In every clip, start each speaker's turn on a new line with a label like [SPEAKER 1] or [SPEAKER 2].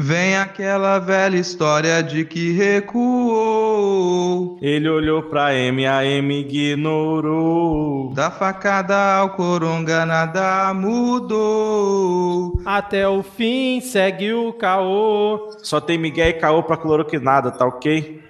[SPEAKER 1] Vem aquela velha história de que recuou.
[SPEAKER 2] Ele olhou pra M, a M ignorou.
[SPEAKER 1] Da facada ao coronga nada mudou.
[SPEAKER 3] Até o fim segue o caô.
[SPEAKER 2] Só tem Miguel e caô pra cloroquinada, tá ok?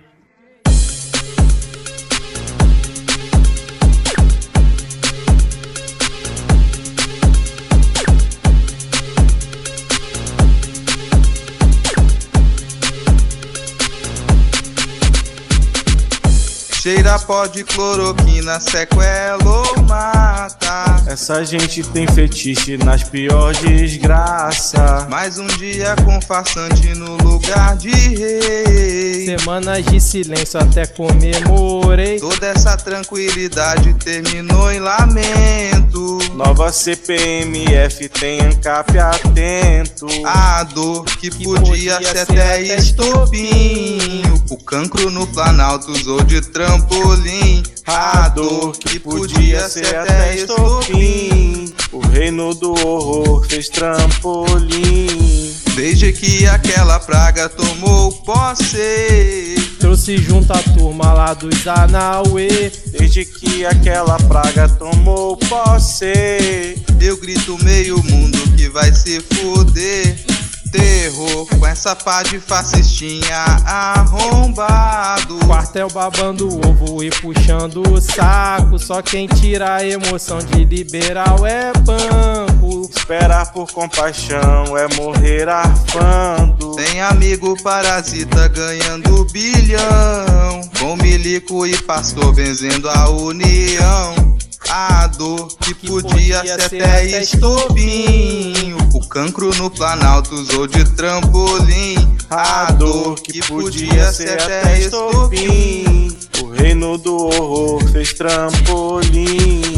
[SPEAKER 1] Pó de cloroquina, sequela ou mata.
[SPEAKER 2] Essa gente tem fetiche nas piores desgraças.
[SPEAKER 1] Mais um dia com farsante no lugar de rei.
[SPEAKER 3] Semanas de silêncio até comemorei.
[SPEAKER 1] Toda essa tranquilidade terminou em lamento.
[SPEAKER 2] Nova CPMF tem ANCAP atento.
[SPEAKER 1] A dor que, que podia, podia, ser até estopim. O cancro no Planalto usou de trampolim. A dor que podia ser até estopim.
[SPEAKER 2] O reino do horror fez trampolim.
[SPEAKER 1] Desde que aquela praga tomou posse.
[SPEAKER 3] Trouxe junto a turma lá dos Anauê.
[SPEAKER 2] Desde que aquela praga tomou posse.
[SPEAKER 1] Eu grito meio mundo que vai se fuder terror com essa pá de fascistinha arrombado.
[SPEAKER 3] Quartel babando o ovo e puxando o saco. Só quem tira a emoção de liberal é banco.
[SPEAKER 2] Esperar por compaixão é morrer arfando.
[SPEAKER 1] Tem amigo parasita ganhando bilhão. Com milico e pastor benzendo a união. A dor que, que podia, podia, ser até estopim. Cancro no Planalto usou de trampolim. A dor que podia ser até estopim.
[SPEAKER 2] O reino do horror fez trampolim.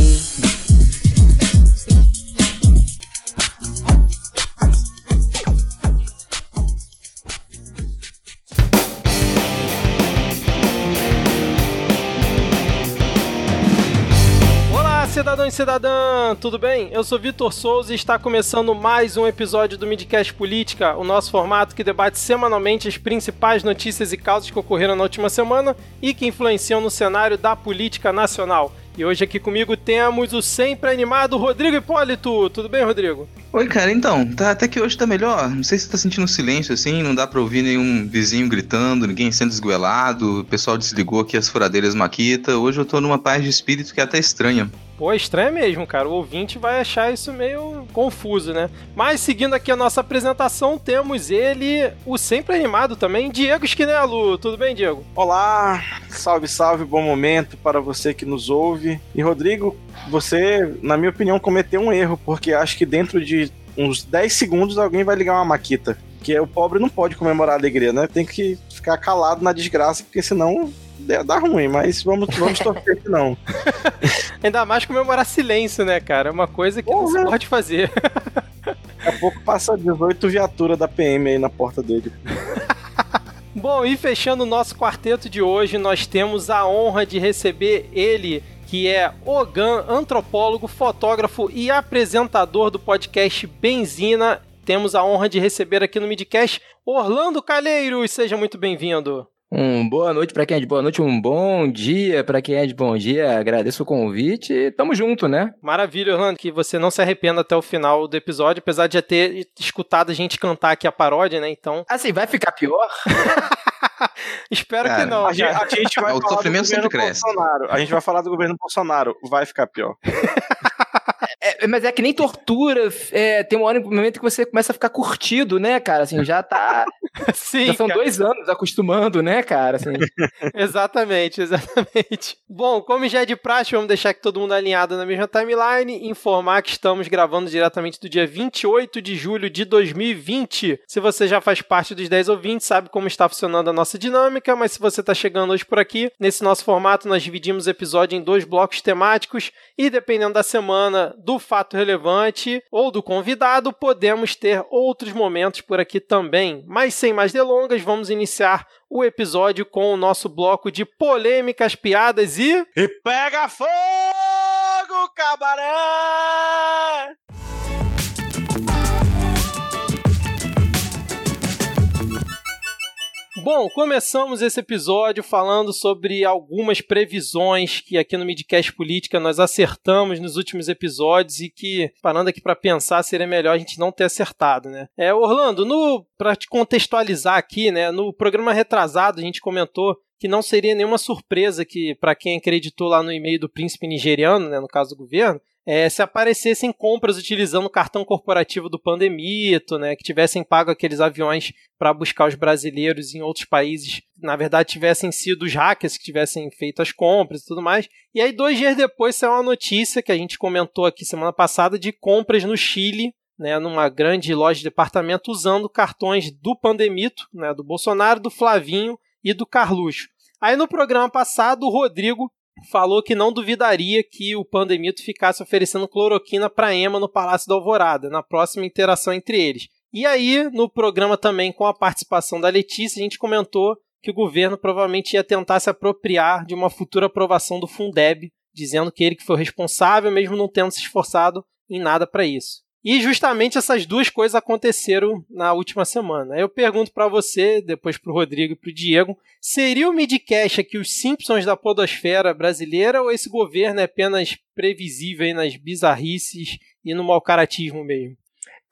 [SPEAKER 3] Cidadão e cidadã, tudo bem? Eu sou Vitor Souza e está começando mais um episódio do Midcast Política, o nosso formato que debate semanalmente as principais notícias e causas que ocorreram na última semana e que influenciam no cenário da política nacional. E hoje aqui comigo temos o sempre animado Rodrigo Hipólito. Tudo bem, Rodrigo?
[SPEAKER 1] Oi, cara, então, tá, até que hoje tá melhor. Não sei se tá sentindo silêncio assim, não dá pra ouvir nenhum vizinho gritando, ninguém sendo esgoelado, o pessoal desligou aqui as furadeiras Maquita. Hoje eu tô numa paz de espírito que é até estranha.
[SPEAKER 3] Pô, é estranho mesmo, cara. O ouvinte vai achar isso meio confuso, né? Mas seguindo aqui a nossa apresentação, temos ele, o sempre animado também, Diego Esquinelo. Tudo bem, Diego?
[SPEAKER 2] Olá, salve, salve, bom momento para você que nos ouve. E Rodrigo, você, na minha opinião, cometeu um erro, porque acho que dentro de uns 10 segundos alguém vai ligar uma maquita. Que o pobre não pode comemorar a alegria, né? Tem que ficar calado na desgraça, porque senão dá ruim, mas vamos, vamos torcer que não.
[SPEAKER 3] Ainda mais comemorar silêncio, né, cara? É uma coisa que Porra. não se pode fazer.
[SPEAKER 2] Daqui a pouco passa 18 viaturas da PM aí na porta dele.
[SPEAKER 3] Bom, e fechando o nosso quarteto de hoje, nós temos a honra de receber ele, que é Ogan, antropólogo, fotógrafo e apresentador do podcast Benzina. Temos a honra de receber aqui no Midcast Orlando Calheiros. Seja muito bem-vindo.
[SPEAKER 4] Um boa noite para quem é de boa noite, um bom dia para quem é de bom dia. Agradeço o convite e tamo junto, né?
[SPEAKER 3] Maravilha, Orlando, que você não se arrependa até o final do episódio, apesar de já ter escutado a gente cantar aqui a paródia, né? Então.
[SPEAKER 4] Assim, vai ficar pior?
[SPEAKER 3] Espero cara, que não.
[SPEAKER 2] A gente, a gente vai
[SPEAKER 1] o falar sofrimento do governo
[SPEAKER 2] Bolsonaro. A gente vai falar do governo Bolsonaro. Vai ficar pior.
[SPEAKER 4] É, mas é que nem tortura. É, tem um momento que você começa a ficar curtido, né, cara? Assim, já tá. Sim, já são cara. dois anos acostumando, né, cara? Assim.
[SPEAKER 3] exatamente, exatamente. Bom, como já é de praxe, vamos deixar que todo mundo alinhado na mesma timeline. Informar que estamos gravando diretamente do dia 28 de julho de 2020. Se você já faz parte dos 10 ouvintes, sabe como está funcionando a nossa dinâmica, mas se você está chegando hoje por aqui, nesse nosso formato nós dividimos o episódio em dois blocos temáticos e dependendo da semana, do fato relevante ou do convidado, podemos ter outros momentos por aqui também. Mas sem mais delongas, vamos iniciar o episódio com o nosso bloco de polêmicas, piadas e.
[SPEAKER 2] E pega fogo, cabaré!
[SPEAKER 3] Bom, começamos esse episódio falando sobre algumas previsões que aqui no Midcast Política nós acertamos nos últimos episódios e que, parando aqui para pensar, seria melhor a gente não ter acertado, né? É, Orlando, para te contextualizar aqui, né, no programa retrasado a gente comentou que não seria nenhuma surpresa que, para quem acreditou lá no e-mail do príncipe nigeriano, né, no caso do governo, é, se aparecessem compras utilizando o cartão corporativo do Pandemito, né, que tivessem pago aqueles aviões para buscar os brasileiros em outros países, na verdade tivessem sido os hackers que tivessem feito as compras e tudo mais. E aí, dois dias depois, saiu uma notícia que a gente comentou aqui semana passada de compras no Chile, né, numa grande loja de departamento, usando cartões do Pandemito, né, do Bolsonaro, do Flavinho e do Carluxo. Aí no programa passado, o Rodrigo falou que não duvidaria que o Pandemito ficasse oferecendo cloroquina para Emma no Palácio da Alvorada, na próxima interação entre eles. E aí, no programa também com a participação da Letícia, a gente comentou que o governo provavelmente ia tentar se apropriar de uma futura aprovação do Fundeb, dizendo que ele que foi responsável, mesmo não tendo se esforçado em nada para isso. E justamente essas duas coisas aconteceram na última semana. Eu pergunto para você, depois para o Rodrigo e para o Diego, seria o midcast aqui os Simpsons da podosfera brasileira ou esse governo é apenas previsível nas bizarrices e no malcaratismo mesmo?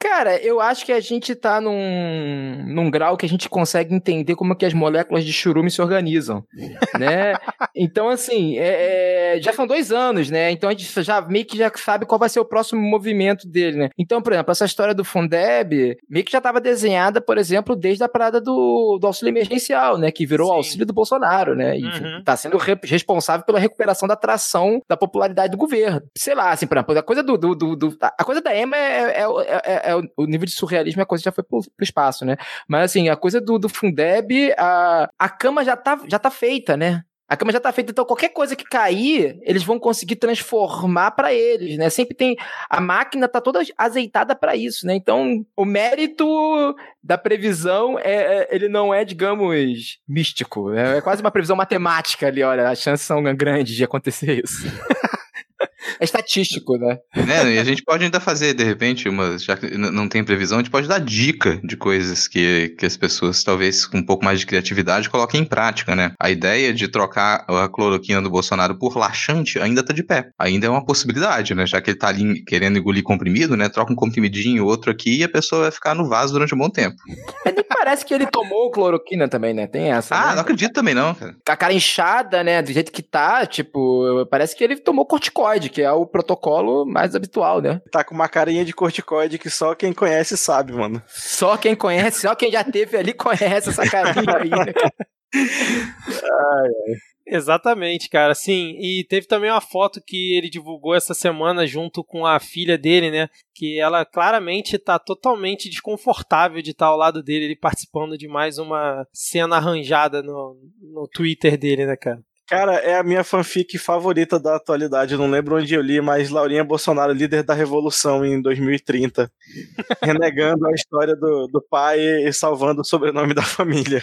[SPEAKER 4] Cara, eu acho que a gente tá num, num grau que a gente consegue entender como é que as moléculas de churume se organizam, né? Então, assim, é, é, já são dois anos, né? Então a gente já meio que já sabe qual vai ser o próximo movimento dele, né? Então, por exemplo, essa história do Fundeb meio que já estava desenhada, por exemplo, desde a parada do, do auxílio emergencial, né? Que virou o auxílio do Bolsonaro, né? E uhum. tá sendo re responsável pela recuperação da atração da popularidade do governo. Sei lá, assim, por exemplo, a coisa do... do, do, do a coisa da EMA é, é, é, é o nível de surrealismo, a coisa já foi pro, pro espaço, né? Mas assim, a coisa do, do Fundeb, a, a cama já tá, já tá feita, né? A cama já tá feita, então qualquer coisa que cair, eles vão conseguir transformar para eles, né? Sempre tem a máquina tá toda azeitada para isso, né? Então, o mérito da previsão é, é, ele não é, digamos, místico, é, é quase uma previsão matemática ali, olha, as chances são grandes de acontecer isso. É estatístico, né?
[SPEAKER 1] né? E a gente pode ainda fazer, de repente, uma, já que não tem previsão, a gente pode dar dica de coisas que, que as pessoas, talvez com um pouco mais de criatividade, coloquem em prática, né? A ideia de trocar a cloroquina do Bolsonaro por laxante ainda tá de pé. Ainda é uma possibilidade, né? Já que ele tá ali querendo engolir comprimido, né? Troca um comprimidinho, outro aqui, e a pessoa vai ficar no vaso durante um bom tempo.
[SPEAKER 4] Mas nem parece que ele tomou cloroquina também, né? Tem essa.
[SPEAKER 1] Ah,
[SPEAKER 4] né?
[SPEAKER 1] não acredito também, não, cara.
[SPEAKER 4] A cara inchada, né? Do jeito que tá, tipo, parece que ele tomou corticoide, que é o protocolo mais habitual, né?
[SPEAKER 2] Tá com uma carinha de corticoide que só quem conhece sabe, mano.
[SPEAKER 4] Só quem conhece, só quem já teve ali conhece essa carinha aí, né?
[SPEAKER 3] ai, ai. Exatamente, cara. Sim, e teve também uma foto que ele divulgou essa semana junto com a filha dele, né? Que ela claramente tá totalmente desconfortável de estar ao lado dele, ele participando de mais uma cena arranjada no, no Twitter dele, né, cara?
[SPEAKER 2] Cara, é a minha fanfic favorita da atualidade. Eu não lembro onde eu li, mas Laurinha Bolsonaro, líder da revolução em 2030. renegando a história do, do pai e salvando o sobrenome da família.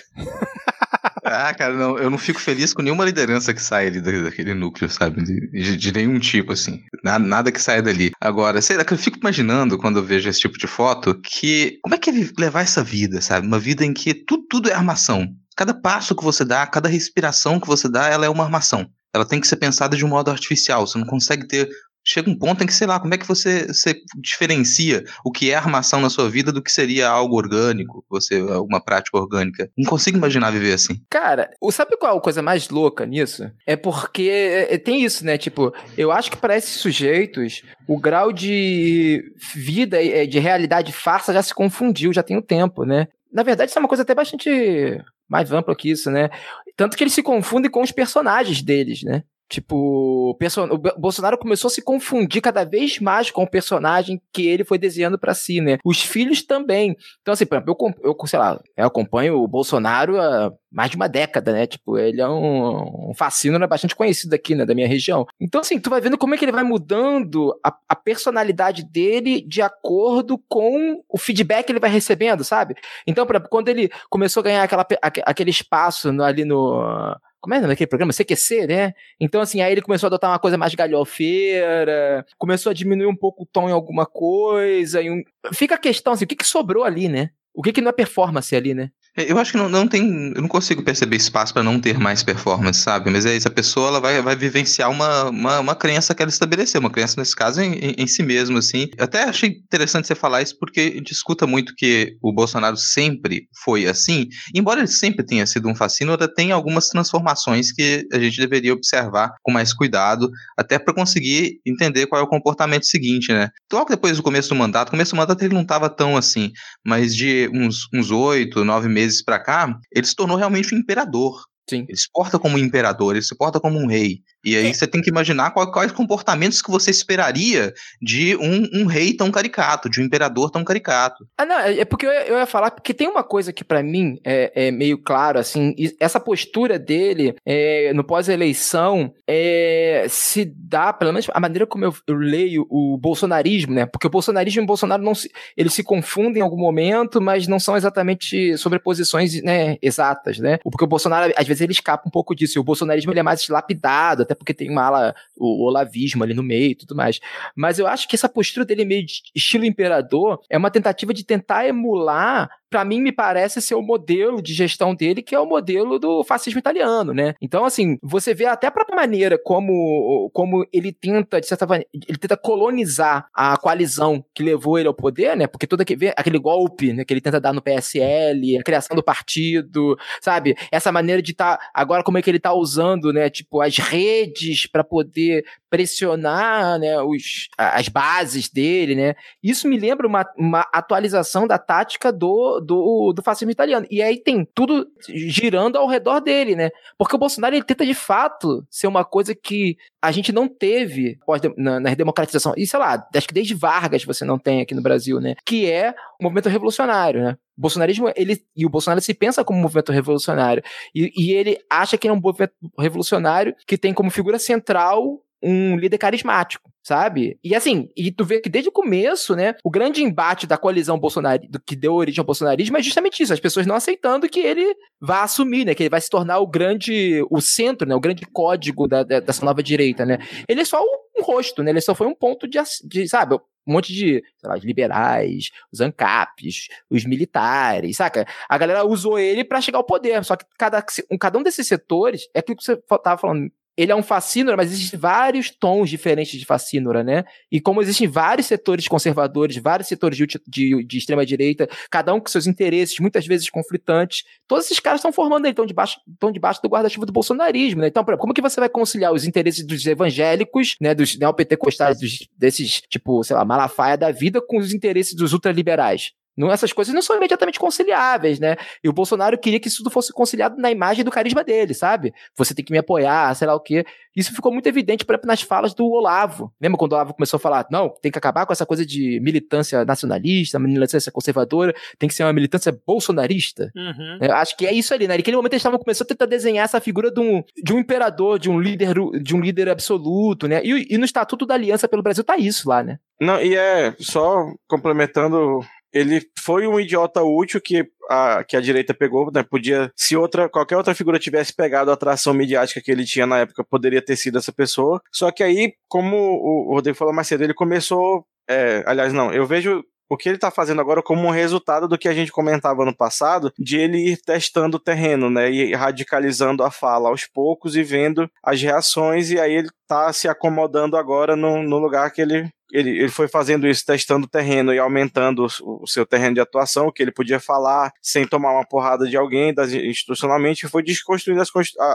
[SPEAKER 1] Ah, cara, não, eu não fico feliz com nenhuma liderança que sai ali daquele núcleo, sabe? De, de, de nenhum tipo, assim. Nada, nada, que saia dali. Agora, sei lá, que eu fico imaginando quando eu vejo esse tipo de foto que. Como é que é levar essa vida, sabe? Uma vida em que tudo, tudo é armação. Cada passo que você dá, cada respiração que você dá, ela é uma armação. Ela tem que ser pensada de um modo artificial. Você não consegue ter chega um ponto em que, sei lá, como é que você, você diferencia o que é armação na sua vida do que seria algo orgânico, você alguma prática orgânica? Não consigo imaginar viver assim.
[SPEAKER 4] Cara, sabe qual é a coisa mais louca nisso? É porque é, é, tem isso, né? Tipo, eu acho que para esses sujeitos, o grau de vida, de realidade farsa já se confundiu, já tem um tempo, né? Na verdade, isso é uma coisa até bastante mais ampla que isso, né? Tanto que eles se confundem com os personagens deles, né? Tipo, o, Bolsonaro começou a se confundir cada vez mais com o personagem que ele foi desenhando para si, né? Os filhos também. Então, assim, por exemplo, eu, eu sei lá, eu acompanho o Bolsonaro há mais de uma década, né? Tipo, ele é um, um fascínio né? bastante conhecido aqui, né? Da minha região. Então, assim, tu vai vendo como é que ele vai mudando a, a personalidade dele de acordo com o feedback que ele vai recebendo, sabe? Então, por exemplo, quando ele começou a ganhar aquela, aquele espaço ali no como é naquele programa? CQC, né? Então, assim, aí ele começou a adotar uma coisa mais galhofeira, começou a diminuir um pouco o tom em alguma coisa. Um... Fica a questão, assim, o que, que sobrou ali, né? O que, que não é performance ali, né?
[SPEAKER 1] Eu acho que não, não tem. Eu não consigo perceber espaço para não ter mais performance, sabe? Mas é isso, a pessoa ela vai, vai vivenciar uma, uma, uma crença que ela estabeleceu, uma crença, nesse caso, em, em, em si mesmo, assim. Eu até achei interessante você falar isso, porque a gente escuta muito que o Bolsonaro sempre foi assim, embora ele sempre tenha sido um fascínora, tem algumas transformações que a gente deveria observar com mais cuidado, até para conseguir entender qual é o comportamento seguinte, né? Logo depois do começo do mandato, começo do mandato ele não estava tão assim, mas de uns oito, nove meses para cá, ele se tornou realmente um imperador.
[SPEAKER 4] Sim.
[SPEAKER 1] Ele se porta como um imperador, ele se porta como um rei. E aí é. você tem que imaginar quais, quais comportamentos que você esperaria de um, um, rei tão caricato, de um imperador tão caricato.
[SPEAKER 4] Ah, não, é, é porque eu, eu ia falar, porque tem uma coisa que para mim é, é, meio claro, assim, essa postura dele é, no pós-eleição é, se dá, pelo menos a maneira como eu, eu, leio o bolsonarismo, né? Porque o bolsonarismo e o Bolsonaro não se, eles se confundem em algum momento, mas não são exatamente sobreposições né, exatas, né? Porque o Bolsonaro, às vezes, ele escapa um pouco disso. E o bolsonarismo ele é mais lapidado, até porque tem uma ala, o olavismo ali no meio e tudo mais. Mas eu acho que essa postura dele meio de estilo imperador é uma tentativa de tentar emular para mim me parece ser o modelo de gestão dele, que é o modelo do fascismo italiano, né? Então, assim, você vê até a própria maneira como, como ele tenta, de certa maneira, ele tenta colonizar a coalizão que levou ele ao poder, né? Porque todo aquele, aquele golpe né, que ele tenta dar no PSL, a criação do partido, sabe? Essa maneira de estar, tá, agora como é que ele tá usando, né? Tipo, as redes para poder pressionar, né? Os, as bases dele, né? Isso me lembra uma, uma atualização da tática do do, do fascismo italiano. E aí tem tudo girando ao redor dele, né? Porque o Bolsonaro ele tenta de fato ser uma coisa que a gente não teve na, na democratização. E sei lá, acho que desde Vargas você não tem aqui no Brasil, né? Que é o movimento revolucionário, né? O bolsonarismo, ele, e o Bolsonaro se pensa como um movimento revolucionário. E, e ele acha que é um movimento revolucionário que tem como figura central um líder carismático, sabe? E assim, e tu vê que desde o começo, né, o grande embate da coalizão Bolsonaro, do que deu origem ao bolsonarismo é justamente isso, as pessoas não aceitando que ele vá assumir, né, que ele vai se tornar o grande, o centro, né, o grande código da, da dessa nova direita, né? Ele é só um, rosto, né? Ele só foi um ponto de, de sabe, um monte de, sei lá, de liberais, os ANCAPs, os militares, saca? A galera usou ele para chegar ao poder, só que cada, cada um desses setores, é aquilo que você tava falando ele é um fascínora, mas existem vários tons diferentes de fascínora, né? E como existem vários setores conservadores, vários setores de, de, de extrema-direita, cada um com seus interesses, muitas vezes conflitantes, todos esses caras estão formando, então, debaixo, estão debaixo do guarda-chuva do bolsonarismo, né? Então, como que você vai conciliar os interesses dos evangélicos, né, dos neopentecostais, dos, desses, tipo, sei lá, Malafaia da vida, com os interesses dos ultraliberais? Não, essas coisas não são imediatamente conciliáveis, né? E o Bolsonaro queria que isso tudo fosse conciliado na imagem do carisma dele, sabe? Você tem que me apoiar, sei lá o quê. Isso ficou muito evidente, por exemplo, nas falas do Olavo. Lembra quando o Olavo começou a falar, não, tem que acabar com essa coisa de militância nacionalista, militância conservadora, tem que ser uma militância bolsonarista? Uhum. Eu acho que é isso ali, né? Naquele momento eles estavam começando a tentar desenhar essa figura de um, de um imperador, de um líder, de um líder absoluto, né? E, e no Estatuto da Aliança pelo Brasil tá isso lá, né?
[SPEAKER 2] Não, e é, só complementando ele foi um idiota útil que a, que a direita pegou, né? Podia, se outra, qualquer outra figura tivesse pegado a atração midiática que ele tinha na época, poderia ter sido essa pessoa. Só que aí, como o Rodrigo falou mais cedo, ele começou. É, aliás, não, eu vejo o que ele está fazendo agora como um resultado do que a gente comentava no passado, de ele ir testando o terreno, né, e radicalizando a fala aos poucos e vendo as reações, e aí ele está se acomodando agora no, no lugar que ele ele, ele foi fazendo isso, testando o terreno e aumentando o, o, seu terreno de atuação, o que ele podia falar sem tomar uma porrada de alguém das, institucionalmente, foi desconstruindo as,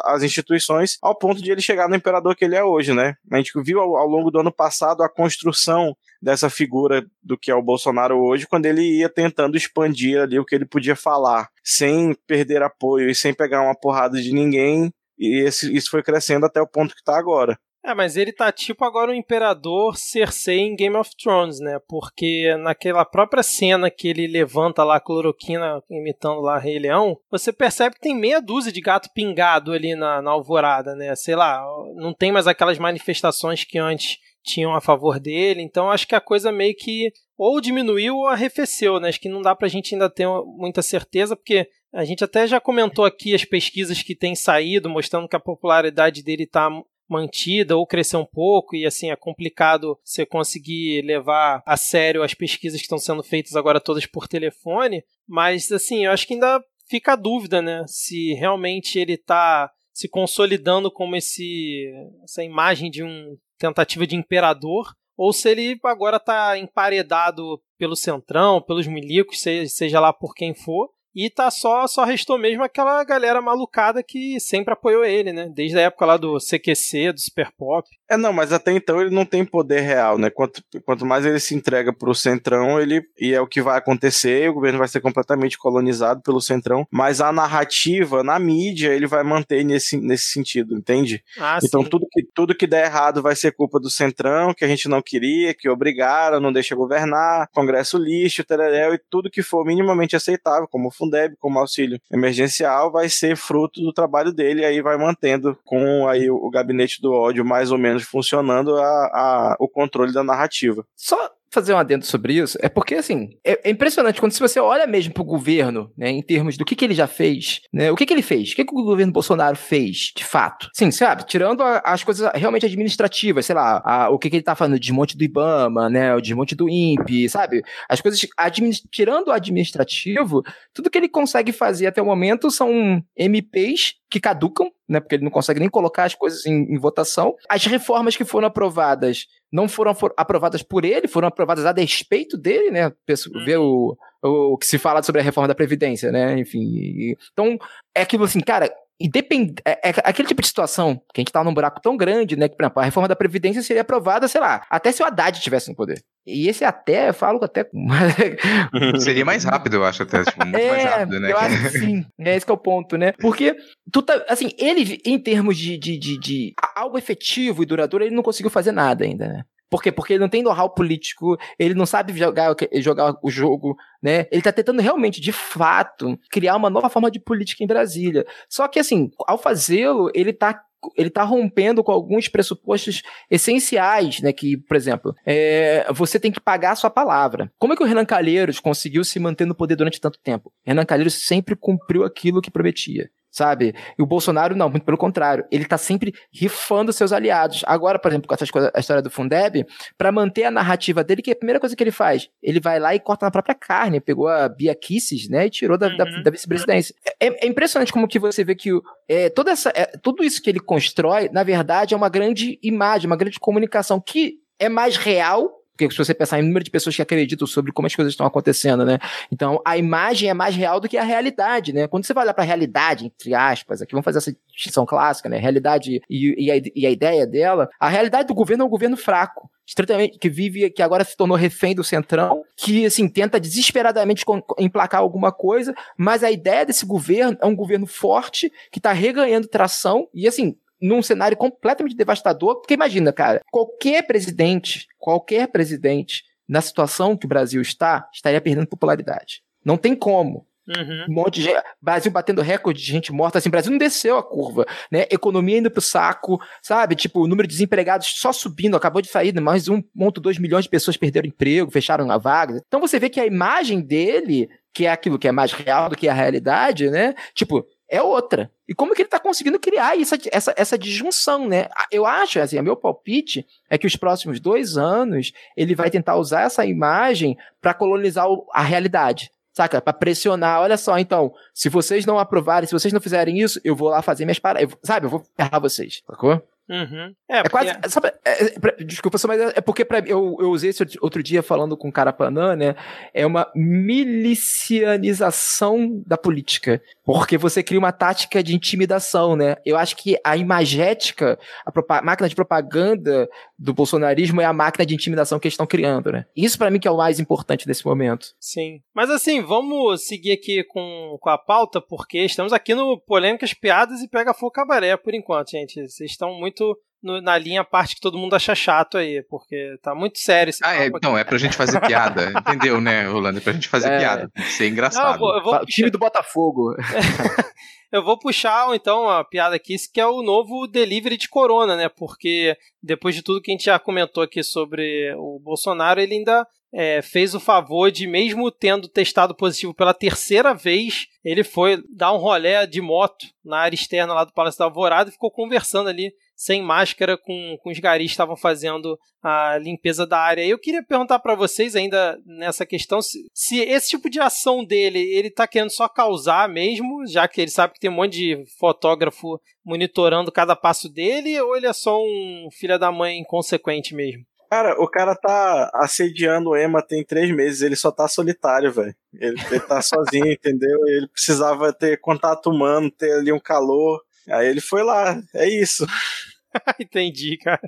[SPEAKER 2] as instituições ao ponto de ele chegar no imperador que ele é hoje, né? A gente viu ao, ao longo do ano passado a construção dessa figura do que é o Bolsonaro hoje, quando ele ia tentando expandir ali o que ele podia falar, sem perder apoio e sem pegar uma porrada de ninguém, e esse, isso foi crescendo até o ponto que está agora.
[SPEAKER 3] É, mas ele tá tipo agora o Imperador Cersei em Game of Thrones, né? Porque naquela própria cena que ele levanta lá a cloroquina imitando lá Rei Leão, você percebe que tem meia dúzia de gato pingado ali na, na alvorada, né? Sei lá, não tem mais aquelas manifestações que antes tinham a favor dele, então acho que a coisa meio que ou diminuiu ou arrefeceu, né? Acho que não dá pra gente ainda ter muita certeza, porque a gente até já comentou aqui as pesquisas que têm saído, mostrando que a popularidade dele está mantida ou crescer um pouco e assim é complicado você conseguir levar a sério as pesquisas que estão sendo feitas agora todas por telefone, mas assim, eu acho que ainda fica a dúvida, né? Se realmente ele está se consolidando como esse, essa imagem de um tentativa de imperador, ou se ele agora está emparedado pelo centrão, pelos milicos, seja lá por quem for, e tá só, só restou mesmo aquela galera malucada que sempre apoiou ele, né? Desde a época lá do CQC, do Super Pop.
[SPEAKER 2] É, não, mas até então ele não tem poder real, né? Quanto, quanto mais ele se entrega pro Centrão, ele e é o que vai acontecer, o governo vai ser completamente colonizado pelo Centrão, mas a narrativa na mídia ele vai manter nesse, nesse sentido, entende? Ah, então tudo que, tudo que der errado vai ser culpa do Centrão, que a gente não queria, que obrigaram, não deixa governar, Congresso lixo, tereréu, e tudo que for minimamente aceitável, como Fundeb como auxílio emergencial vai ser fruto do trabalho dele e aí vai mantendo com aí o gabinete do ódio mais ou menos funcionando a, a o controle da narrativa.
[SPEAKER 4] Só fazer um adendo sobre isso é porque, assim, é, é impressionante quando se você olha mesmo pro governo, né, em termos do que, que ele já fez, né, o que, que ele fez, o que, que o governo Bolsonaro fez, de fato. Sim, sabe, tirando a, as coisas realmente administrativas, sei lá, a, o que, que ele tá falando, o desmonte do IBAMA, né, o desmonte do INPE, sabe, as coisas, tirando o administrativo, tudo que ele consegue fazer até o momento são MPs que caducam, né, porque ele não consegue nem colocar as coisas em, em votação. As reformas que foram aprovadas não foram for, aprovadas por ele, foram aprovadas a despeito dele, né? Uhum. Ver o, o, o que se fala sobre a reforma da Previdência, né? Enfim. E, então, é aquilo assim, cara, e depend... É, é, aquele tipo de situação que a gente tá num buraco tão grande, né? Que, por exemplo, a reforma da Previdência seria aprovada, sei lá, até se o Haddad estivesse no poder. E esse até, eu falo até.
[SPEAKER 1] seria mais rápido, eu acho, até. Tipo, muito é, mais rápido, né?
[SPEAKER 4] Eu acho que sim. É esse que é o ponto, né? Porque, tu tá, assim, ele, em termos de, de, de, de algo efetivo e duradouro, ele não conseguiu fazer nada ainda, né? Por quê? Porque ele não tem know-how político, ele não sabe jogar, jogar o jogo, né? Ele tá tentando realmente, de fato, criar uma nova forma de política em Brasília. Só que, assim, ao fazê-lo, ele tá ele está rompendo com alguns pressupostos essenciais, né? Que, por exemplo, é, você tem que pagar a sua palavra. Como é que o Renan Calheiros conseguiu se manter no poder durante tanto tempo? Renan Calheiros sempre cumpriu aquilo que prometia sabe? E o Bolsonaro não, muito pelo contrário. Ele tá sempre rifando seus aliados. Agora, por exemplo, com essas coisas, a história do Fundeb, para manter a narrativa dele, que é a primeira coisa que ele faz, ele vai lá e corta na própria carne, pegou a Bia Kisses, né, e tirou da, uhum. da, da vice-presidência. É, é, impressionante como que você vê que é, toda essa, é, tudo isso que ele constrói, na verdade, é uma grande imagem, uma grande comunicação que é mais real porque se você pensar em número de pessoas que acreditam sobre como as coisas estão acontecendo, né? Então, a imagem é mais real do que a realidade, né? Quando você vai olhar para a realidade, entre aspas, aqui vamos fazer essa distinção clássica, né? Realidade e, e, a, e a ideia dela, a realidade do governo é um governo fraco estritamente que vive, que agora se tornou refém do centrão, que assim tenta desesperadamente emplacar alguma coisa, mas a ideia desse governo é um governo forte que está reganhando tração e assim num cenário completamente devastador, porque imagina, cara, qualquer presidente, qualquer presidente, na situação que o Brasil está, estaria perdendo popularidade. Não tem como. Uhum. Um monte de gente, Brasil batendo recorde de gente morta, assim, Brasil não desceu a curva, né? Economia indo pro saco, sabe? Tipo, o número de desempregados só subindo, acabou de sair, né? mais 1.2 milhões de pessoas perderam emprego, fecharam a vaga. Então você vê que a imagem dele, que é aquilo que é mais real do que a realidade, né? Tipo, é outra. E como que ele está conseguindo criar essa, essa, essa disjunção, né? Eu acho, assim, o meu palpite é que os próximos dois anos ele vai tentar usar essa imagem para colonizar a realidade. Saca? Para pressionar, olha só, então, se vocês não aprovarem, se vocês não fizerem isso, eu vou lá fazer minhas paradas. Sabe? Eu vou ferrar vocês, sacou?
[SPEAKER 3] Uhum.
[SPEAKER 4] É, é quase. Sabe, é, é, desculpa, mas é, é porque pra, eu, eu usei esse outro dia falando com o Carapanã, né? É uma milicianização da política. Porque você cria uma tática de intimidação, né? Eu acho que a imagética, a máquina de propaganda do bolsonarismo é a máquina de intimidação que eles estão criando, né? Isso para mim que é o mais importante nesse momento.
[SPEAKER 3] Sim. Mas assim, vamos seguir aqui com, com a pauta, porque estamos aqui no Polêmicas, Piadas e Pega Fogo Cabaré por enquanto, gente. Vocês estão muito no, na linha parte que todo mundo acha chato aí, porque tá muito sério esse
[SPEAKER 1] Ah, é, não, é pra gente fazer piada, entendeu, né, Rolando? É pra gente fazer é. piada, tem que ser engraçado. Não, eu
[SPEAKER 4] vou, eu vou... O time do Botafogo.
[SPEAKER 3] eu vou puxar, então, a piada aqui, que é o novo delivery de corona, né, porque depois de tudo que a gente já comentou aqui sobre o Bolsonaro, ele ainda é, fez o favor de, mesmo tendo testado positivo pela terceira vez, ele foi dar um rolé de moto na área externa lá do Palácio da Alvorada e ficou conversando ali sem máscara com, com os garis estavam fazendo a limpeza da área. Eu queria perguntar para vocês ainda nessa questão se, se, esse tipo de ação dele, ele tá querendo só causar mesmo, já que ele sabe que tem um monte de fotógrafo monitorando cada passo dele, ou ele é só um filho da mãe inconsequente mesmo?
[SPEAKER 2] Cara, o cara tá assediando o Emma tem três meses, ele só tá solitário, velho. Ele, ele tá sozinho, entendeu? Ele precisava ter contato humano, ter ali um calor. Aí ele foi lá, é isso.
[SPEAKER 3] Entendi, cara.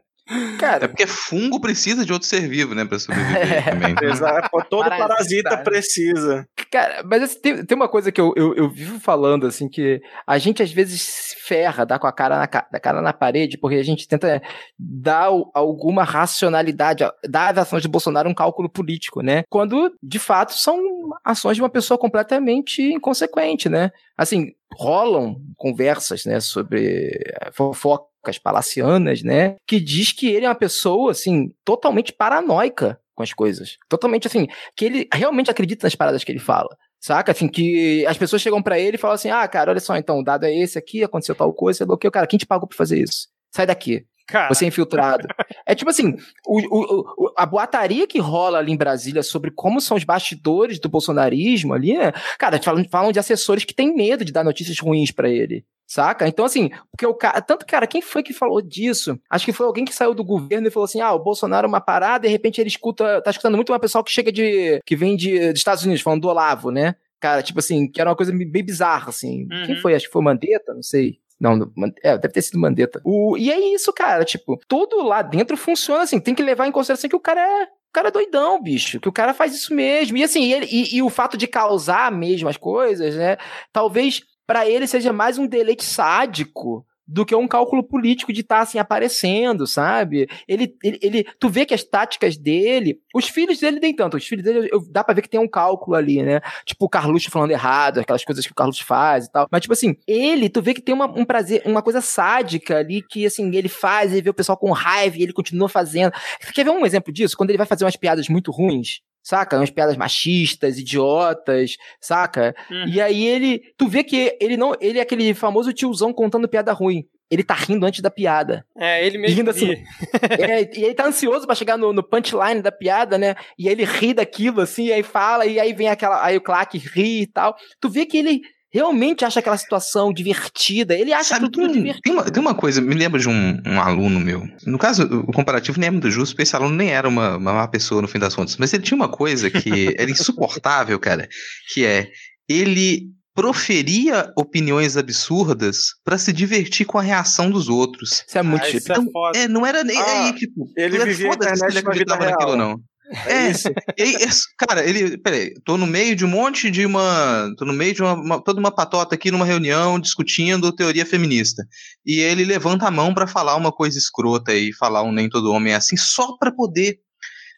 [SPEAKER 1] Cara, é porque fungo precisa de outro ser vivo, né, pra sobreviver é, também.
[SPEAKER 2] Exato, todo parasita, parasita precisa.
[SPEAKER 4] Cara, mas assim, tem, tem uma coisa que eu, eu, eu, vivo falando, assim, que a gente às vezes se ferra, dá com a cara na, da cara na parede, porque a gente tenta dar alguma racionalidade, dar às ações de Bolsonaro um cálculo político, né? Quando, de fato, são ações de uma pessoa completamente inconsequente, né? Assim, rolam conversas, né, sobre fofocas palacianas, né, que diz que ele é uma pessoa, assim, totalmente paranoica com as coisas. Totalmente, assim, que ele realmente acredita nas paradas que ele fala. Saca? Assim, que as pessoas chegam para ele e falam assim: ah, cara, olha só, então, o dado é esse aqui, aconteceu tal coisa, você bloqueou. Cara, quem te pagou pra fazer isso? Sai daqui. Cara. Você é infiltrado. É tipo assim, o, o, a boataria que rola ali em Brasília sobre como são os bastidores do bolsonarismo ali, né? Cara, falam, falam de assessores que têm medo de dar notícias ruins para ele. Saca? Então, assim, porque o cara. Tanto, cara, quem foi que falou disso? Acho que foi alguém que saiu do governo e falou assim: ah, o Bolsonaro é uma parada, e de repente ele escuta. Tá escutando muito uma pessoa que chega de. que vem de, dos Estados Unidos, falando do Olavo, né? Cara, tipo assim, que era uma coisa bem bizarra, assim. Uhum. Quem foi? Acho que foi o Mandetta, não sei. Não, é, deve ter sido Mandetta. O, e é isso, cara. Tipo, tudo lá dentro funciona assim. Tem que levar em consideração que o cara é o cara é doidão, bicho. Que o cara faz isso mesmo. E assim, ele, e, e o fato de causar mesmo as coisas, né? Talvez para ele seja mais um deleite sádico do que um cálculo político de estar tá, assim aparecendo, sabe? Ele, ele, ele, tu vê que as táticas dele, os filhos dele nem tanto, os filhos dele eu, dá para ver que tem um cálculo ali, né? Tipo o Carluxo falando errado, aquelas coisas que o Carluxo faz e tal. Mas tipo assim, ele, tu vê que tem uma, um prazer, uma coisa sádica ali que assim, ele faz, ele vê o pessoal com raiva e ele continua fazendo. Quer ver um exemplo disso? Quando ele vai fazer umas piadas muito ruins, saca? Umas piadas machistas, idiotas, saca? Uhum. E aí ele, tu vê que ele não, ele é aquele famoso tiozão contando piada ruim. Ele tá rindo antes da piada.
[SPEAKER 3] É, ele mesmo.
[SPEAKER 4] Rindo assim. é, e ele tá ansioso para chegar no, no, punchline da piada, né? E aí ele ri daquilo, assim, e aí fala, e aí vem aquela. Aí o Clark ri e tal. Tu vê que ele realmente acha aquela situação divertida. Ele acha Sabe, tudo tem, divertido.
[SPEAKER 1] Tem uma, tem uma, coisa, me lembro de um, um, aluno meu. No caso, o comparativo nem é muito justo, porque esse aluno nem era uma, uma má pessoa no fim das contas. Mas ele tinha uma coisa que era insuportável, cara, que é ele proferia opiniões absurdas para se divertir com a reação dos outros.
[SPEAKER 4] Isso é muito ah,
[SPEAKER 1] então, é, não era nem ah, aí, tipo,
[SPEAKER 2] ele vivia a internet ele acreditava naquilo não.
[SPEAKER 1] É, isso. E aí, cara, ele. Peraí, tô no meio de um monte de uma. Tô no meio de uma, uma, toda uma patota aqui numa reunião discutindo teoria feminista. E ele levanta a mão para falar uma coisa escrota e falar um nem todo homem é assim, só para poder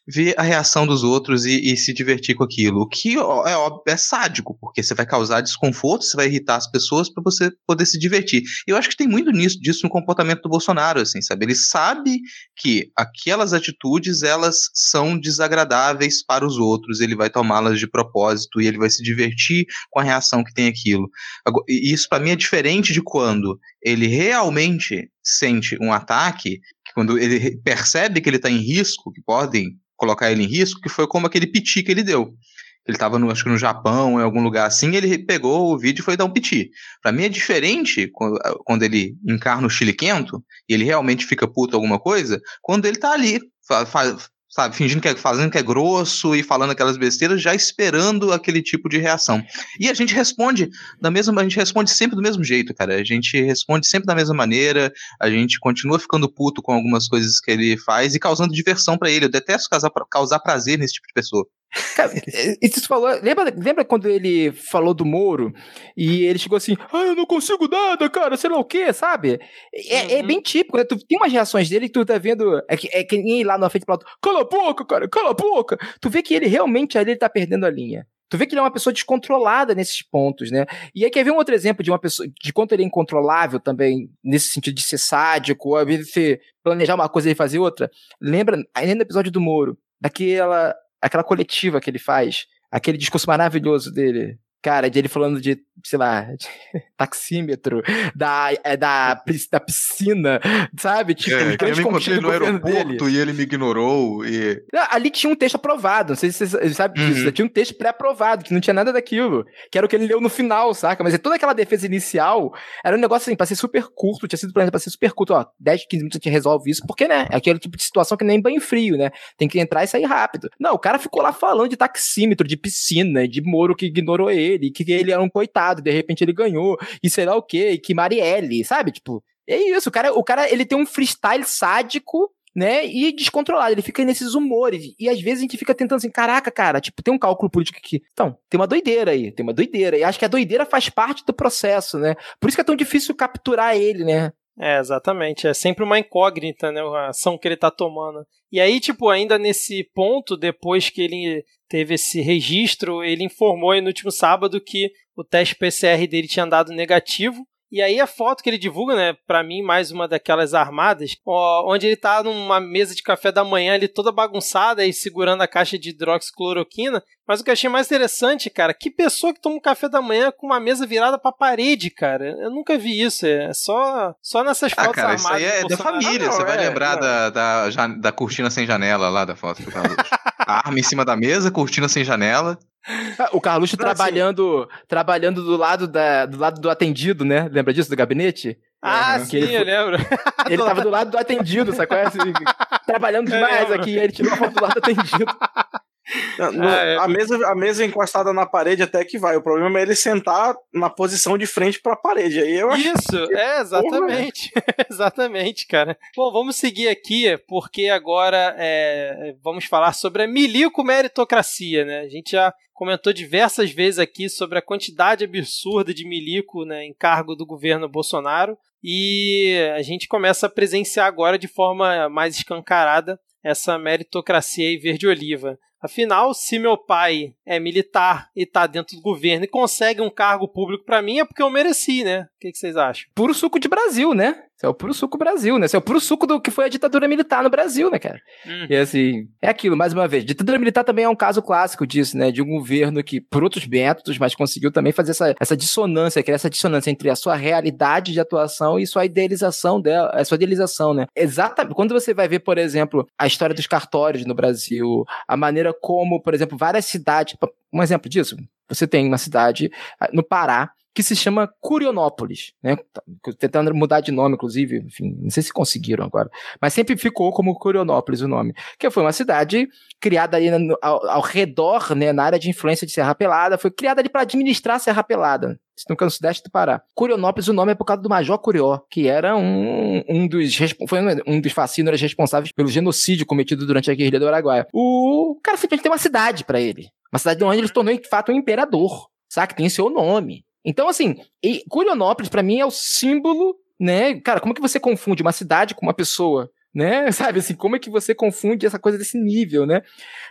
[SPEAKER 1] ver a reação dos outros e, e, se divertir com aquilo. O que é óbvio, é sádico, porque você vai causar desconforto, você vai irritar as pessoas para você poder se divertir. Eu acho que tem muito nisso, disso no comportamento do Bolsonaro, assim, sabe? Ele sabe que aquelas atitudes, elas são desagradáveis para os outros, ele vai tomá-las de propósito e ele vai se divertir com a reação que tem aquilo. E isso para mim é diferente de quando ele realmente sente um ataque quando ele percebe que ele está em risco, que podem colocar ele em risco, que foi como aquele piti que ele deu. Ele estava, no, acho que no Japão, em algum lugar assim, ele pegou o vídeo e foi dar um piti. Para mim é diferente quando, quando ele encarna o chile quento e ele realmente fica puto alguma coisa, quando ele tá ali, sabe, fingindo que é, fazendo que é grosso e falando aquelas besteiras, já esperando aquele tipo de reação. E a gente responde da mesma, a gente responde sempre do mesmo jeito, cara. A gente responde sempre da mesma maneira, a gente continua ficando puto com algumas coisas que ele faz e causando diversão para ele. Eu detesto causar, causar prazer nesse tipo de pessoa.
[SPEAKER 4] Cara, isso falou. Lembra, lembra quando ele falou do Moro e ele chegou assim: Ah, eu não consigo nada, cara, sei lá o quê, sabe? É, é uhum. é bem típico, né? Tu tem umas reações dele que tu tá vendo. É que, é que nem lá na frente do cala a boca, cara, cala a boca. Tu vê que ele realmente ali ele tá perdendo a linha. Tu vê que ele é uma pessoa descontrolada nesses pontos, né? E aí quer ver um outro exemplo de uma pessoa, de quanto ele é incontrolável também, nesse sentido de ser sádico, ou às vezes você planejar uma coisa e fazer outra? Lembra, ainda no episódio do Moro, daquela aquela coletiva que ele faz, aquele discurso maravilhoso dele, cara, de ele falando de, sei lá, de taxímetro, da, é, da, da piscina, sabe?
[SPEAKER 1] Tipo, é, eu me encontrei no aeroporto dele. e ele me ignorou. E...
[SPEAKER 4] ali tinha um texto aprovado, não sei se você sabe disso, uhum. tinha um texto pré-aprovado, que não tinha nada daquilo, que era o que ele leu no final, saca? Mas é toda aquela defesa inicial era um negócio assim, pra ser super curto, tinha sido planejado pra ser super curto, ó, 10, 15 minutos a gente resolve isso, porque, né, é aquele tipo de situação que nem banho frio, né? Tem que entrar e sair rápido. Não, o cara ficou lá falando de taxímetro, de piscina, de Moro que ignorou ele, que ele era um coitado, de repente ele ganhou, e sei lá o quê, e que Marielle, sabe? Tipo, é isso, o cara, o cara ele tem um freestyle sádico né? E descontrolado. Ele fica nesses humores. E às vezes a gente fica tentando assim, caraca, cara, tipo, tem um cálculo político aqui. Então, tem uma doideira aí, tem uma doideira. E acho que a doideira faz parte do processo, né? Por isso que é tão difícil capturar ele, né?
[SPEAKER 3] É, exatamente. É sempre uma incógnita, né? A ação que ele tá tomando. E aí, tipo, ainda nesse ponto, depois que ele teve esse registro, ele informou aí no último sábado que o teste PCR dele tinha dado negativo. E aí a foto que ele divulga, né, para mim mais uma daquelas armadas, ó, onde ele tá numa mesa de café da manhã ali toda bagunçada e segurando a caixa de hidroxicloroquina. Mas o que eu achei mais interessante, cara, que pessoa que toma um café da manhã com uma mesa virada pra parede, cara. Eu nunca vi isso. É só, só nessas ah, fotos
[SPEAKER 1] cara, armadas. Isso aí é da família. Ah, não, Você é, vai lembrar da, da, da, cortina sem janela lá da foto do Carlos. a arma em cima da mesa, cortina sem janela.
[SPEAKER 4] O Carluxo trabalhando, trabalhando do lado, da, do lado do atendido, né? Lembra disso, do gabinete?
[SPEAKER 3] Ah, sim, ele, eu lembro.
[SPEAKER 4] Ele tava do lado do atendido, sacou? Assim, trabalhando demais aqui, ele tirou a foto do lado do atendido.
[SPEAKER 2] No, ah, é. a, mesa, a mesa encostada na parede até que vai. O problema é ele sentar na posição de frente para a parede. Aí eu
[SPEAKER 3] Isso, que... é, exatamente. exatamente, cara. Bom, vamos seguir aqui, porque agora é, vamos falar sobre a milico meritocracia, né? A gente já comentou diversas vezes aqui sobre a quantidade absurda de milico né, em cargo do governo Bolsonaro. E a gente começa a presenciar agora de forma mais escancarada essa meritocracia e verde-oliva. Afinal, se meu pai é militar e tá dentro do governo e consegue um cargo público para mim, é porque eu mereci, né? O que, que, vocês acham?
[SPEAKER 4] Puro suco de Brasil, né? Isso é o puro suco Brasil, né? Isso é o puro suco do que foi a ditadura militar no Brasil, né, cara? Hum. E assim, é aquilo, mais uma vez. Ditadura militar também é um caso clássico disso, né? De um governo que, por outros métodos, mas conseguiu também fazer essa, essa dissonância, é essa dissonância entre a sua realidade de atuação e sua idealização dela, a sua idealização, né? Exatamente. Quando você vai ver, por exemplo, a história dos cartórios no Brasil, a maneira como, por exemplo, várias cidades. Um exemplo disso, você tem uma cidade ah, no Pará que se chama Curionópolis, né? Tentando mudar de nome, inclusive, enfim, não sei se conseguiram agora, mas sempre ficou como Curionópolis o nome, que foi uma cidade criada ali ao, ao, redor, né, na área de influência de Serra Pelada, foi criada ali para administrar Serra Pelada, no canto sudeste do Pará. Curionópolis, o nome é por causa do Major Curió, que era um, um dos foi um dos fascínoras responsáveis pelo genocídio cometido durante a Guerrilha do Araguaia. O cara simplesmente tem uma cidade para ele, uma cidade onde ele se tornou de fato um imperador, sabe? Tem seu nome. Então, assim, Curionópolis, para mim, é o símbolo, né? Cara, como é que você confunde uma cidade com uma pessoa? Né? Sabe assim, como é que você confunde essa coisa desse nível, né?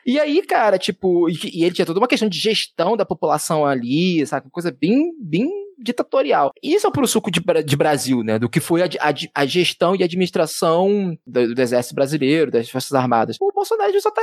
[SPEAKER 4] E aí, cara, tipo, e, e ele tinha toda uma questão de gestão da população ali, sabe? Coisa bem, bem ditatorial. Isso é o puro suco de, de Brasil, né? Do que foi a, a, a gestão e administração do, do, Exército Brasileiro, das Forças Armadas. O Bolsonaro só tá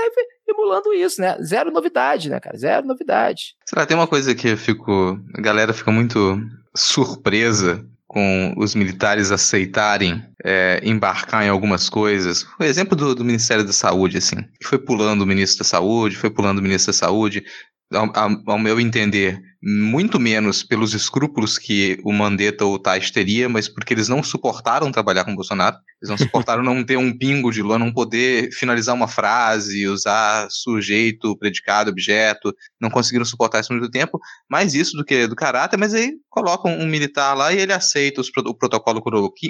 [SPEAKER 4] emulando isso, né? Zero novidade, né, cara? Zero novidade.
[SPEAKER 1] Será tem uma coisa que eu fico. A galera fica muito surpresa com os militares aceitarem é, embarcar em algumas coisas. O exemplo do, do, Ministério da Saúde, assim, que foi pulando o ministro da Saúde, foi pulando o ministro da Saúde, ao, ao, meu entender, muito menos pelos escrúpulos que o Mandetta ou o Tais teria, mas porque eles não suportaram trabalhar com o Bolsonaro. Eles não suportaram não ter um pingo de lua, não poder finalizar uma frase, usar sujeito, predicado, objeto, não conseguiram suportar isso muito tempo. Mais isso do que do caráter, mas aí colocam um militar lá e ele aceita os, o protocolo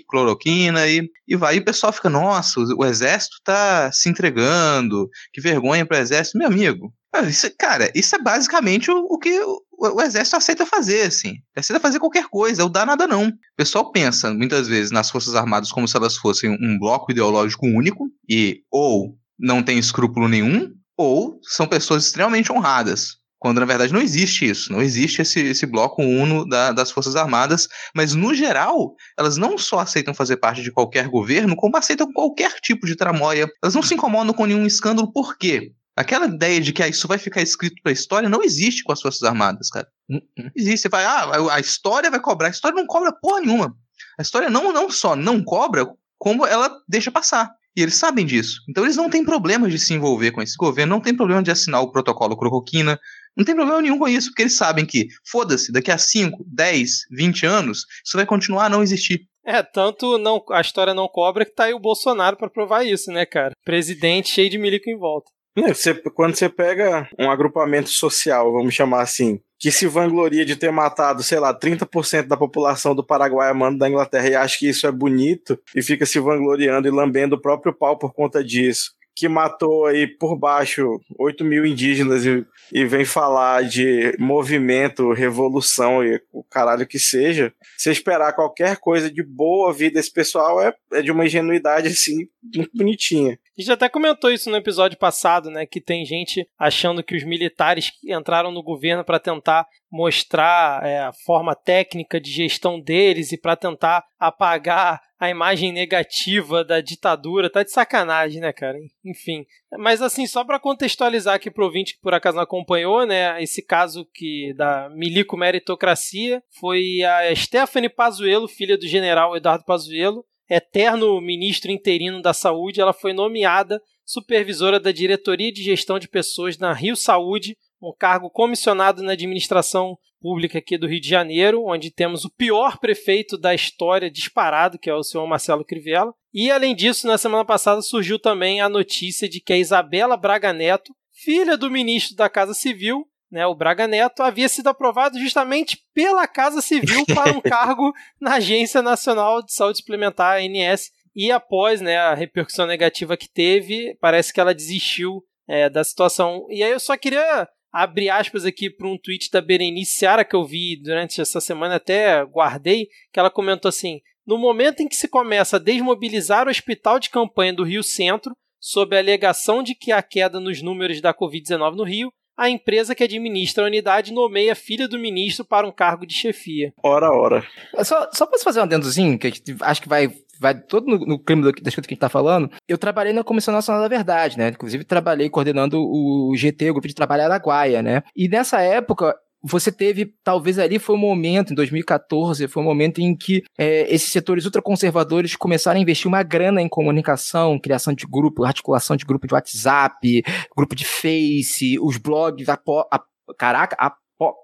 [SPEAKER 1] cloroquina e, e vai. E o pessoal fica, nossa, o, exército está se entregando, que vergonha para o exército. Meu amigo, ah, isso, cara, isso é basicamente o, o que o, exército aceita fazer, assim. Aceita fazer qualquer coisa, o dá nada não. O pessoal pensa, muitas vezes, nas Forças Armadas como se elas fossem um bloco ideológico único e ou não tem escrúpulo nenhum, ou são pessoas extremamente honradas. Quando na verdade não existe isso, não existe esse, esse bloco uno da, das Forças Armadas, mas no geral, elas não só aceitam fazer parte de qualquer governo, como aceitam qualquer tipo de tramóia. Elas não se incomodam com nenhum escândalo, por quê? Aquela ideia de que ah, isso vai ficar escrito pra história não existe com as Forças Armadas, cara. Não existe. Você vai, ah, a história vai cobrar. A história não cobra porra nenhuma. A história não, não só não cobra, como ela deixa passar. E eles sabem disso. Então eles não têm problema de se envolver com esse governo, não tem problema de assinar o protocolo Cloroquina, não tem problema nenhum com isso, porque eles sabem que, foda-se, daqui a 5, 10, 20 anos, isso vai continuar a não existir.
[SPEAKER 3] É, tanto não, a história não cobra que tá aí o Bolsonaro para provar isso, né, cara? Presidente cheio de milico em volta.
[SPEAKER 2] Você, quando você pega um agrupamento social, vamos chamar assim, que se vangloria de ter matado, sei lá, 30% da população do Paraguai amando da Inglaterra e acha que isso é bonito e fica se vangloriando e lambendo o próprio pau por conta disso que matou aí por baixo 8 mil indígenas e, e, vem falar de movimento, revolução e o caralho que seja, se esperar qualquer coisa de boa vida desse pessoal é, é de uma ingenuidade assim, muito bonitinha.
[SPEAKER 3] A gente até comentou isso no episódio passado, né? Que tem gente achando que os militares entraram no governo para tentar mostrar é, a forma técnica de gestão deles e para tentar apagar a imagem negativa da ditadura. Tá de sacanagem, né, cara? Enfim. Mas assim, só para contextualizar aqui pro ouvinte que por acaso não acompanhou, né? Esse caso que da milico meritocracia foi a Stephanie Pazuello, filha do general Eduardo Pazuello, eterno ministro interino da Saúde, ela foi nomeada supervisora da Diretoria de Gestão de Pessoas na Rio Saúde, um cargo comissionado na administração pública aqui do Rio de Janeiro, onde temos o pior prefeito da história disparado, que é o senhor Marcelo Crivella. E além disso, na semana passada surgiu também a notícia de que a Isabela Braga Neto, filha do ministro da Casa Civil, né, o Braga Neto, havia sido aprovado justamente pela Casa Civil para um cargo na Agência Nacional de Saúde Suplementar, ANS. E após né, a repercussão negativa que teve, parece que ela desistiu é, da situação. E aí eu só queria abrir aspas aqui para um tweet da Berenice Seara que eu vi durante essa semana, até guardei, que ela comentou assim: No momento em que se começa a desmobilizar o hospital de campanha do Rio Centro, sob a alegação de que há queda nos números da Covid-19 no Rio, a empresa que administra a unidade nomeia a filha do ministro para um cargo de chefia.
[SPEAKER 2] Ora, ora.
[SPEAKER 4] Só, só posso fazer um adendozinho, que acho que vai vai todo no, no clima das coisas que a gente está falando. Eu trabalhei na Comissão Nacional da Verdade, né? Inclusive trabalhei coordenando o GT, o Grupo de Trabalho Araguaia, né? E nessa época, você teve, talvez ali foi o um momento, em 2014, foi o um momento em que é, esses setores ultraconservadores começaram a investir uma grana em comunicação, criação de grupo, articulação de grupo de WhatsApp, grupo de Face, os blogs, a, a, caraca, a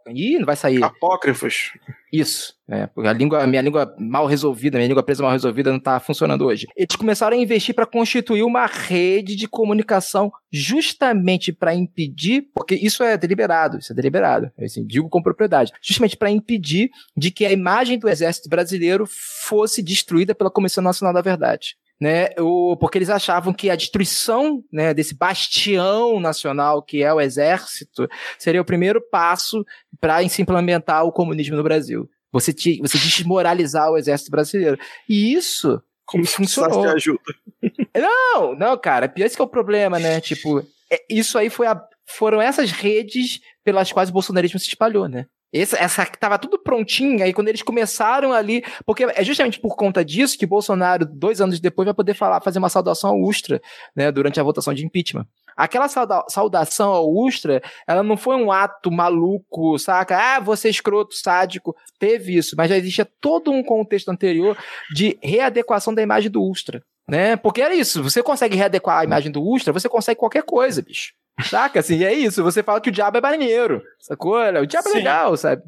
[SPEAKER 4] Ih, não vai sair.
[SPEAKER 2] Apócrifos.
[SPEAKER 4] Isso. É, a língua, minha língua mal resolvida, minha língua presa mal resolvida não está funcionando hoje. Eles começaram a investir para constituir uma rede de comunicação justamente para impedir, porque isso é deliberado, isso é deliberado, eu assim, digo com propriedade, justamente para impedir de que a imagem do exército brasileiro fosse destruída pela Comissão Nacional da Verdade né, o, porque eles achavam que a destruição né, desse bastião nacional que é o exército seria o primeiro passo para se implementar o comunismo no Brasil. Você, te, você desmoralizar o exército brasileiro. E isso
[SPEAKER 2] como se funcionou. ajuda.
[SPEAKER 4] Não, não, cara, esse que é o problema, né? Tipo, é, isso aí foi a, foram essas redes pelas quais o bolsonarismo se espalhou, né? Essa, essa que tava tudo prontinho, aí quando eles começaram ali. Porque é justamente por conta disso que Bolsonaro, dois anos depois, vai poder falar, fazer uma saudação ao Ustra, né, durante a votação de impeachment. Aquela sauda saudação ao Ustra, ela não foi um ato maluco, saca? Ah, você é escroto, sádico. Teve isso, mas já existia todo um contexto anterior de readequação da imagem do Ustra. Né? Porque era isso, você consegue readequar a imagem do Ustra, você consegue qualquer coisa, bicho. Saca? Assim, é isso. Você fala que o diabo é marinheiro. Sacou? O diabo é Sim. é legal, sabe?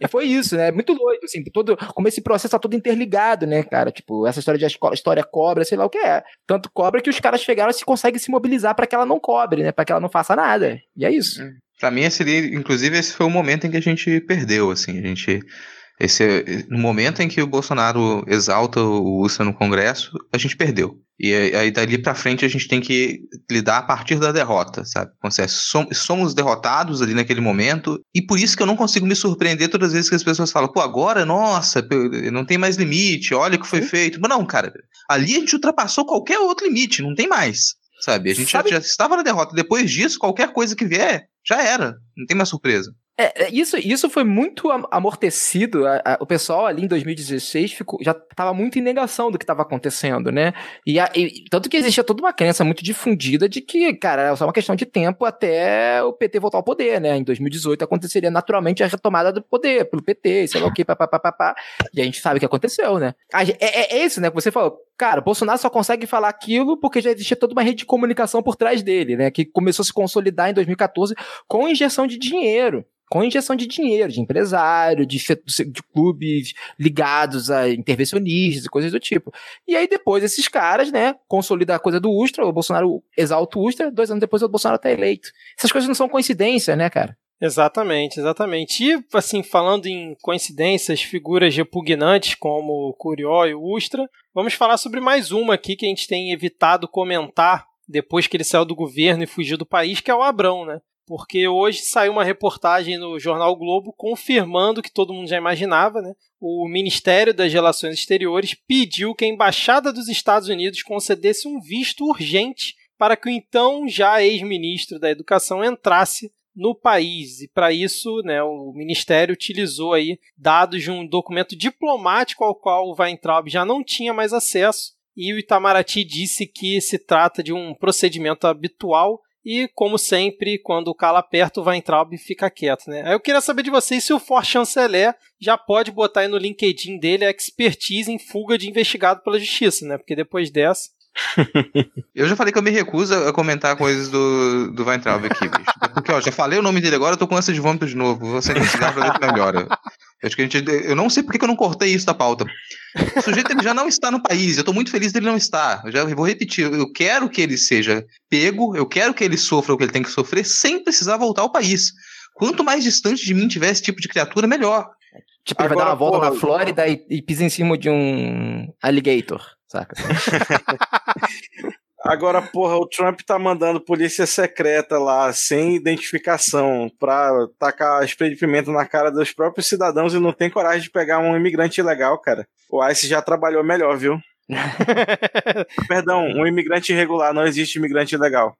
[SPEAKER 4] E foi isso, né? Muito doido, assim. Todo, como esse processo tá todo interligado, né, cara? Tipo, essa história de história cobra, sei lá o que é. Tanto cobra que os caras chegaram e conseguem se mobilizar para que ela não cobre, né? Pra que ela não faça nada. E é isso.
[SPEAKER 1] Pra mim, seria, inclusive, esse foi o momento em que a gente perdeu, assim. A gente. Esse, no momento em que o Bolsonaro exalta o Ustra no Congresso, a gente perdeu. E aí dali para frente a gente tem que lidar a partir da derrota, sabe? Somos derrotados ali naquele momento e por isso que eu não consigo me surpreender todas as vezes que as pessoas falam, pô, agora, nossa, não tem mais limite, olha o que foi feito. Mas não, cara, ali a gente ultrapassou qualquer outro limite, não tem mais, sabe? A gente sabe... já, já estava na derrota. Depois disso, qualquer coisa que vier, já era, não tem mais surpresa.
[SPEAKER 4] É, é, isso, isso foi muito amortecido. O pessoal ali em 2016 ficou, já estava muito em negação do que estava acontecendo, né? E, a, e, tanto que existia toda uma crença muito difundida de que, cara, era só uma questão de tempo até o PT voltar ao poder, né? Em 2018 aconteceria naturalmente a retomada do poder pelo PT, sei lá o que, papapá. E a gente sabe o que aconteceu, né? É, é, é isso, né? Que você falou. Cara, Bolsonaro só consegue falar aquilo porque já existia toda uma rede de comunicação por trás dele, né? Que começou a se consolidar em 2014 com injeção de dinheiro com injeção de dinheiro, de empresário, de, de, clubes ligados a intervencionistas e coisas do tipo. E aí depois esses caras, né, consolidam a coisa do Ustra, o Bolsonaro exalta o Ustra, dois anos depois o Bolsonaro tá eleito. Essas coisas não são coincidência, né, cara?
[SPEAKER 3] Exatamente, exatamente. E, assim, falando em coincidências, figuras repugnantes como Curió e Ustra, vamos falar sobre mais uma aqui que a gente tem evitado comentar depois que ele saiu do governo e fugiu do país, que é o Abrão, né? Porque hoje saiu uma reportagem no Jornal Globo confirmando que todo mundo já imaginava, né? O Ministério das Relações Exteriores pediu que a Embaixada dos Estados Unidos concedesse um visto urgente para que o então já ex-ministro da Educação entrasse no país. E para isso, né, o Ministério utilizou aí dados de um documento diplomático ao qual o Weintraub já não tinha mais acesso. E o Itamaraty disse que se trata de um procedimento habitual e, como sempre, quando o cala perto, o Weintraub fica quieto, né? Aí eu queria saber de vocês se o For Chanceler já pode botar aí no LinkedIn dele a expertise em fuga de investigado pela justiça, né? Porque depois dessa.
[SPEAKER 1] Eu já falei que eu me recuso a comentar coisas do, do Weintraub aqui, bicho. Porque, ó, já falei o nome dele agora, eu tô com ânsia de vômito de novo. Vou acender cigarro pra ver se melhora. Eu, acho que a gente, eu não sei porque eu não cortei isso da pauta. O sujeito ele já não está no país. Eu estou muito feliz dele não estar. Eu já vou repetir. Eu quero que ele seja pego, eu quero que ele sofra o que ele tem que sofrer sem precisar voltar ao país. Quanto mais distante de mim tiver esse tipo de criatura, melhor.
[SPEAKER 4] Tipo, ele vai dar uma volta porra, na Flórida e, e pisa em cima de um alligator, saca?
[SPEAKER 2] Agora, porra, o Trump tá mandando polícia secreta lá, sem identificação, pra tacar spray de pimenta na cara dos próprios cidadãos e não tem coragem de pegar um imigrante ilegal, cara. O ICE já trabalhou melhor, viu? Perdão, um imigrante irregular, não existe imigrante ilegal.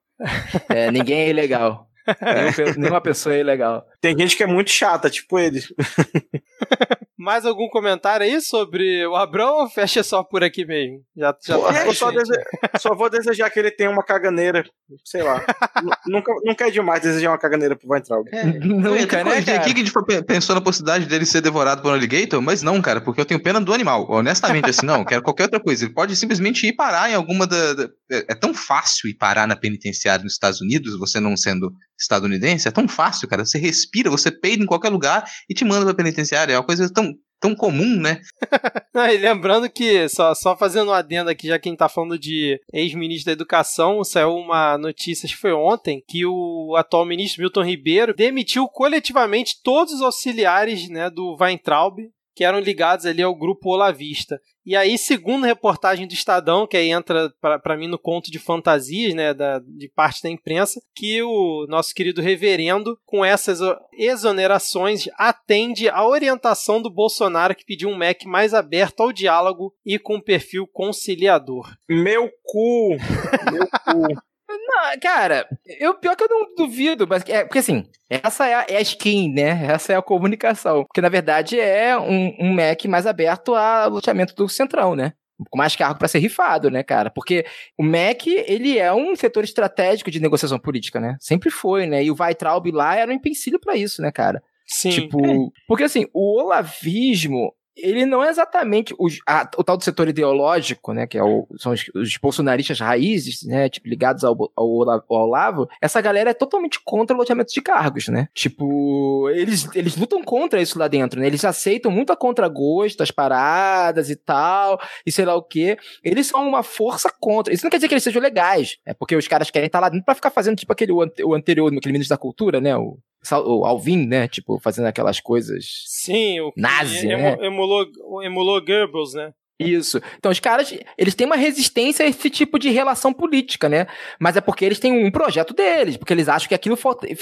[SPEAKER 4] É, ninguém é ilegal. É. Nenhuma pessoa é ilegal.
[SPEAKER 2] Tem gente que é muito chata, tipo ele.
[SPEAKER 3] Mais algum comentário aí sobre o Abrão ou fecha só por aqui mesmo?
[SPEAKER 2] Já, já Pô, tá só, dese... só, vou desejar que ele tenha uma caganeira. Sei lá. nunca, nunca é demais desejar uma caganeira pro Weintraub. É,
[SPEAKER 1] nunca, né, cara? aqui que a gente pensou na possibilidade dele ser devorado por um alligator, mas não, cara, porque eu tenho pena do animal. Honestamente, assim, não, quero qualquer outra coisa. Ele pode simplesmente ir parar em alguma da. da... É, é tão fácil ir parar na penitenciária nos Estados Unidos, você não sendo estadunidense, é tão fácil, cara. Você respira, você peida em qualquer lugar e te manda pra penitenciária. É uma coisa tão, tão comum, né?
[SPEAKER 3] e lembrando que, só, só fazendo um adendo aqui, já quem tá falando de ex-ministro da Educação, saiu uma notícia, acho que foi ontem, que o atual ministro Milton Ribeiro demitiu coletivamente todos os auxiliares né, do Weintraub, que eram ligados ali ao grupo Olavista. E aí, segundo a reportagem do Estadão, que aí entra para mim no conto de fantasias, né, da, de parte da imprensa, que o nosso querido reverendo, com essas exonerações, atende à orientação do Bolsonaro, que pediu um MEC mais aberto ao diálogo e com perfil conciliador.
[SPEAKER 2] Meu cu! Meu cu!
[SPEAKER 4] Não, cara, eu pior que eu não duvido, mas é, porque assim, essa é a, é a skin, né? Essa é a comunicação. Porque na verdade é um, um Mac mais aberto ao loteamento do Centrão, né? com mais cargo para ser rifado, né, cara? Porque o MEC, ele é um setor estratégico de negociação política, né? Sempre foi, né? E o Weitraub lá era um empecilho para isso, né, cara?
[SPEAKER 3] Sim.
[SPEAKER 4] Tipo, porque assim, o olavismo, ele não é exatamente o, a, o tal do setor ideológico, né, que é o, são os, os, bolsonaristas raízes, né, tipo, ligados ao, ao, ao, Olavo, essa galera é totalmente contra o loteamento de cargos, né? Tipo, eles, eles lutam contra isso lá dentro, né? Eles aceitam muito a contragosto, as paradas e tal, e sei lá o quê. Eles são uma força contra. Isso não quer dizer que eles sejam legais, é porque os caras querem estar lá dentro pra ficar fazendo, tipo, aquele, o anterior, aquele ministro da cultura, né, o o Alvin, né? Tipo, fazendo aquelas coisas.
[SPEAKER 3] Sim, o
[SPEAKER 4] nazi, né?
[SPEAKER 3] Emulou, emulou Goebbels, né?
[SPEAKER 4] Isso. Então, os caras, eles têm uma resistência a esse tipo de relação política, né? Mas é porque eles têm um projeto deles, porque eles acham que aquilo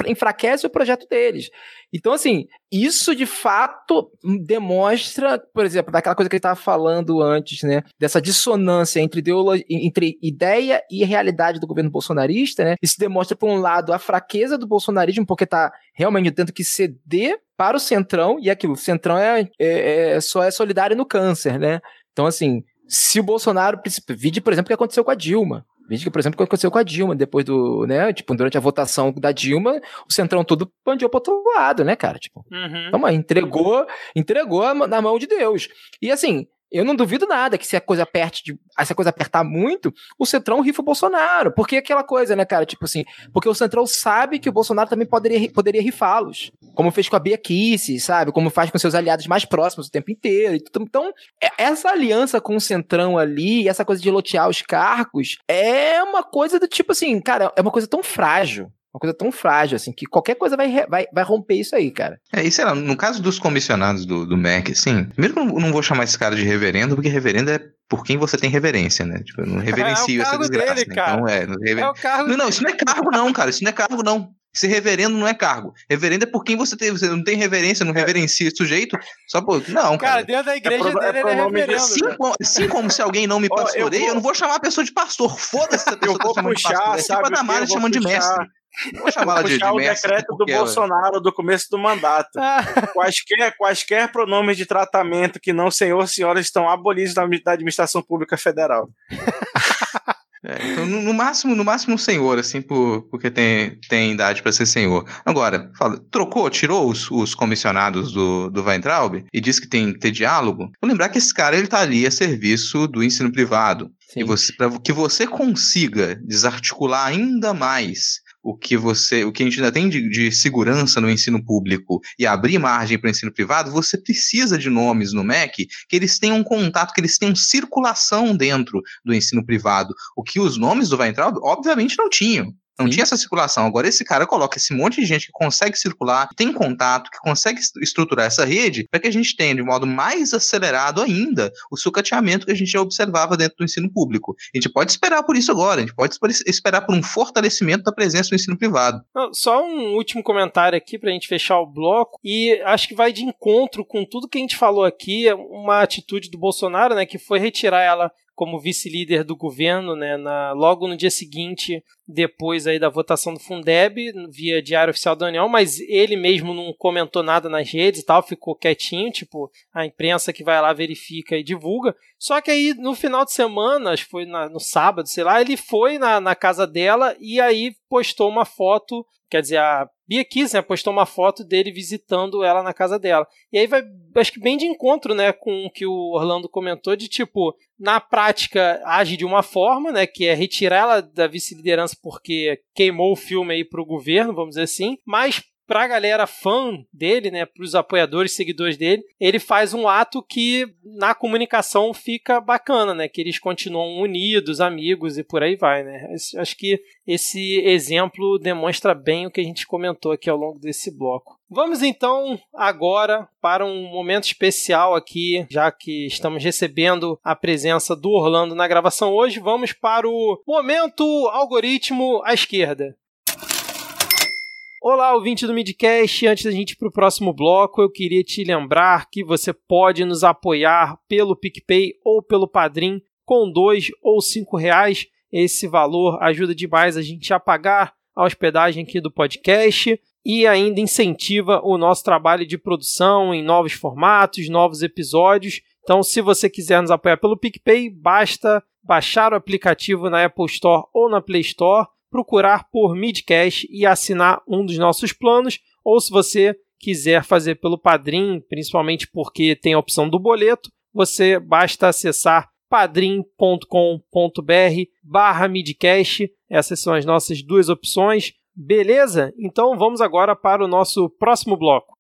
[SPEAKER 4] enfraquece o projeto deles. Então, assim, isso de fato demonstra, por exemplo, daquela coisa que ele estava falando antes, né? Dessa dissonância entre, entre ideia e realidade do governo bolsonarista, né? Isso demonstra, por um lado, a fraqueza do bolsonarismo, porque está realmente tendo que ceder para o centrão, e aquilo, o centrão é, é, é só é solidário no câncer, né? Então, assim, se o Bolsonaro. Vide, por exemplo, o que aconteceu com a Dilma. Vide, por exemplo, o que aconteceu com a Dilma depois do. né? Tipo, durante a votação da Dilma, o Centrão todo pandeou pro outro lado, né, cara? Tipo, uhum. então, entregou, entregou na mão de Deus. E assim, eu não duvido nada que se a coisa aperte, de, se a coisa apertar muito, o Centrão rifa o Bolsonaro. Porque é aquela coisa, né, cara? Tipo assim, porque o Centrão sabe que o Bolsonaro também poderia, poderia rifá-los. Como fez com a Bia Kicis, sabe? Como faz com seus aliados mais próximos o tempo inteiro. Então, é, essa aliança com o Centrão ali, essa coisa de lotear os cargos, é uma coisa do tipo assim, cara, é uma coisa tão frágil uma coisa tão frágil, assim, que qualquer coisa vai, vai, vai romper isso aí, cara.
[SPEAKER 1] É, e sei lá, no caso dos comissionados do, do MEC, assim, primeiro que eu não vou chamar esse cara de reverendo, porque reverendo é por quem você tem reverência, né? Tipo, eu não reverencio é, é essa desgraça. Dele, né? Então, é, não rever... é o cargo não, não, isso não é cargo, não, cara. Isso não é cargo, não. Ser reverendo não é cargo. Reverendo é por quem você tem. Você não tem reverência, não reverencia esse sujeito. Só por. Não, cara.
[SPEAKER 3] Cara, dentro da igreja é pro, dele é, é reverendo.
[SPEAKER 1] Assim, como, assim como se alguém não me pastoreia, eu, vou... eu, não vou chamar a pessoa de pastor. Foda-se se a pessoa tá chamando puxar, de pastor. É tipo a Damares chamando de mestre.
[SPEAKER 2] Vou chamar de, de o decreto do Bolsonaro do começo do mandato. Ah. quaisquer, quaisquer pronomes de tratamento que não senhor, senhora estão abolidos da administração pública federal.
[SPEAKER 1] É, então, no, no, máximo, no máximo senhor, assim, por, porque tem, tem idade para ser senhor. Agora, fala, trocou, tirou os, os comissionados do, do Weintraub e disse que tem que ter diálogo. Vou lembrar que esse cara ele tá ali a serviço do ensino privado. Sim. E você, para que você consiga desarticular ainda mais o que você, o que a gente ainda tem de, de segurança no ensino público e abrir margem para o ensino privado, você precisa de nomes no MEC que eles tenham contato, que eles tenham circulação dentro do ensino privado, o que os nomes do Weintraub obviamente não tinham. Não Sim. tinha essa circulação. Agora, esse cara coloca esse monte de gente que consegue circular, tem contato, que consegue estruturar essa rede, para que a gente tenha, de modo mais acelerado ainda, o sucateamento que a gente já observava dentro do ensino público. A gente pode esperar por isso agora, a gente pode esperar por um fortalecimento da presença do ensino privado.
[SPEAKER 3] Só um último comentário aqui para a gente fechar o bloco, e acho que vai de encontro com tudo que a gente falou aqui, uma atitude do Bolsonaro, né, que foi retirar ela como vice-líder do governo, né, na, logo no dia seguinte, depois aí da votação do Fundeb, via Diário Oficial da União, mas ele mesmo não comentou nada nas redes e tal, ficou quietinho, tipo, a imprensa que vai lá verifica e divulga. Só que aí, no final de semana, acho que foi na, no sábado, sei lá, ele foi na, na casa dela e aí postou uma foto, quer dizer, a Bia Kiss, né, postou uma foto dele visitando ela na casa dela. E aí vai, acho que bem de encontro, né, com o que o Orlando comentou, de tipo, na prática age de uma forma, né, que é retirar ela da vice-liderança porque queimou o filme aí pro governo, vamos dizer assim, mas pra galera fã dele, né, pros apoiadores, seguidores dele, ele faz um ato que na comunicação fica bacana, né, que eles continuam unidos, amigos e por aí vai, né. Acho que esse exemplo demonstra bem o que a gente comentou aqui ao longo desse bloco. Vamos então agora para um momento especial aqui, já que estamos recebendo a presença do Orlando na gravação hoje. Vamos para o momento algoritmo à esquerda. Olá, ouvinte do Midcast. Antes da gente ir para o próximo bloco, eu queria te lembrar que você pode nos apoiar pelo PicPay ou pelo Padrim com dois ou cinco reais. Esse valor ajuda demais a gente a pagar a hospedagem aqui do podcast e ainda incentiva o nosso trabalho de produção em novos formatos, novos episódios. Então, se você quiser nos apoiar pelo PicPay, basta baixar o aplicativo na Apple Store ou na Play Store procurar por Midcast e assinar um dos nossos planos, ou se você quiser fazer pelo Padrim, principalmente porque tem a opção do boleto, você basta acessar padrim.com.br barra midcast. Essas são as nossas duas opções. Beleza? Então vamos agora para o nosso próximo bloco.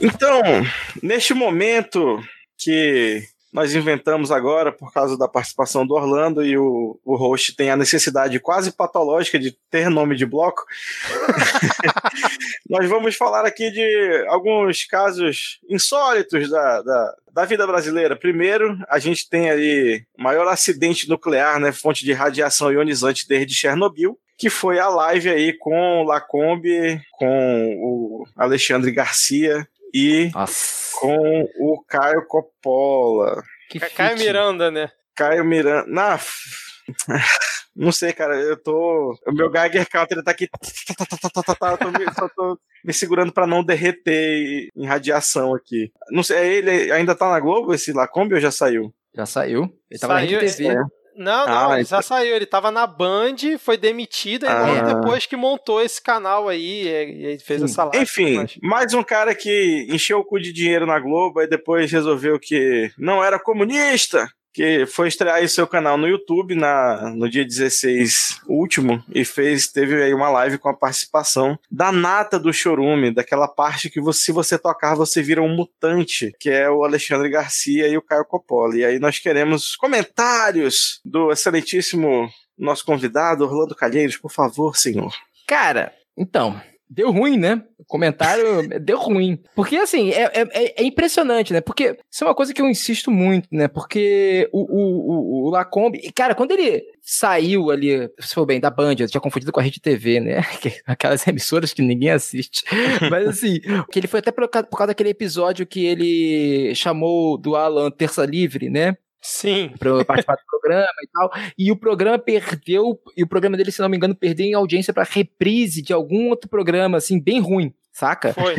[SPEAKER 2] Então, neste momento que nós inventamos agora por causa da participação do Orlando e o, o host tem a necessidade quase patológica de ter nome de bloco. nós vamos falar aqui de alguns casos insólitos da, da, da vida brasileira. Primeiro, a gente tem ali o maior acidente nuclear, né, fonte de radiação ionizante desde Chernobyl que foi a live aí com o Lacombe, com o Alexandre Garcia e Nossa. com o Caio Coppola.
[SPEAKER 3] Que Caio Miranda, né?
[SPEAKER 2] Caio Miranda. Na... Não sei, cara, eu tô. O meu Geiger Counter tá aqui. Eu tô me, só tô me segurando para não derreter em radiação aqui. Não sei, ele ainda tá na Globo, esse Lacombe, ou já saiu?
[SPEAKER 4] Já saiu. Ele tava saiu, na RTV. É.
[SPEAKER 3] Não, não, ah, ele então... já saiu. Ele tava na Band, foi demitido ah. depois que montou esse canal aí e fez essa live.
[SPEAKER 2] Enfim, mais um cara que encheu o cu de dinheiro na Globo e depois resolveu que não era comunista que foi estrear aí seu canal no YouTube na, no dia 16 último e fez teve aí uma live com a participação da nata do Chorume, daquela parte que você, se você tocar você vira um mutante, que é o Alexandre Garcia e o Caio Coppola. E aí nós queremos comentários do excelentíssimo nosso convidado Orlando Calheiros, por favor, senhor.
[SPEAKER 4] Cara, então, deu ruim, né? O comentário deu ruim. Porque, assim, é, é, é, impressionante, né? Porque isso é uma coisa que eu insisto muito, né? Porque o, o, o, o Lacombe. Cara, quando ele saiu ali, se for bem, da Band, eu tinha confundido com a Rede TV, né? Aquelas emissoras que ninguém assiste. Mas, assim, que ele foi até por, por causa daquele episódio que ele chamou do Alan Terça Livre, né?
[SPEAKER 3] Sim.
[SPEAKER 4] Pra participar do programa e tal. E o programa perdeu, e o programa dele, se não me engano, perdeu em audiência para reprise de algum outro programa, assim, bem ruim. Saca?
[SPEAKER 3] Foi.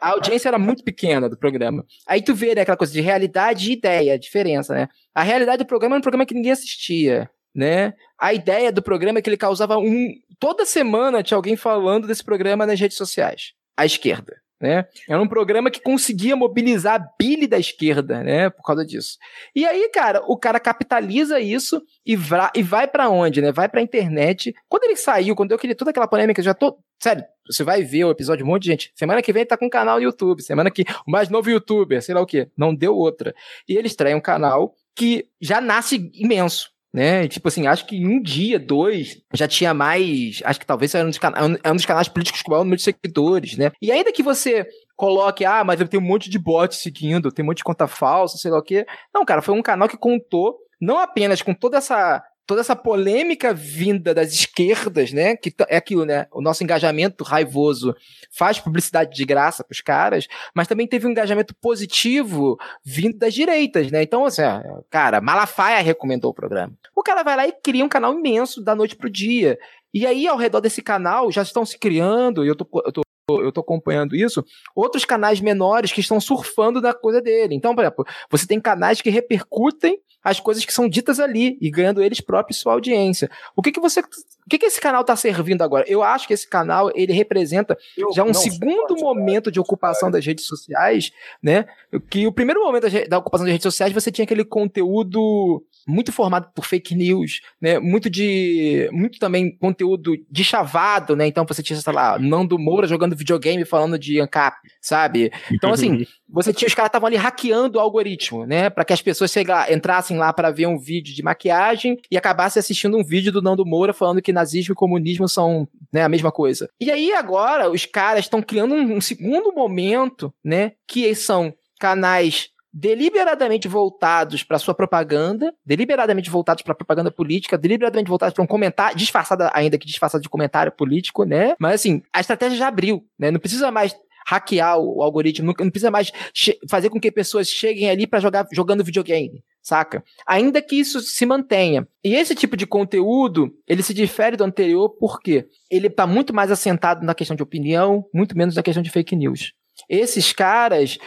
[SPEAKER 4] A, a, audiência era muito pequena do programa. Aí tu vê né, aquela coisa de realidade e ideia, a diferença, né? A realidade do programa era um programa que ninguém assistia, né? A ideia do programa é que ele causava um. Toda semana tinha alguém falando desse programa nas redes sociais. À esquerda. Né? Era um programa que conseguia mobilizar a bile da esquerda, né? Por causa disso. E aí, cara, o cara capitaliza isso e, vra, e vai para onde, né? Vai pra internet. Quando ele saiu, quando eu queria toda aquela polêmica, já tô. Sério, você vai ver o episódio, um monte de gente. Semana que vem tá com um canal no YouTube. Semana que. O mais novo youtuber, sei lá o quê. Não deu outra. E ele estreia um canal que já nasce imenso né? Tipo assim, acho que em um dia, dois, já tinha mais. Acho que talvez era um dos, cana é um dos canais políticos com o maior número de seguidores, né? E ainda que você coloque, ah, mas eu tenho um monte de bots seguindo, tem um monte de conta falsa, sei lá o quê. Não, cara, foi um canal que contou não apenas com toda essa toda essa polêmica vinda das esquerdas, né? Que é aquilo, né? O nosso engajamento raivoso faz publicidade de graça para os caras, mas também teve um engajamento positivo vindo das direitas, né? Então, assim, cara, Malafaia recomendou o programa. O cara vai lá e cria um canal imenso da noite pro dia. E aí, ao redor desse canal, já estão se criando, e eu tô, eu tô eu tô acompanhando isso, outros canais menores que estão surfando da coisa dele. Então, por exemplo, você tem canais que repercutem as coisas que são ditas ali e ganhando eles próprios sua audiência. O que que você, o que que esse canal está servindo agora? Eu acho que esse canal ele representa eu já um segundo momento de ocupação das redes sociais, né? Que o primeiro momento da ocupação das redes sociais você tinha aquele conteúdo muito formado por fake news, né? Muito de muito também conteúdo de chavado, né? Então você tinha, sei lá, Nando Moura jogando videogame falando de ANCAP, sabe? Então assim, você tinha os caras estavam ali hackeando o algoritmo, né? Para que as pessoas chegar, entrassem lá para ver um vídeo de maquiagem e acabassem assistindo um vídeo do Nando Moura falando que nazismo e comunismo são, né, a mesma coisa. E aí agora os caras estão criando um, um segundo momento, né, que são canais deliberadamente voltados para sua propaganda, deliberadamente voltados para propaganda política, deliberadamente voltados para um comentário, disfarçada ainda que disfarçado de comentário político, né? Mas assim, a estratégia já abriu, né? Não precisa mais hackear o, algoritmo, não precisa mais fazer com que pessoas cheguem ali para jogar jogando videogame, saca? Ainda que isso se mantenha. E esse tipo de conteúdo, ele se difere do anterior porque ele está muito mais assentado na questão de opinião, muito menos na questão de fake news. Esses caras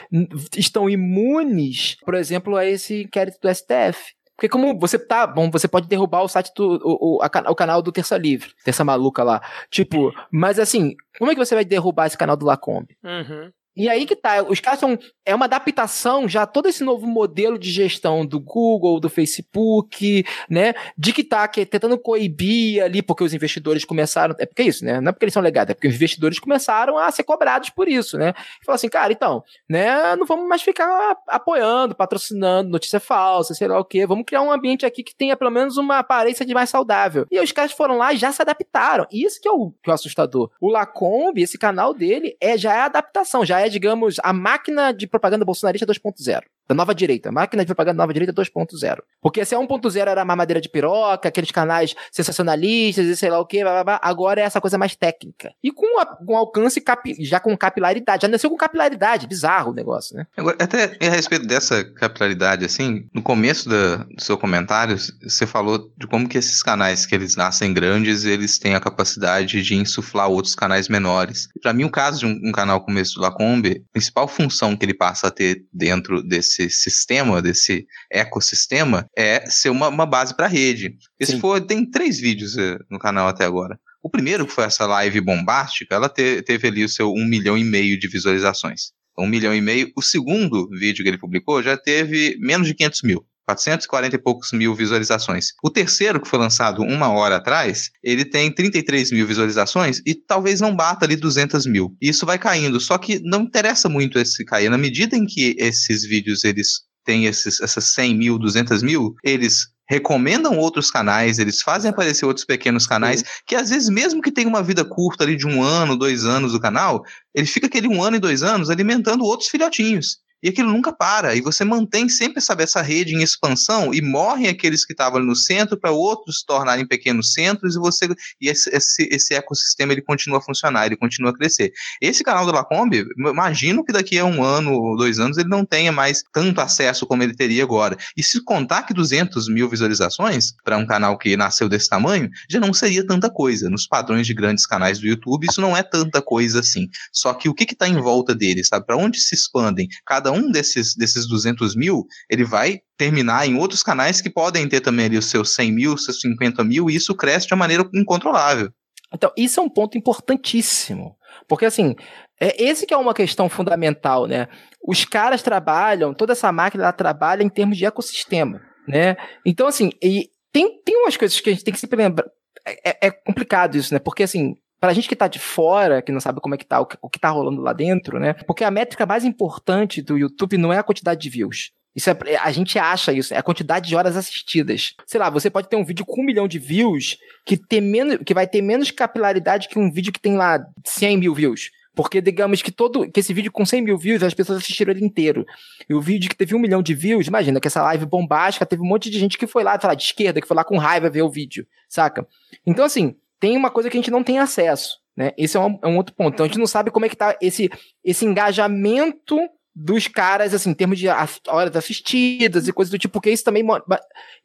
[SPEAKER 4] estão imunes, por exemplo, a esse inquérito do STF. Porque como você tá, bom, você pode derrubar o site do o, o, a, o canal do Terça Livre, Terça Maluca lá. Tipo, mas assim, como é que você vai derrubar esse canal do Lacombe?
[SPEAKER 3] Uhum.
[SPEAKER 4] E aí que tá, os caras são. É uma adaptação já todo esse novo modelo de gestão do Google, do Facebook, né? De que tá que, tentando coibir ali, porque os investidores começaram. É porque é isso, né? Não é porque eles são legados, é porque os investidores começaram a ser cobrados por isso, né? E falam assim, cara, então, né? Não vamos mais ficar apoiando, patrocinando notícia falsa, sei lá o quê. Vamos criar um ambiente aqui que tenha pelo menos uma aparência de mais saudável. E os caras foram lá e já se adaptaram. Isso que é o, que é o assustador. O Lacombe, esse canal dele, é, já é adaptação, já é, digamos, a máquina de propaganda bolsonarista 2.0 da nova direita, máquina de propaganda nova direita 2.0. Porque se a 1.0 era mamadeira de piroca, aqueles canais sensacionalistas e sei lá o que, agora é essa coisa mais técnica. E com, a, alcance já com capilaridade, já nasceu com capilaridade, bizarro o negócio, né?
[SPEAKER 1] Agora, até a respeito dessa capilaridade, assim, no começo da, do seu comentário, você falou de como que esses canais que eles nascem grandes, eles têm a capacidade de insuflar outros canais menores. Para mim, o caso de um, um canal como esse do Lacombe, a principal função que ele passa a ter dentro desse desse sistema, desse ecossistema, é ser uma, uma base para rede. Esse for, tem três vídeos eh, no canal até agora. O primeiro, que foi essa live bombástica, ela te, teve ali o seu um milhão e meio de visualizações. Um milhão e meio. O segundo vídeo que ele publicou já teve menos de 500 mil. 440 e poucos mil visualizações. O terceiro, que foi lançado uma hora atrás, ele tem 33 mil visualizações e talvez não bata ali 200 mil. E isso vai caindo, só que não interessa muito esse cair. Na medida em que esses vídeos eles têm esses, essas 100 mil, 200 mil, eles recomendam outros canais, eles fazem aparecer outros pequenos canais, Sim. que às vezes, mesmo que tenha uma vida curta ali de um ano, dois anos do canal, ele fica aquele um ano e dois anos alimentando outros filhotinhos e aquilo nunca para. E você mantém sempre sabe, essa rede em expansão e morrem aqueles que estavam no centro para outros se tornarem pequenos centros e você e esse, esse, esse, ecossistema ele continua a funcionar, ele continua a crescer. Esse canal do Lacombe, imagino que daqui a um ano ou dois anos ele não tenha mais tanto acesso como ele teria agora. E se contar que 200 mil visualizações para um canal que nasceu desse tamanho, já não seria tanta coisa. Nos padrões de grandes canais do YouTube, isso não é tanta coisa assim. Só que o que está em volta dele, sabe? Para onde se expandem? Cada cada um desses, desses 200 mil, ele vai terminar em outros canais que podem ter também ali os seus 100 mil, seus 50 mil, e isso cresce de uma maneira incontrolável.
[SPEAKER 4] Então, isso é um ponto importantíssimo. Porque, assim, é esse que é uma questão fundamental, né? Os caras trabalham, toda essa máquina ela trabalha em termos de ecossistema, né? Então, assim, e tem, tem umas coisas que a gente tem que sempre lembrar. É, é complicado isso, né? Porque, assim, Pra gente que tá de fora, que não sabe como é que tá, o que, o que tá rolando lá dentro, né? Porque a métrica mais importante do YouTube não é a quantidade de views. Isso é, a gente acha isso, é a quantidade de horas assistidas. Sei lá, você pode ter um vídeo com um milhão de views que, ter menos, que vai ter menos capilaridade que um vídeo que tem lá 100 mil views. Porque, digamos que todo que esse vídeo com 100 mil views, as pessoas assistiram ele inteiro. E o vídeo que teve um milhão de views, imagina que essa live bombástica, teve um monte de gente que foi lá, sei lá, de esquerda, que foi lá com raiva ver o vídeo, saca? Então, assim, tem uma coisa que a gente não tem acesso. Né? Esse é um, é um, outro ponto. Então a gente não sabe como é que tá esse, esse engajamento dos caras, assim, em termos de horas assistidas e coisas do tipo, porque isso também.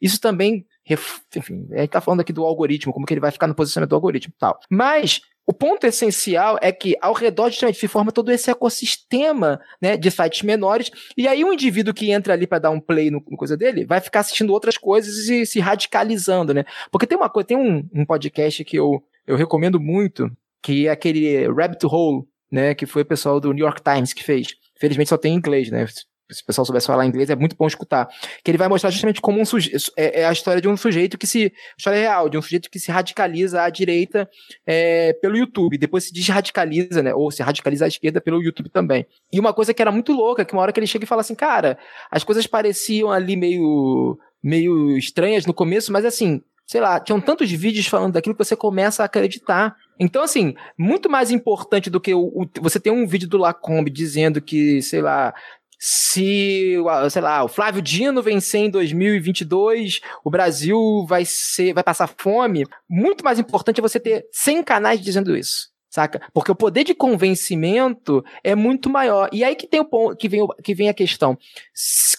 [SPEAKER 4] Isso também. Enfim, a gente tá falando aqui do algoritmo, como que ele vai ficar no posicionamento do algoritmo e tal. Mas o ponto essencial é que ao redor justamente se forma todo esse ecossistema né, de sites menores, e aí o indivíduo que entra ali para dar um play no, no, coisa dele vai ficar assistindo outras coisas e se radicalizando, né? Porque tem uma coisa, tem um, um podcast que eu, eu recomendo muito, que é aquele Rabbit Hole, né? Que foi o pessoal do New York Times que fez. Felizmente só tem em inglês, né? Se o pessoal soubesse falar inglês, é muito bom escutar. Que ele vai mostrar justamente como um sujeito. É, é, a história de um sujeito que se. História real, de um sujeito que se radicaliza à direita é, pelo YouTube, depois se desradicaliza, né? Ou se radicaliza à esquerda pelo YouTube também. E uma coisa que era muito louca, que uma hora que ele chega e fala assim, cara, as coisas pareciam ali meio. meio estranhas no começo, mas assim. Sei lá, tinham tantos vídeos falando daquilo que você começa a acreditar. Então, assim, muito mais importante do que o, o, você ter um vídeo do Lacombe dizendo que, sei lá, se, sei lá, o Flávio Dino vencer em 2022, o Brasil vai ser, vai passar fome. Muito mais importante é você ter 100 canais dizendo isso. Saca? Porque o poder de convencimento é muito maior. E aí que tem o ponto, que vem, que vem a questão.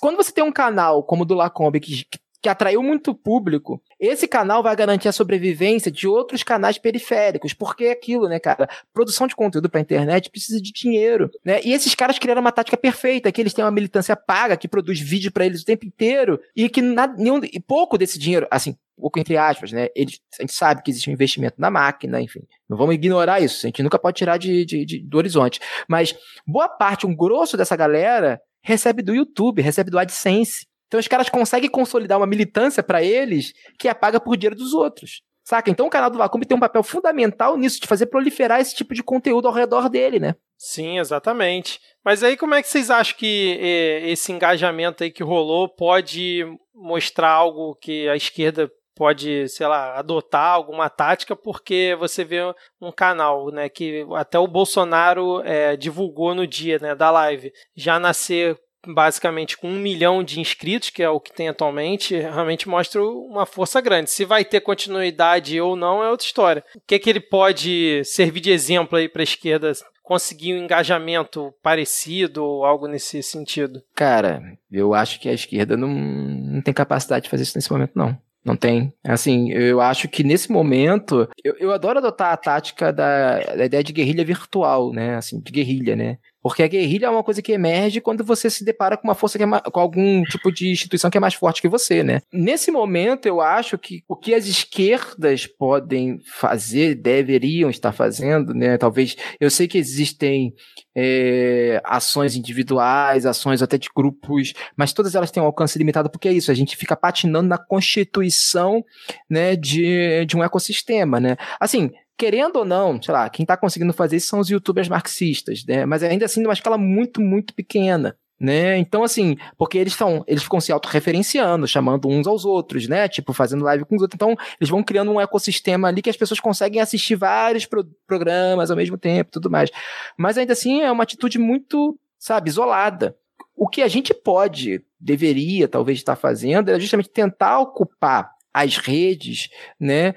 [SPEAKER 4] Quando você tem um canal como o do Lacombe, que, que que atraiu muito público, esse canal vai garantir a sobrevivência de outros canais periféricos, porque é aquilo, né, cara? Produção de conteúdo pra internet precisa de dinheiro, né? E esses caras criaram uma tática perfeita, que eles têm uma militância paga que produz vídeo para eles o tempo inteiro e que nada, nenhum, e pouco desse dinheiro, assim, pouco entre aspas, né? Eles, a gente sabe que existe um investimento na máquina, enfim. Não vamos ignorar isso, a gente nunca pode tirar de, de, de do horizonte. Mas boa parte, um grosso dessa galera recebe do YouTube, recebe do AdSense. Então os caras conseguem consolidar uma militância para eles que é paga por dinheiro dos outros. Saca? Então o canal do Vacuum tem um papel fundamental nisso, de fazer proliferar esse tipo de conteúdo ao redor dele, né?
[SPEAKER 3] Sim, exatamente. Mas aí como é que vocês acham que eh, esse engajamento aí que rolou pode mostrar algo que a esquerda pode, sei lá, adotar alguma tática, porque você vê um canal, né, que até o Bolsonaro é, divulgou no dia, né, da live, já nascer basicamente com um milhão de inscritos, que é o que tem atualmente, realmente mostra uma força grande. Se vai ter continuidade ou não é outra história. O que, é que ele pode servir de exemplo aí para a esquerda conseguir um engajamento parecido ou algo nesse sentido?
[SPEAKER 4] Cara, eu acho que a esquerda não, não tem capacidade de fazer isso nesse momento, não. Não tem. Assim, eu acho que nesse momento, eu, eu adoro adotar a tática da, da ideia de guerrilha virtual, né? Assim, de guerrilha, né? Porque a guerrilha é uma coisa que emerge quando você se depara com uma força que é com algum tipo de instituição que é mais forte que você, né? Nesse momento, eu acho que o que as esquerdas podem fazer, deveriam estar fazendo, né? Talvez. Eu sei que existem é, ações individuais, ações até de grupos, mas todas elas têm um alcance limitado, porque é isso, a gente fica patinando na constituição né, de, de um ecossistema, né? Assim, querendo ou não, sei lá, quem está conseguindo fazer isso são os youtubers marxistas, né? Mas ainda assim, numa escala muito, muito pequena. Né? Então, assim, porque eles estão, eles ficam se autorreferenciando, chamando uns aos outros, né? Tipo, fazendo live com os outros. Então, eles vão criando um ecossistema ali que as pessoas conseguem assistir vários pro programas ao mesmo tempo tudo mais. Mas ainda assim é uma atitude muito, sabe, isolada. O que a gente pode, deveria talvez estar fazendo é justamente tentar ocupar as redes, né,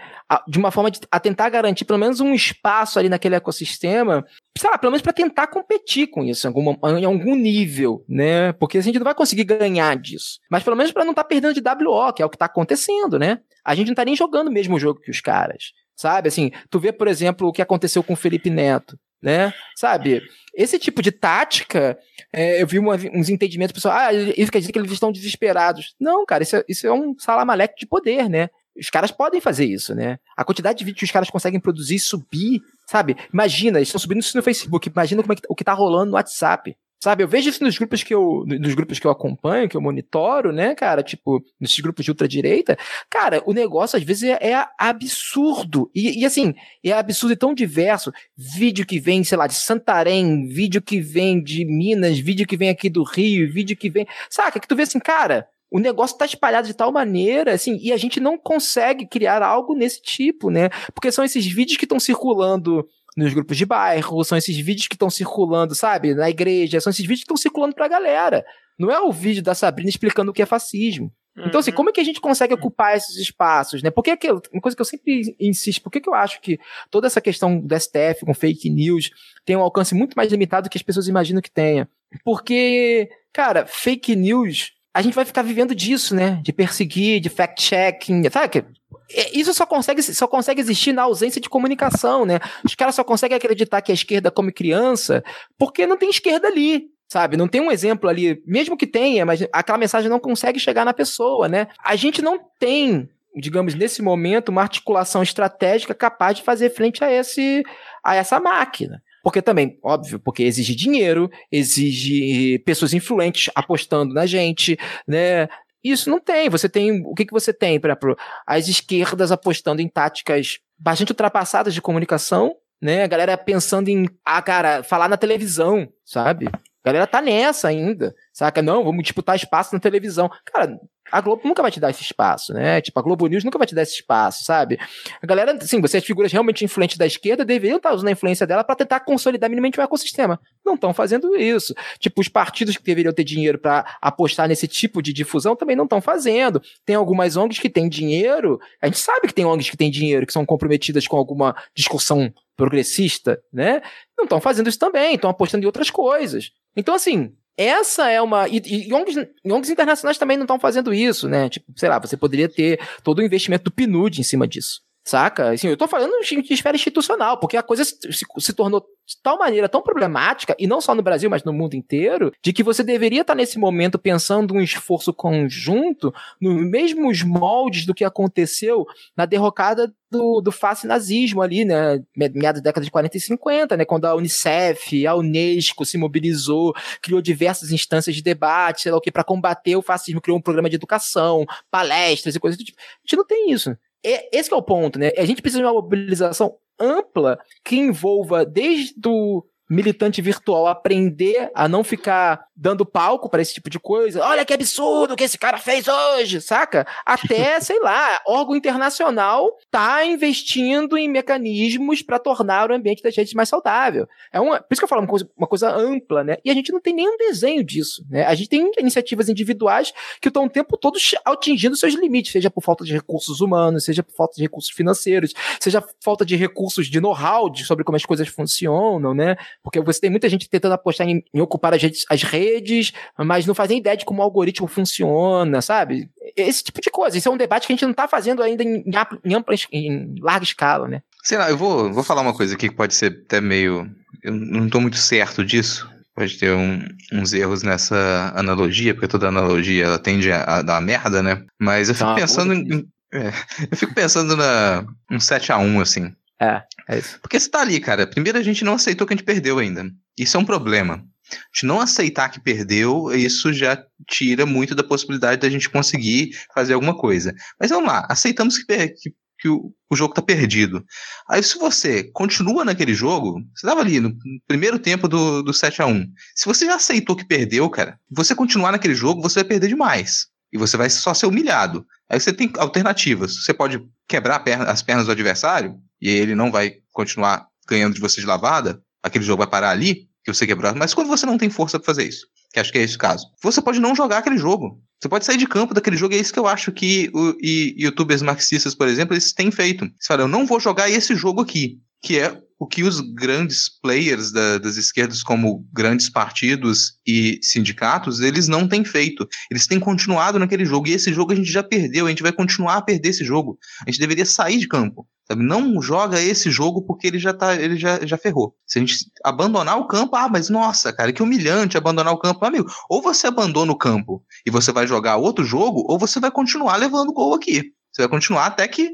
[SPEAKER 4] de uma forma de, a tentar garantir pelo menos um espaço ali naquele ecossistema, sei lá, pelo menos para tentar competir com isso em, alguma, em algum nível, né, porque a gente não vai conseguir ganhar disso, mas pelo menos para não estar tá perdendo de WO, que é o que está acontecendo, né, a gente não está nem jogando o mesmo jogo que os caras, sabe, assim, tu vê, por exemplo, o que aconteceu com o Felipe Neto, né? Sabe? Esse tipo de tática, é, eu vi uma, uns entendimentos, pessoal, ah, isso quer dizer que eles estão desesperados. Não, cara, isso é, isso é um salamaleque de poder, né? Os caras podem fazer isso, né? A quantidade de vídeos que os caras conseguem produzir e subir, sabe? Imagina, eles estão subindo isso no Facebook, imagina como é que, o que tá rolando no WhatsApp. Sabe, eu vejo isso nos grupos que eu, nos grupos que eu acompanho, que eu monitoro, né, cara? Tipo, nesses grupos de ultradireita. Cara, o negócio às vezes é, é absurdo. E, e, assim, é absurdo e tão diverso. Vídeo que vem, sei lá, de Santarém, vídeo que vem de Minas, vídeo que vem aqui do Rio, vídeo que vem. Saca? Que tu vê assim, cara, o negócio tá espalhado de tal maneira, assim, e a gente não consegue criar algo nesse tipo, né? Porque são esses vídeos que estão circulando nos grupos de bairro, são esses vídeos que estão circulando, sabe, na igreja, são esses vídeos que estão circulando pra galera. Não é o vídeo da Sabrina explicando o que é fascismo. Então, assim, uhum. como é que a gente consegue ocupar esses espaços, né? Porque aquilo, uma coisa que eu sempre insisto, por que eu acho que toda essa questão do STF com fake news tem um alcance muito mais limitado do que as pessoas imaginam que tenha? Porque, cara, fake news, a gente vai ficar vivendo disso, né? De perseguir, de fact-checking, sabe? É, isso só consegue, só consegue existir na ausência de comunicação, né? Os caras só conseguem acreditar que a esquerda come criança porque não tem esquerda ali, sabe? Não tem um exemplo ali, mesmo que tenha, mas aquela mensagem não consegue chegar na pessoa, né? A gente não tem, digamos, nesse momento, uma articulação estratégica capaz de fazer frente a, esse, a essa máquina. Porque também, óbvio, porque exige dinheiro, exige pessoas influentes apostando na gente, né? Isso não tem. Você tem. O que, que você tem, exemplo? As esquerdas apostando em táticas bastante ultrapassadas de comunicação, né? A galera pensando em, ah, cara, falar na televisão, sabe? A galera tá nessa ainda, saca? Não, vamos disputar espaço na televisão. Cara, a Globo nunca vai te dar esse espaço, né? Tipo, a Globo News nunca vai te dar esse espaço, sabe? A galera, assim, você, as figuras realmente influentes da esquerda, deveriam estar usando a influência dela para tentar consolidar minimamente o ecossistema. Não estão fazendo isso. Tipo, os partidos que deveriam ter dinheiro para apostar nesse tipo de difusão também não estão fazendo. Tem algumas ONGs que têm dinheiro, a gente sabe que tem ONGs que têm dinheiro, que são comprometidas com alguma discussão progressista, né? Não estão fazendo isso também, estão apostando em outras coisas. Então, assim, essa é uma. E, e ONGs, ONGs internacionais também não estão fazendo isso, né? Tipo, sei lá, você poderia ter todo o investimento do PNUD em cima disso Saca? Assim, eu tô falando de esfera institucional, porque a coisa se, se, se, tornou de tal maneira tão problemática, e não só no Brasil, mas no mundo inteiro, de que você deveria estar nesse momento pensando um esforço conjunto nos mesmos moldes do que aconteceu na derrocada do, do fascismo ali, né? Meados da década de 40 e 50, né? Quando a Unicef, a Unesco se mobilizou, criou diversas instâncias de debate, sei lá o que, para combater o fascismo, criou um programa de educação, palestras e coisas do tipo. A gente não tem isso. É, esse é o ponto, né? A gente precisa de uma mobilização ampla que envolva desde o militante virtual aprender a não ficar dando palco para esse tipo de coisa. Olha que absurdo que esse cara fez hoje, saca? Até, sei lá, órgão internacional tá investindo em mecanismos para tornar o ambiente das redes mais saudável. É uma, por isso que eu falo uma coisa, uma coisa ampla, né? E a gente não tem nenhum desenho disso, né? A gente tem iniciativas individuais que estão o tempo todo atingindo seus limites, seja por falta de recursos humanos, seja por falta de recursos financeiros, seja falta de recursos de know-how sobre como as coisas funcionam, né? Porque você tem muita gente tentando apostar em, em ocupar as redes, as redes mas não fazem ideia de como o algoritmo funciona, sabe? Esse tipo de coisa. Isso é um debate que a gente não está fazendo ainda em, em, ampla, em larga escala, né?
[SPEAKER 1] Sei lá, eu vou, vou falar uma coisa aqui que pode ser até meio. Eu não estou muito certo disso. Pode ter um, uns erros nessa analogia, porque toda analogia ela tende a, a dar merda, né? Mas eu fico ah, pensando em. É, eu fico pensando na um 7x1, assim.
[SPEAKER 4] É, é isso.
[SPEAKER 1] Porque você tá ali, cara. Primeiro a gente não aceitou que a gente perdeu ainda. Isso é um problema de não aceitar que perdeu, isso já tira muito da possibilidade da gente conseguir fazer alguma coisa. Mas vamos lá, aceitamos que, que, que o, o, jogo está perdido. Aí, se você continua naquele jogo, você estava ali no primeiro tempo do, do 7 a 1 Se você já aceitou que perdeu, cara, você continuar naquele jogo, você vai perder demais. E você vai só ser humilhado. Aí você tem alternativas. Você pode quebrar perna, as pernas do adversário, e ele não vai continuar ganhando de você de lavada, aquele jogo vai parar ali, que você quebrou. Mas quando você não tem força para fazer isso, que acho que é esse o caso, você pode não jogar aquele jogo. Você pode sair de campo daquele jogo, e é isso que eu acho que o, e, youtubers marxistas, por exemplo, eles têm feito. Eles falam, eu não vou jogar esse jogo aqui, que é o que os grandes players da, das esquerdas, como grandes partidos e sindicatos, eles não têm feito. Eles têm continuado naquele jogo, e esse jogo a gente já perdeu, a gente vai continuar a perder esse jogo. A gente deveria sair de campo. Sabe? Não joga esse jogo porque ele já tá, ele já, já ferrou. Se a gente abandonar o campo, ah, mas nossa, cara, que humilhante abandonar o campo, amigo. Ou você abandona o campo e você vai jogar outro jogo, ou você vai continuar levando gol aqui. Você vai continuar até que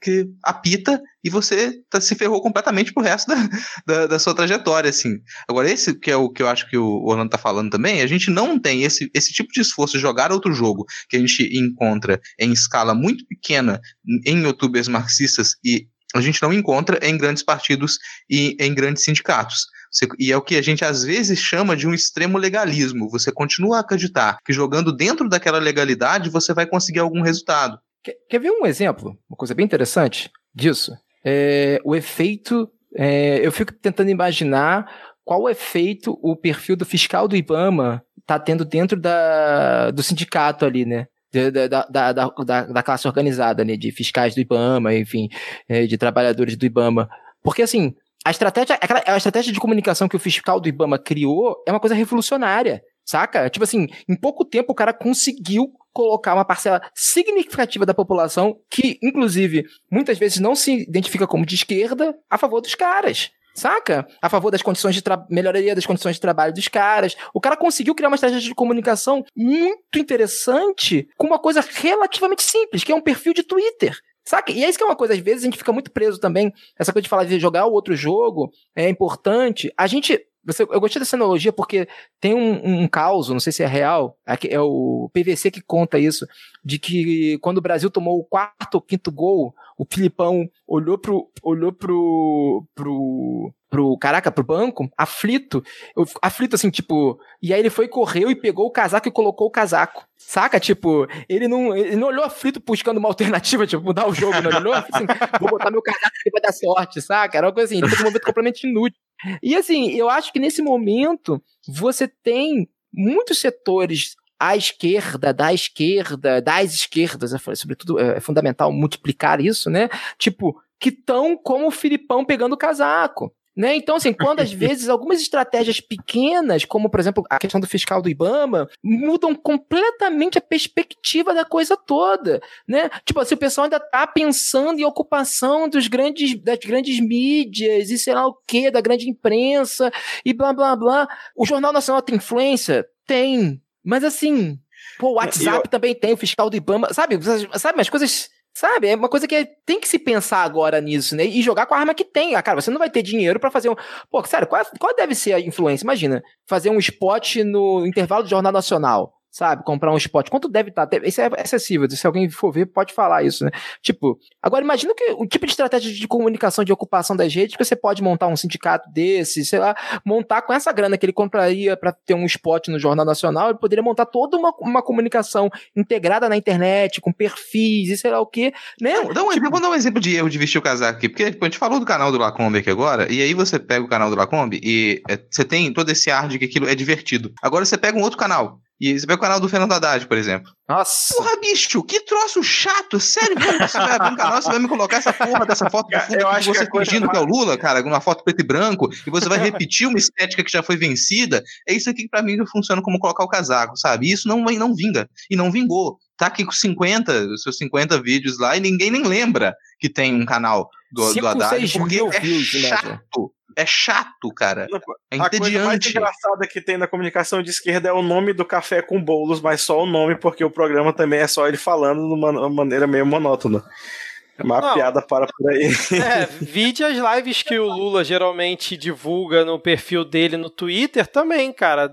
[SPEAKER 1] que apita e você tá, se ferrou completamente pro resto da, da, da, sua trajetória, assim. Agora, esse que é o que eu acho que o Orlando tá falando também, a gente não tem esse, esse tipo de esforço de jogar outro jogo que a gente encontra em escala muito pequena em youtubers marxistas e a gente não encontra em grandes partidos e em grandes sindicatos. E é o que a gente às vezes chama de um extremo legalismo. Você continua a acreditar que jogando dentro daquela legalidade você vai conseguir algum resultado.
[SPEAKER 4] Quer, quer ver um exemplo? Uma coisa bem interessante disso? É, o efeito. É, eu fico tentando imaginar qual efeito o perfil do fiscal do IBAMA está tendo dentro da, do sindicato ali, né? Da, da, da, da, classe organizada, né? De fiscais do IBAMA, enfim, é, de trabalhadores do IBAMA. Porque, assim, a estratégia, aquela, a estratégia de comunicação que o fiscal do IBAMA criou é uma coisa revolucionária, saca? Tipo assim, em pouco tempo o cara conseguiu colocar uma parcela significativa da população, que, inclusive, muitas vezes não se identifica como de esquerda, a favor dos caras saca? A favor das condições de melhoria das condições de trabalho dos caras. O cara conseguiu criar uma estratégia de comunicação muito interessante com uma coisa relativamente simples, que é um perfil de Twitter. Saca? E é isso que é uma coisa, às vezes a gente fica muito preso também. Essa coisa de falar de jogar outro jogo é importante. A gente você, eu gostei dessa analogia porque tem um, um caos, não sei se é real, é o PVC que conta isso, de que quando o Brasil tomou o quarto ou quinto gol, o Filipão olhou pro, olhou pro, pro, pro, caraca, pro banco, aflito, aflito assim, tipo, e aí ele foi, correu e pegou o casaco e colocou o casaco. Saca? Tipo, ele não, ele não olhou aflito buscando uma alternativa, tipo, mudar o jogo, não. Ele olhou assim, vou botar meu casaco aqui pra dar sorte, saca? Era uma coisa assim, um momento completamente inútil. E assim, eu acho que nesse momento você tem muitos setores à esquerda, da esquerda, das esquerdas, sobretudo é fundamental multiplicar isso, né? Tipo, que estão como o Filipão pegando o casaco. Né? Então, assim, quando às vezes algumas estratégias pequenas, como por exemplo a questão do fiscal do IBAMA, mudam completamente a perspectiva da coisa toda. Né? Tipo, assim, o pessoal ainda tá pensando em ocupação dos grandes, das grandes mídias e sei lá o que, da grande imprensa e blá blá blá. O Jornal Nacional tem influência? Tem. Mas assim, pô, o WhatsApp eu... também tem, o fiscal do IBAMA, sabe? Sabe, as coisas Sabe? É uma coisa que tem que se pensar agora nisso, né? E jogar com a arma que tem. Ah, cara, você não vai ter dinheiro para fazer um. Pô, sério, qual, qual deve ser a influência? Imagina, fazer um spot no intervalo do Jornal Nacional sabe? Comprar um spot. Quanto deve estar? Tá? Isso é acessível. Se alguém for ver, pode falar isso, né? Tipo, agora imagina que o tipo de estratégia de comunicação, de ocupação das redes, que você pode montar um sindicato desse, sei lá, montar com essa grana que ele compraria para ter um spot no Jornal Nacional, ele poderia montar toda uma, uma comunicação integrada na internet, com perfis e sei lá o quê, né?
[SPEAKER 1] Não, dá um, tipo... Vou dar um exemplo de erro de vestir o casaco aqui, porque a gente falou do canal do Lacombe aqui agora, e aí você pega o canal do Lacombe e é, você tem todo esse ar de que aquilo é divertido. Agora você pega um outro canal, e você vê o canal do Fernando Haddad, por exemplo.
[SPEAKER 4] Nossa.
[SPEAKER 1] Porra, bicho, que troço chato. Sério mesmo. Você vai abrir um canal, você vai me colocar essa porra dessa foto do fundo eu acho você que fingindo que é o Lula, cara, uma foto preto e branco, e você vai repetir uma estética que já foi vencida. É isso aqui que pra mim funciona como colocar o casaco, sabe? E isso não, não vinga. E não vingou. Tá aqui com 50, os seus 50 vídeos lá, e ninguém nem lembra que tem um canal do, do Haddad. Porque é views, chato é chato, cara. É
[SPEAKER 2] a coisa mais engraçada que tem na comunicação de esquerda é o nome do café com bolos, mas só o nome, porque o programa também é só ele falando de uma maneira meio monótona. É uma Não. piada para por aí.
[SPEAKER 3] É, vide as lives que o Lula geralmente divulga no perfil dele no Twitter também, cara.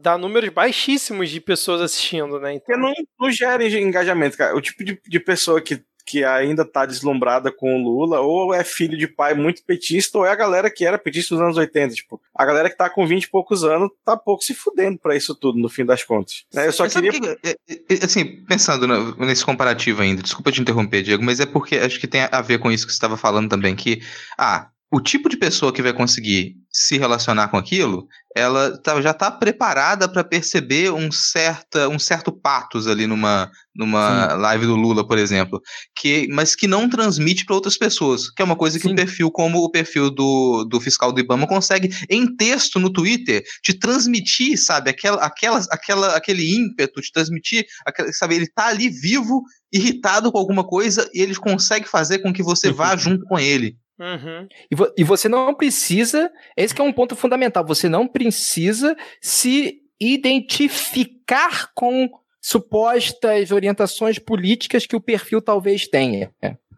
[SPEAKER 3] Dá números baixíssimos de pessoas assistindo, né?
[SPEAKER 2] Então... Porque não, não gera engajamento, cara. O tipo de, de pessoa que que ainda tá deslumbrada com o Lula, ou é filho de pai muito petista, ou é a galera que era petista nos anos 80. Tipo, a galera que tá com 20 e poucos anos tá pouco se fudendo pra isso tudo, no fim das contas. Né? Eu só queria. Que,
[SPEAKER 1] é, é, é, assim, pensando nesse comparativo ainda, desculpa te interromper, Diego, mas é porque acho que tem a ver com isso que você estava falando também, que, ah, o tipo de pessoa que vai conseguir se relacionar com aquilo, ela tá, já está preparada para perceber um, certa, um certo patos ali numa, numa live do Lula, por exemplo, que, mas que não transmite para outras pessoas, que é uma coisa que Sim. um perfil como o perfil do, do fiscal do Ibama consegue, em texto no Twitter, te transmitir, sabe, aquela, aquela, aquela, aquele ímpeto, te transmitir, aquela, sabe, ele tá ali vivo, irritado com alguma coisa, e ele consegue fazer com que você vá junto com ele.
[SPEAKER 4] Uhum. E, vo e, você não precisa, esse é um ponto fundamental, você não precisa se identificar com supostas orientações políticas que o perfil talvez tenha.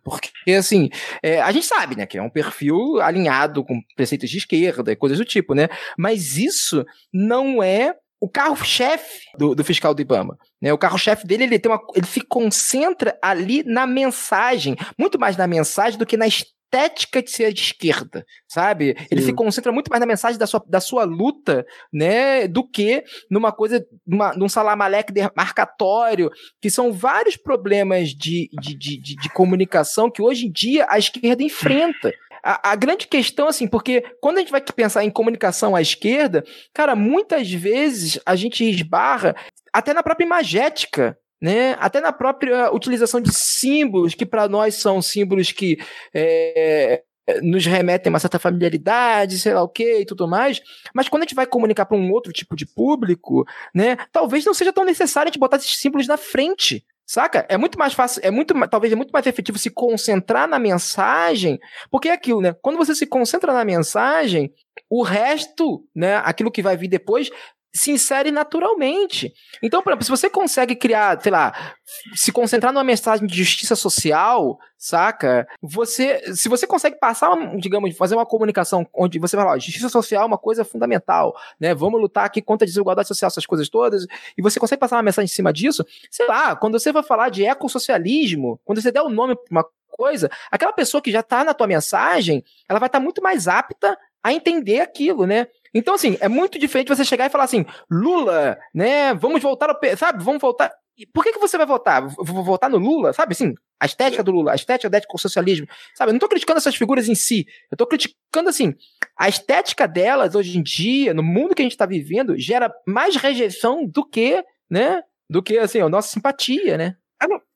[SPEAKER 4] Porque, assim, é, a gente sabe, né, que é um perfil alinhado com preceitos de esquerda e coisas do tipo, né? Mas isso não é o carro-chefe do, do, fiscal do Ibama. Né? O carro-chefe dele ele, tem uma, ele se concentra ali na mensagem, muito mais na mensagem do que na estética de ser de esquerda, sabe? Ele se concentra muito mais na mensagem da sua, da sua luta, né, do que numa coisa, numa, num salamaleque marcatório, que são vários problemas de, de, de, de, de comunicação que hoje em dia a esquerda enfrenta. A, a, grande questão, assim, porque quando a gente vai pensar em comunicação à esquerda, cara, muitas vezes a gente esbarra até na própria imagética né? Até na própria utilização de símbolos, que para nós são símbolos que é, nos remetem a uma certa familiaridade, sei lá o que e tudo mais, mas quando a gente vai comunicar para um outro tipo de público, né, talvez não seja tão necessário a gente botar esses símbolos na frente, Saca? É muito mais fácil, é muito, talvez é muito mais efetivo se concentrar na mensagem, porque é aquilo, né? Quando você se concentra na mensagem, o resto, né, aquilo que vai vir depois, se insere naturalmente. Então, por exemplo, se você consegue criar, sei lá, se concentrar numa mensagem de justiça social, saca? Você, se você consegue passar, digamos, fazer uma comunicação onde você vai lá, justiça social é uma coisa fundamental, né? Vamos lutar aqui contra a desigualdade social, essas coisas todas, e você consegue passar uma mensagem em cima disso, sei lá, quando você vai falar de ecossocialismo, quando você der o um nome para uma coisa, aquela pessoa que já está na tua mensagem, ela vai estar tá muito mais apta a entender aquilo, né? Então, assim, é muito diferente você chegar e falar assim, Lula, né? Vamos voltar ao. Sabe? Vamos voltar. Por que, que você vai votar? Vou votar no Lula? Sabe assim? A estética do Lula, a estética ética socialismo. Sabe? Eu não tô criticando essas figuras em si. Eu tô criticando, assim, a estética delas hoje em dia, no mundo que a gente tá vivendo, gera mais rejeição do que, né? Do que, assim, a nossa simpatia, né?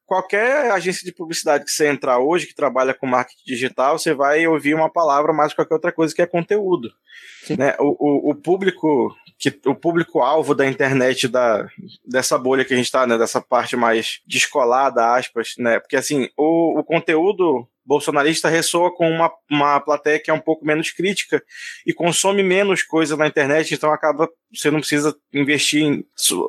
[SPEAKER 2] Qualquer agência de publicidade que você entrar hoje, que trabalha com marketing digital, você vai ouvir uma palavra mais qualquer outra coisa que é conteúdo. Né? O, o, o, público que o público alvo da internet da, dessa bolha que a gente está, né, dessa parte mais descolada, aspas, né? Porque assim, o, o conteúdo bolsonarista ressoa com uma, uma plateia que é um pouco menos crítica e consome menos coisa na internet, então acaba você não precisa investir em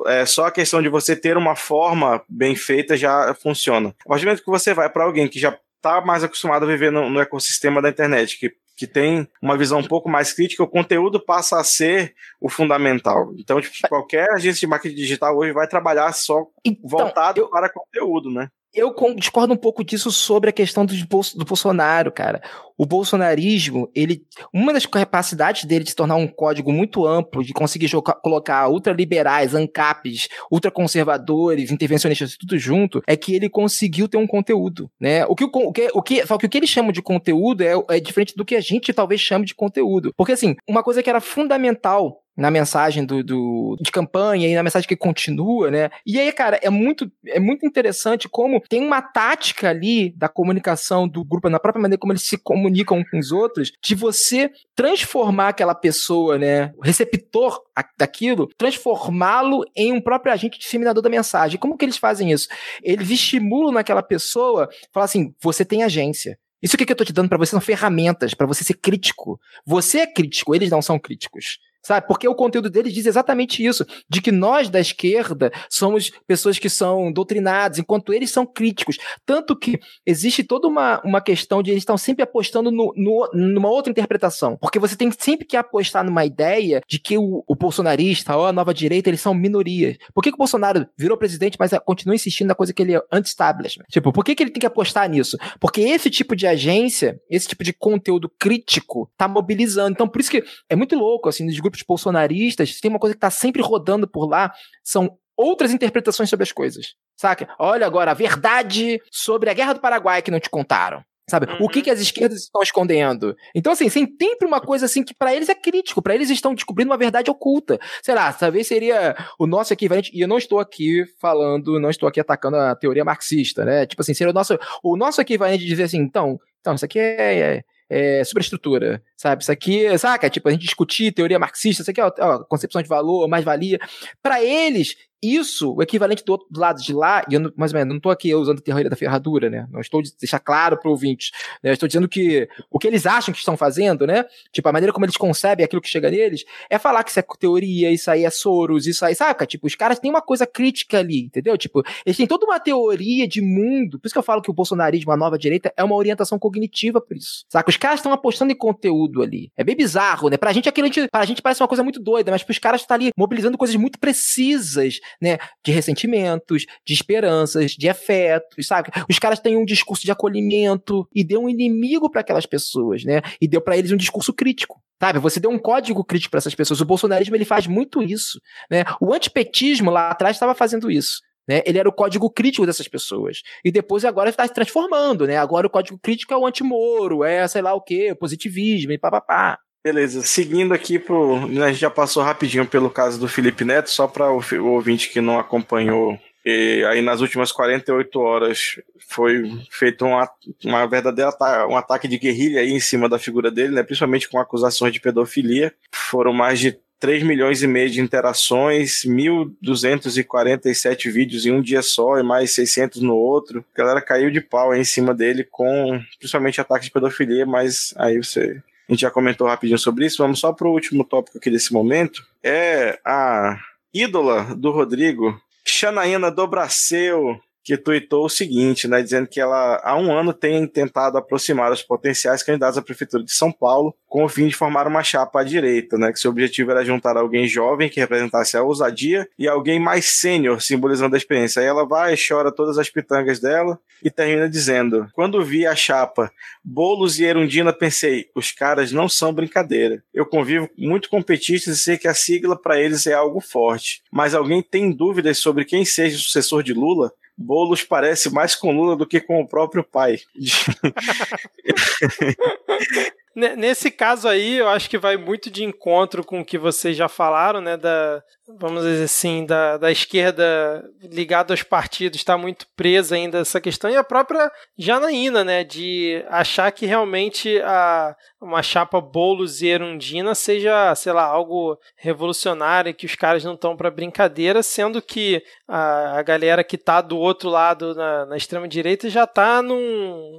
[SPEAKER 2] é, só a questão de você ter uma forma bem feita já funciona. A partir do momento que você vai para alguém que já está mais acostumado a viver no, no ecossistema da internet, que que tem uma visão um pouco mais crítica, o conteúdo passa a ser o fundamental. Então, tipo, qualquer agência de marketing digital hoje vai trabalhar só então, voltado eu... para conteúdo, né?
[SPEAKER 4] Eu discordo um pouco disso sobre a questão do, do Bolsonaro, cara. O bolsonarismo, ele, uma das capacidades dele de se tornar um código muito amplo, de conseguir jogar, colocar ultraliberais, ANCAPs, ultraconservadores, intervencionistas, tudo junto, é que ele conseguiu ter um conteúdo, né? O que o, que, o que, que o que eles chamam de conteúdo é, é diferente do que a gente talvez chame de conteúdo. Porque, assim, uma coisa que era fundamental na mensagem do, do, de campanha e na mensagem que continua, né? E aí, cara, é muito, é muito interessante como tem uma tática ali da comunicação do grupo, na própria maneira como eles se comunicam com os outros, de você transformar aquela pessoa, né, o receptor daquilo, transformá-lo em um próprio agente disseminador da mensagem. Como que eles fazem isso? Eles estimulam naquela pessoa, falar assim, você tem agência. Isso que eu tô te dando para você são ferramentas para você ser crítico. Você é crítico, eles não são críticos. Sabe? Porque o conteúdo deles diz exatamente isso: de que nós da esquerda somos pessoas que são doutrinadas, enquanto eles são críticos. Tanto que existe toda uma, uma questão de eles estão sempre apostando no, no, numa outra interpretação. Porque você tem sempre que apostar numa ideia de que o, o bolsonarista ou a nova direita eles são minorias. Por que, que o Bolsonaro virou presidente, mas continua insistindo na coisa que ele é anti-establishment? Tipo, por que, que ele tem que apostar nisso? Porque esse tipo de agência, esse tipo de conteúdo crítico, tá mobilizando. Então, por isso que é muito louco, assim, nos grupos grupos bolsonaristas, tem uma coisa que está sempre rodando por lá, são outras interpretações sobre as coisas. Saca? Olha agora, a verdade sobre a Guerra do Paraguai que não te contaram. Sabe? Uhum. O que, uhum. que as esquerdas estão escondendo? Então, assim, sempre uma coisa assim que para eles é crítico, para eles estão descobrindo uma verdade oculta. Sei lá, talvez seria o nosso equivalente, e eu não estou aqui falando, não estou aqui atacando a teoria marxista, né? Tipo assim, seria o nosso, o nosso equivalente de dizer assim, então, então, isso aqui é, é é, superestrutura, sabe? Isso aqui, saca? Tipo, a gente discutir teoria marxista, isso aqui é ó, concepção de valor, mais-valia. Para eles, isso, o equivalente do outro do lado de lá, e eu mais ou menos, não estou aqui usando a teoria da ferradura, né? Não estou de deixar claro para o ouvinte. Né? estou dizendo que o que eles acham que estão fazendo, né? Tipo, a maneira como eles concebem aquilo que chega neles, é falar que isso é teoria, isso aí é Soros, isso aí, saca? Tipo, os caras têm uma coisa crítica ali, entendeu? Tipo, eles têm toda uma teoria de mundo. Por isso que eu falo que o bolsonarismo, a nova direita, é uma orientação cognitiva por isso. Saca? Os caras estão apostando em conteúdo ali. É bem bizarro, né? Pra gente aquilo, a gente, pra gente parece uma coisa muito doida, mas pros caras tá ali mobilizando coisas muito precisas né, de ressentimentos, de esperanças, de afetos, sabe? Os caras têm um discurso de acolhimento e deu um inimigo para aquelas pessoas, né? E deu para eles um discurso crítico. Sabe, você deu um código crítico para essas pessoas. O bolsonarismo ele faz muito isso, né? O antipetismo lá atrás estava fazendo isso. Né? Ele era o código crítico dessas pessoas. E depois agora está se transformando, né? Agora o código crítico é o anti-moro, é sei lá o quê, o positivismo e papapá.
[SPEAKER 2] Beleza, seguindo aqui pro. Né, a gente já passou rapidinho pelo caso do Felipe Neto, só para o, ouvinte que não acompanhou. E aí nas últimas 48 horas foi feito uma, uma verdadeira um ataque de guerrilha aí em cima da figura dele, né? Principalmente com acusações de pedofilia. Foram mais de 3 milhões e meio de interações, 1.247 vídeos em um dia só e mais 600 no outro. A galera caiu de pau aí em cima dele com principalmente ataques de pedofilia, mas aí você a gente já comentou rapidinho sobre isso. Vamos só para o último tópico aqui desse momento. É a ídola do Rodrigo, Xanaína Dobraceu, que tuitou o seguinte, né, dizendo que ela há um ano tem tentado aproximar os potenciais candidatos à prefeitura de São Paulo com o fim de formar uma chapa à direita, né, que seu objetivo era juntar alguém jovem que representasse a ousadia e alguém mais sênior, simbolizando a experiência. Aí ela vai, chora todas as pitangas dela e termina dizendo: "Quando vi a chapa Bolos e Erundina, pensei, os caras não são brincadeira. Eu convivo muito com petistas e sei que a sigla para eles é algo forte. Mas alguém tem dúvidas sobre quem seja o sucessor de Lula?" Boulos parece mais com Lula do que com o próprio pai.
[SPEAKER 3] Nesse caso aí, eu acho que vai muito de encontro com o que vocês já falaram, né? Da, vamos dizer assim, da, da esquerda ligada aos partidos, está muito presa ainda essa questão, e a própria Janaína, né? De achar que realmente a, uma chapa Boulos e Erundina seja, sei lá, algo revolucionário, que os caras não estão para brincadeira, sendo que a, a galera que está do outro lado, na, na extrema-direita, já está num,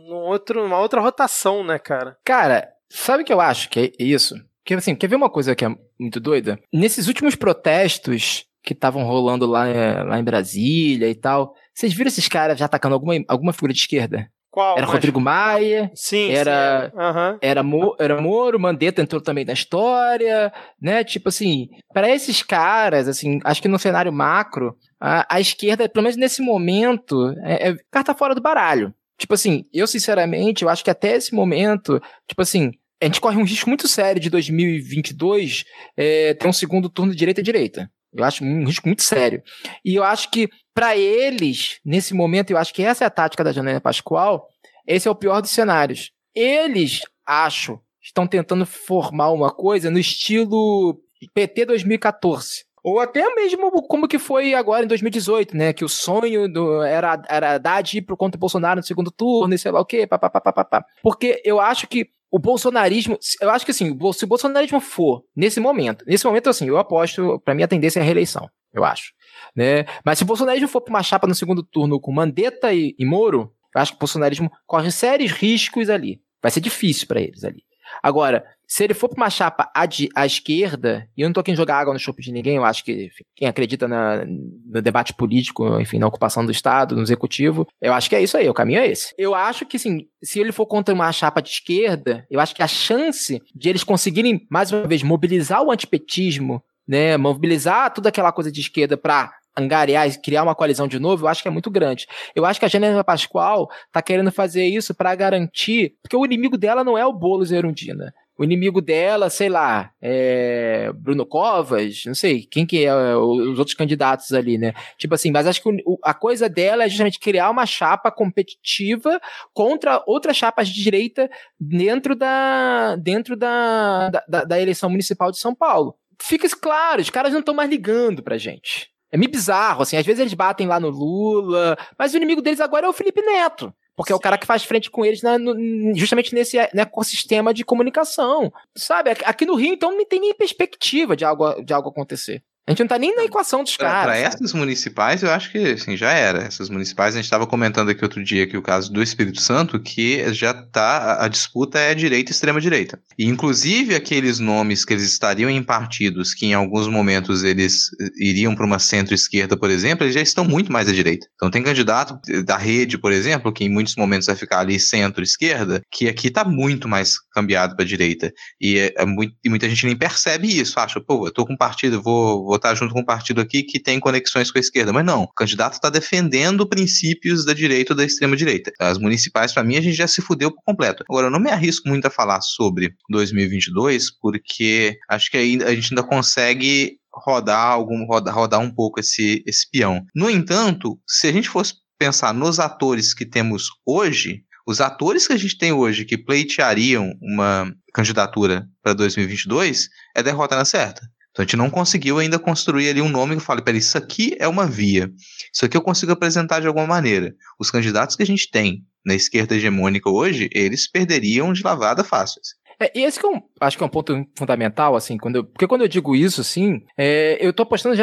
[SPEAKER 3] num outro, numa outra rotação, né, cara?
[SPEAKER 4] Cara, Sabe o que eu acho que é isso? Que assim, quer ver uma coisa que é muito doida? Nesses últimos protestos que estavam rolando lá, eh, lá em Brasília e tal, vocês viram esses caras já atacando alguma, alguma figura de esquerda?
[SPEAKER 3] Qual?
[SPEAKER 4] Era mas... Rodrigo Maia.
[SPEAKER 3] Sim,
[SPEAKER 4] era,
[SPEAKER 3] sim. Uhum.
[SPEAKER 4] Era, Mo, era Moro, Mandetta entrou também na história, né? Tipo assim, para esses caras, assim, acho que no cenário macro, a, a esquerda, pelo menos nesse momento, é, é carta fora do baralho. Tipo assim, eu sinceramente, eu acho que até esse momento, tipo assim, a gente corre um risco muito sério de 2022 é, ter um segundo turno direita-direita. Eu acho um risco muito sério. E eu acho que, para eles, nesse momento, eu acho que essa é a tática da Janaina Pascoal, esse é o pior dos cenários. Eles, acho, estão tentando formar uma coisa no estilo PT 2014. Ou até mesmo como que foi agora em 2018, né? Que o sonho do, era, era Haddad ir pro contra Bolsonaro no segundo turno e sei lá o quê, papapá. Porque eu acho que o bolsonarismo, eu acho que assim, se o bolsonarismo for nesse momento, nesse momento assim, eu aposto, para mim a tendência é a reeleição, eu acho, né? Mas se o bolsonarismo for para uma chapa no segundo turno com Mandetta e, e Moro, eu acho que o bolsonarismo corre sérios riscos ali. Vai ser difícil para eles ali. Agora, se ele for para uma chapa à, à, esquerda, e eu não tô aqui em jogar água no chope de ninguém, eu acho que quem acredita na, no debate político, enfim, na ocupação do Estado, no executivo, eu acho que é isso aí, o caminho é esse. Eu acho que, assim, se ele for contra uma chapa de esquerda, eu acho que a chance de eles conseguirem, mais uma vez, mobilizar o antipetismo, né, mobilizar toda aquela coisa de esquerda para angariar e criar uma coalizão de novo, eu acho que é muito grande. Eu acho que a Geneva Pascoal tá querendo fazer isso para garantir, porque o inimigo dela não é o Boulos e a Erundina. O inimigo dela, sei lá, é Bruno Covas, não sei, quem que é os outros candidatos ali, né? Tipo assim, mas acho que a coisa dela é justamente criar uma chapa competitiva contra outras chapas de direita dentro da, dentro da, da, da eleição municipal de São Paulo. Fica claro, os caras não estão mais ligando pra gente. É meio bizarro, assim. Às vezes eles batem lá no Lula, mas o inimigo deles agora é o Felipe Neto. Porque é o cara que faz frente com eles na, no, justamente nesse né, ecossistema de comunicação. Sabe? Aqui no Rio, então, não tem nem perspectiva de algo, de algo acontecer. A gente não tá nem na equação dos caras.
[SPEAKER 1] Para essas municipais, eu acho que assim, já era. Essas municipais, a gente estava comentando aqui outro dia que o caso do Espírito Santo, que já tá. A disputa é direita e extrema-direita. E inclusive aqueles nomes que eles estariam em partidos que em alguns momentos eles iriam para uma centro-esquerda, por exemplo, eles já estão muito mais à direita. Então tem candidato da rede, por exemplo, que em muitos momentos vai ficar ali centro-esquerda, que aqui está muito mais cambiado para direita. E, é, é muito, e muita gente nem percebe isso. Acha, pô, eu tô com um partido, vou vou estar junto com um partido aqui que tem conexões com a esquerda. Mas não, o candidato está defendendo princípios da direita ou da extrema direita. As municipais, para mim, a gente já se fudeu por completo. Agora, eu não me arrisco muito a falar sobre 2022, porque acho que ainda, a gente ainda consegue rodar algum rodar, rodar um pouco esse, esse peão. No entanto, se a gente fosse pensar nos atores que temos hoje, os atores que a gente tem hoje que pleiteariam uma candidatura para 2022 é derrota na certa. Então a gente não conseguiu ainda construir ali um nome que fale, peraí, isso aqui é uma via. Isso aqui eu consigo apresentar de alguma maneira. Os candidatos que a gente tem na esquerda hegemônica hoje, eles perderiam de lavada fácil.
[SPEAKER 4] É, e esse que eu é acho que é um ponto fundamental, assim, quando eu, porque quando eu digo isso, assim, é, eu tô apostando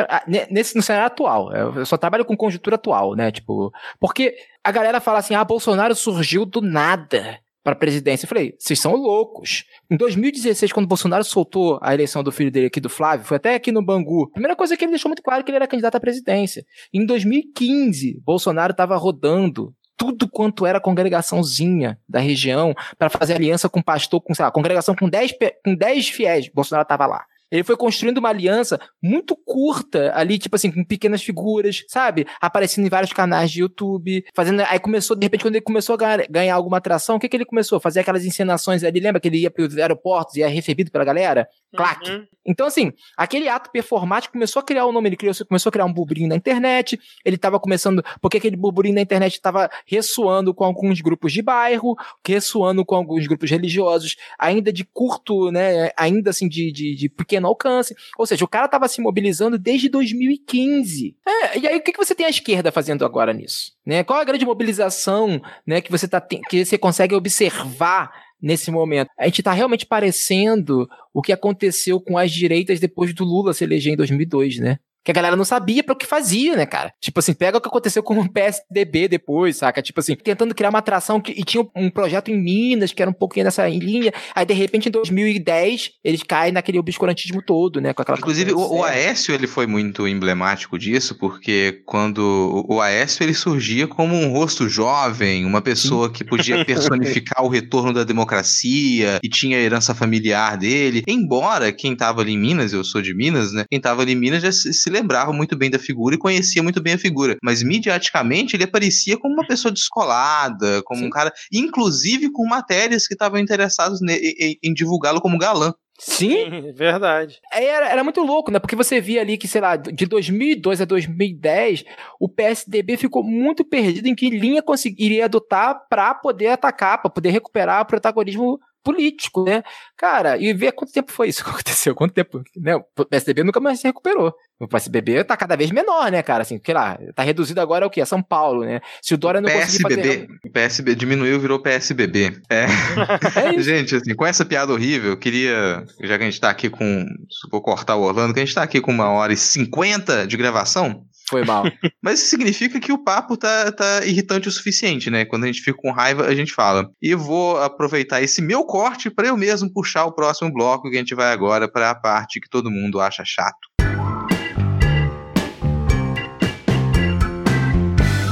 [SPEAKER 4] nesse, no cenário atual. Eu só trabalho com conjuntura atual, né? Tipo, porque a galera fala assim, ah, Bolsonaro surgiu do nada para a presidência. Eu falei, vocês são loucos. Em 2016, quando Bolsonaro soltou a eleição do filho dele aqui, do Flávio, foi até aqui no Bangu. A primeira coisa que ele deixou muito claro é que ele era candidato à presidência. Em 2015, Bolsonaro estava rodando tudo quanto era congregaçãozinha da região para fazer aliança com pastor, com, sei lá, congregação com 10, com 10 fiéis. Bolsonaro estava lá. Ele foi construindo uma aliança muito curta ali, tipo assim, com pequenas figuras, sabe? Aparecendo em vários canais de YouTube, fazendo. Aí começou, de repente, quando ele começou a ganhar, ganhar alguma atração, o que, que ele começou? Fazer aquelas encenações ali, lembra que ele ia para os aeroportos e ia recebido pela galera? Claque. Uhum. Então, assim, aquele ato performático começou a criar o um nome, ele criou, começou a criar um burburinho na internet, ele estava começando, porque aquele burburinho na internet estava ressoando com alguns grupos de bairro, ressoando com alguns grupos religiosos, ainda de curto, né, ainda assim, de, de, de pequeno alcance, ou seja, o cara estava se mobilizando desde 2015. É, e aí o que, que você tem a esquerda fazendo agora nisso? Né? Qual a grande mobilização né, que você tá que você consegue observar nesse momento. A gente está realmente parecendo o que aconteceu com as direitas depois do Lula se eleger em 2002, né? Que a galera não sabia para o que fazia, né, cara? Tipo assim, pega o que aconteceu com o PSDB depois, saca? Tipo assim, tentando criar uma atração que, e tinha um projeto em Minas que era um pouquinho nessa linha, aí de repente em 2010 eles caem naquele obscurantismo todo, né, com aquela
[SPEAKER 1] Inclusive o, o, Aécio, ele foi muito emblemático disso, porque quando o Aécio ele surgia como um rosto jovem, uma pessoa que podia personificar o retorno da democracia e tinha a herança familiar dele, embora quem tava ali em Minas, eu sou de Minas, né, quem tava ali em Minas já se, se lembrava muito bem da figura e conhecia muito bem a figura. Mas midiaticamente ele aparecia como uma pessoa descolada, como Sim. um cara, inclusive com matérias que estavam interessados em, em divulgá-lo como galã.
[SPEAKER 4] Sim,
[SPEAKER 3] verdade.
[SPEAKER 4] Era, era muito louco, né? Porque você via ali que, sei lá, de 2002 a 2010, o PSDB ficou muito perdido em que linha conseguiria adotar para poder atacar, para poder recuperar o protagonismo político, né? Cara, e ver quanto tempo foi isso que aconteceu, quanto tempo, né? O PSDB nunca mais se recuperou. O PSDB tá cada vez menor, né, cara? Assim, sei lá, tá reduzido agora ao quê? A São Paulo, né? Se o Dória não
[SPEAKER 1] PSBB, fazer... O PSB diminuiu, virou PSBB. É. é gente, assim, com essa piada horrível, eu queria, já que a gente tá aqui com, vou cortar o Orlando, que a gente tá aqui com uma hora e cinquenta de gravação,
[SPEAKER 4] foi mal.
[SPEAKER 1] Mas isso significa que o papo tá, tá irritante o suficiente, né? Quando a gente fica com raiva, a gente fala. E vou aproveitar esse meu corte para eu mesmo puxar o próximo bloco que a gente vai agora para a parte que todo mundo acha chato.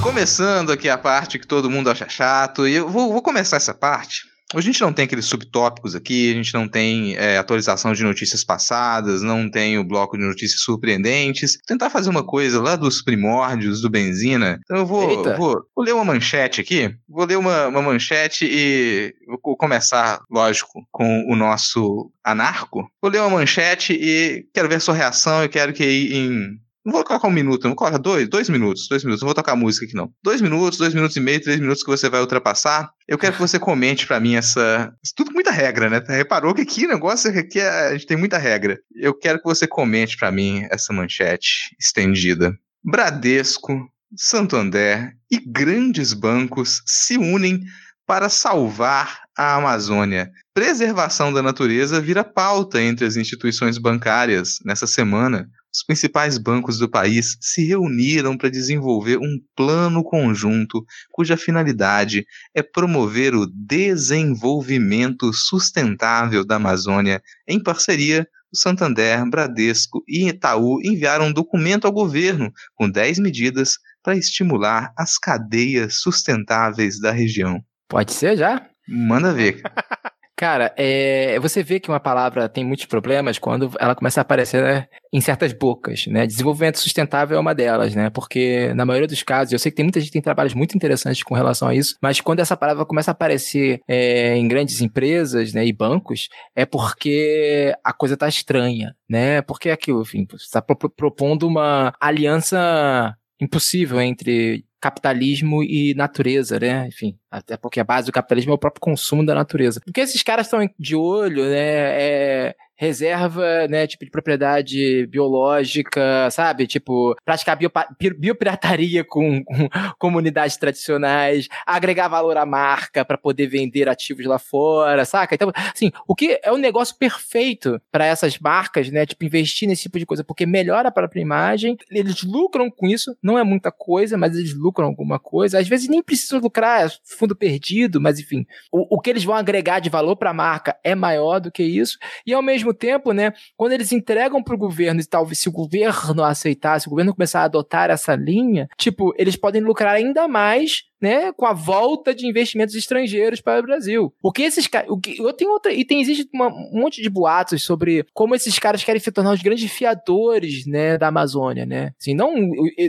[SPEAKER 1] Começando aqui a parte que todo mundo acha chato, e eu vou, vou começar essa parte a gente não tem aqueles subtópicos aqui, a gente não tem é, atualização de notícias passadas, não tem o bloco de notícias surpreendentes. Vou tentar fazer uma coisa lá dos primórdios do Benzina. Então eu vou, vou, vou, ler uma manchete aqui. Vou ler uma, uma manchete e vou começar, lógico, com o nosso anarco. Vou ler uma manchete e quero ver sua reação. Eu quero que em não vou colocar um minuto, não vou colocar dois, dois minutos, dois minutos, não vou tocar música aqui não. Dois minutos, dois minutos e meio, três minutos que você vai ultrapassar. Eu quero que você comente para mim essa. Tudo com muita regra, né? Reparou que aqui o negócio é que a gente tem muita regra. Eu quero que você comente para mim essa manchete estendida. Bradesco, Santander e grandes bancos se unem para salvar a Amazônia. Preservação da natureza vira pauta entre as instituições bancárias nessa semana os principais bancos do país se reuniram para desenvolver um plano conjunto cuja finalidade é promover o desenvolvimento sustentável da Amazônia em parceria o Santander, Bradesco e Itaú enviaram um documento ao governo com 10 medidas para estimular as cadeias sustentáveis da região.
[SPEAKER 4] Pode ser já?
[SPEAKER 1] Manda ver.
[SPEAKER 4] Cara, é, você vê que uma palavra tem muitos problemas quando ela começa a aparecer né, em certas bocas, né? Desenvolvimento sustentável é uma delas, né? Porque na maioria dos casos, eu sei que tem muita gente que tem trabalhos muito interessantes com relação a isso, mas quando essa palavra começa a aparecer é, em grandes empresas né, e bancos, é porque a coisa tá estranha, né? Porque é aquilo, enfim, você está propondo uma aliança impossível entre capitalismo e natureza, né? Enfim, até porque a base do capitalismo é o próprio consumo da natureza. Porque esses caras estão de olho, né? É, reserva, né, tipo de propriedade biológica, sabe? Tipo, praticar bio, biopirataria com, com comunidades tradicionais, agregar valor à marca para poder vender ativos lá fora, saca? Então, assim, o que é um negócio perfeito para essas marcas, né, tipo investir nesse tipo de coisa, porque melhora a própria imagem, eles lucram com isso, não é muita coisa, mas eles lucram alguma coisa. Às vezes nem precisam lucrar, é fundo perdido, mas enfim, o, o que eles vão agregar de valor para a marca é maior do que isso, e ao mesmo mesmo tempo, né, quando eles entregam para o governo, e talvez se o governo aceitar, se o governo começar a adotar essa linha, tipo, eles podem lucrar ainda mais né, com a volta de investimentos estrangeiros para o Brasil. Porque esses caras. Eu tenho outra. E tem, existe uma, um monte de boatos sobre como esses caras querem se tornar os grandes fiadores, né, da Amazônia, né? Assim, não.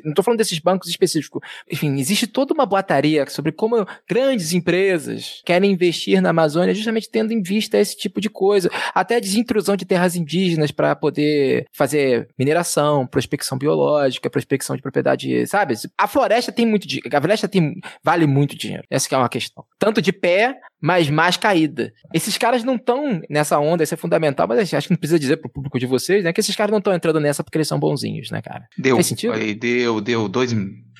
[SPEAKER 4] Não falando desses bancos específicos. Enfim, existe toda uma boataria sobre como grandes empresas querem investir na Amazônia justamente tendo em vista esse tipo de coisa. Até a desintrusão de terras indígenas para poder fazer mineração, prospecção biológica, prospecção de propriedade, sabe? A floresta tem muito. A floresta tem vale muito dinheiro. Essa é uma questão. Tanto de pé, mas mais caída. Esses caras não estão nessa onda, isso é fundamental, mas acho que não precisa dizer pro público de vocês, né? Que esses caras não estão entrando nessa porque eles são bonzinhos, né, cara?
[SPEAKER 1] Deu. Faz sentido? Aí, deu, deu dois,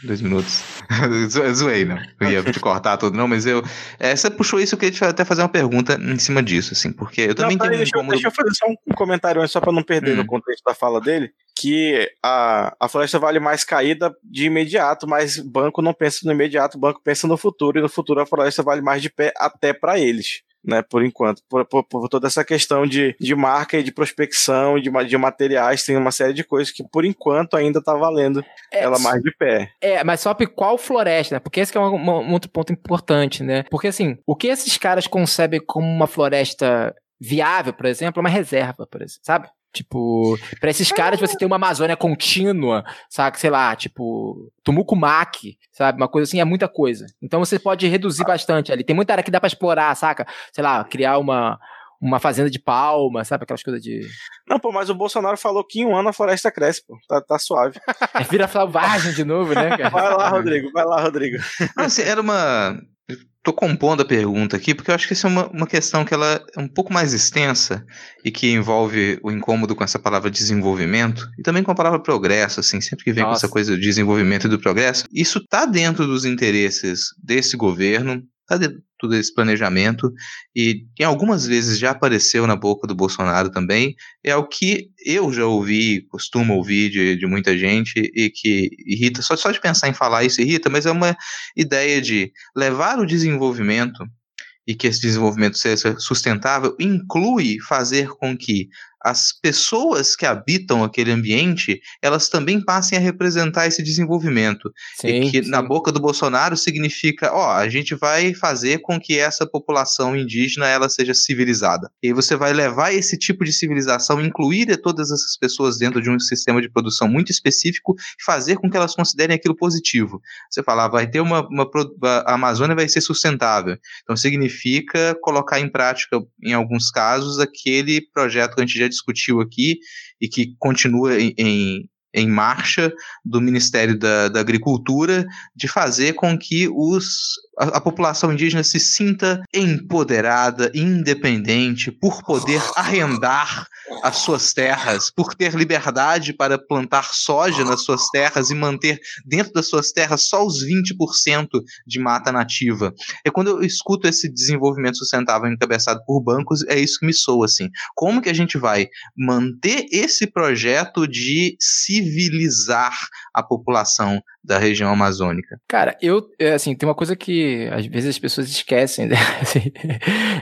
[SPEAKER 1] dois minutos. Zoei, não. Eu ia te cortar tudo, não, mas eu. É, você puxou isso, eu queria até fazer uma pergunta em cima disso, assim, porque eu também não, tenho.
[SPEAKER 2] Deixa,
[SPEAKER 1] como...
[SPEAKER 2] deixa eu fazer só um comentário só pra não perder hum. no contexto da fala dele que a, a floresta vale mais caída de imediato, mas banco não pensa no imediato, o banco pensa no futuro, e no futuro a floresta vale mais de pé até para eles. Né, por enquanto, por, por, por, toda essa questão de, de marca e de prospecção, de, de materiais, tem uma série de coisas que por enquanto ainda tá valendo é, ela mais de pé.
[SPEAKER 4] É, mas só qual floresta, né? Porque esse é um outro ponto importante, né? Porque assim, o que esses caras concebem como uma floresta viável, por exemplo, é uma reserva, por exemplo, sabe? Tipo, pra esses caras você tem uma Amazônia contínua, sabe? Sei lá, tipo, Tumucumac, sabe? Uma coisa assim, é muita coisa. Então você pode reduzir bastante ali. Tem muita área que dá pra explorar, saca? Sei lá, criar uma, uma fazenda de palma, sabe? Aquelas coisas de.
[SPEAKER 2] Não, pô, mas o Bolsonaro falou que em um ano a floresta cresce, pô. Tá, tá suave.
[SPEAKER 4] É, vira flavagem de novo, né,
[SPEAKER 2] cara? Vai lá, Rodrigo, vai lá, Rodrigo.
[SPEAKER 1] Não, assim, era uma. Estou compondo a pergunta aqui porque eu acho que essa é uma, uma questão que ela é um pouco mais extensa e que envolve o incômodo com essa palavra desenvolvimento e também com a palavra progresso, assim, sempre que vem Nossa. com essa coisa do desenvolvimento e do progresso. Isso está dentro dos interesses desse governo, está dentro todo esse planejamento e em algumas vezes já apareceu na boca do Bolsonaro também. É o que eu já ouvi, costumo ouvir de, de muita gente e que irrita, só, só de pensar em falar isso irrita, mas é uma ideia de levar o desenvolvimento e que esse desenvolvimento seja sustentável inclui fazer com que as pessoas que habitam aquele ambiente, elas também passem a representar esse desenvolvimento. Sim, e que sim. na boca do Bolsonaro significa, ó, a gente vai fazer com que essa população indígena ela seja civilizada. E você vai levar esse tipo de civilização, incluir todas essas pessoas dentro de um sistema de produção muito específico e fazer com que elas considerem aquilo positivo. Você fala, ah, vai ter uma, uma a Amazônia vai ser sustentável. Então significa colocar em prática, em alguns casos, aquele projeto que a gente já discutiu aqui e que continua em, em em marcha do Ministério da, da, Agricultura de fazer com que os, a, a, população indígena se sinta empoderada, independente, por poder arrendar as suas terras, por ter liberdade para plantar soja nas suas terras e manter dentro das suas terras só os 20% de mata nativa. É quando eu escuto esse desenvolvimento sustentável encabeçado por bancos, é isso que me soa assim. Como que a gente vai manter esse projeto de civilizar a população da região amazônica?
[SPEAKER 4] Cara, eu, é, assim, tem uma coisa que às vezes as pessoas esquecem, né? Assim,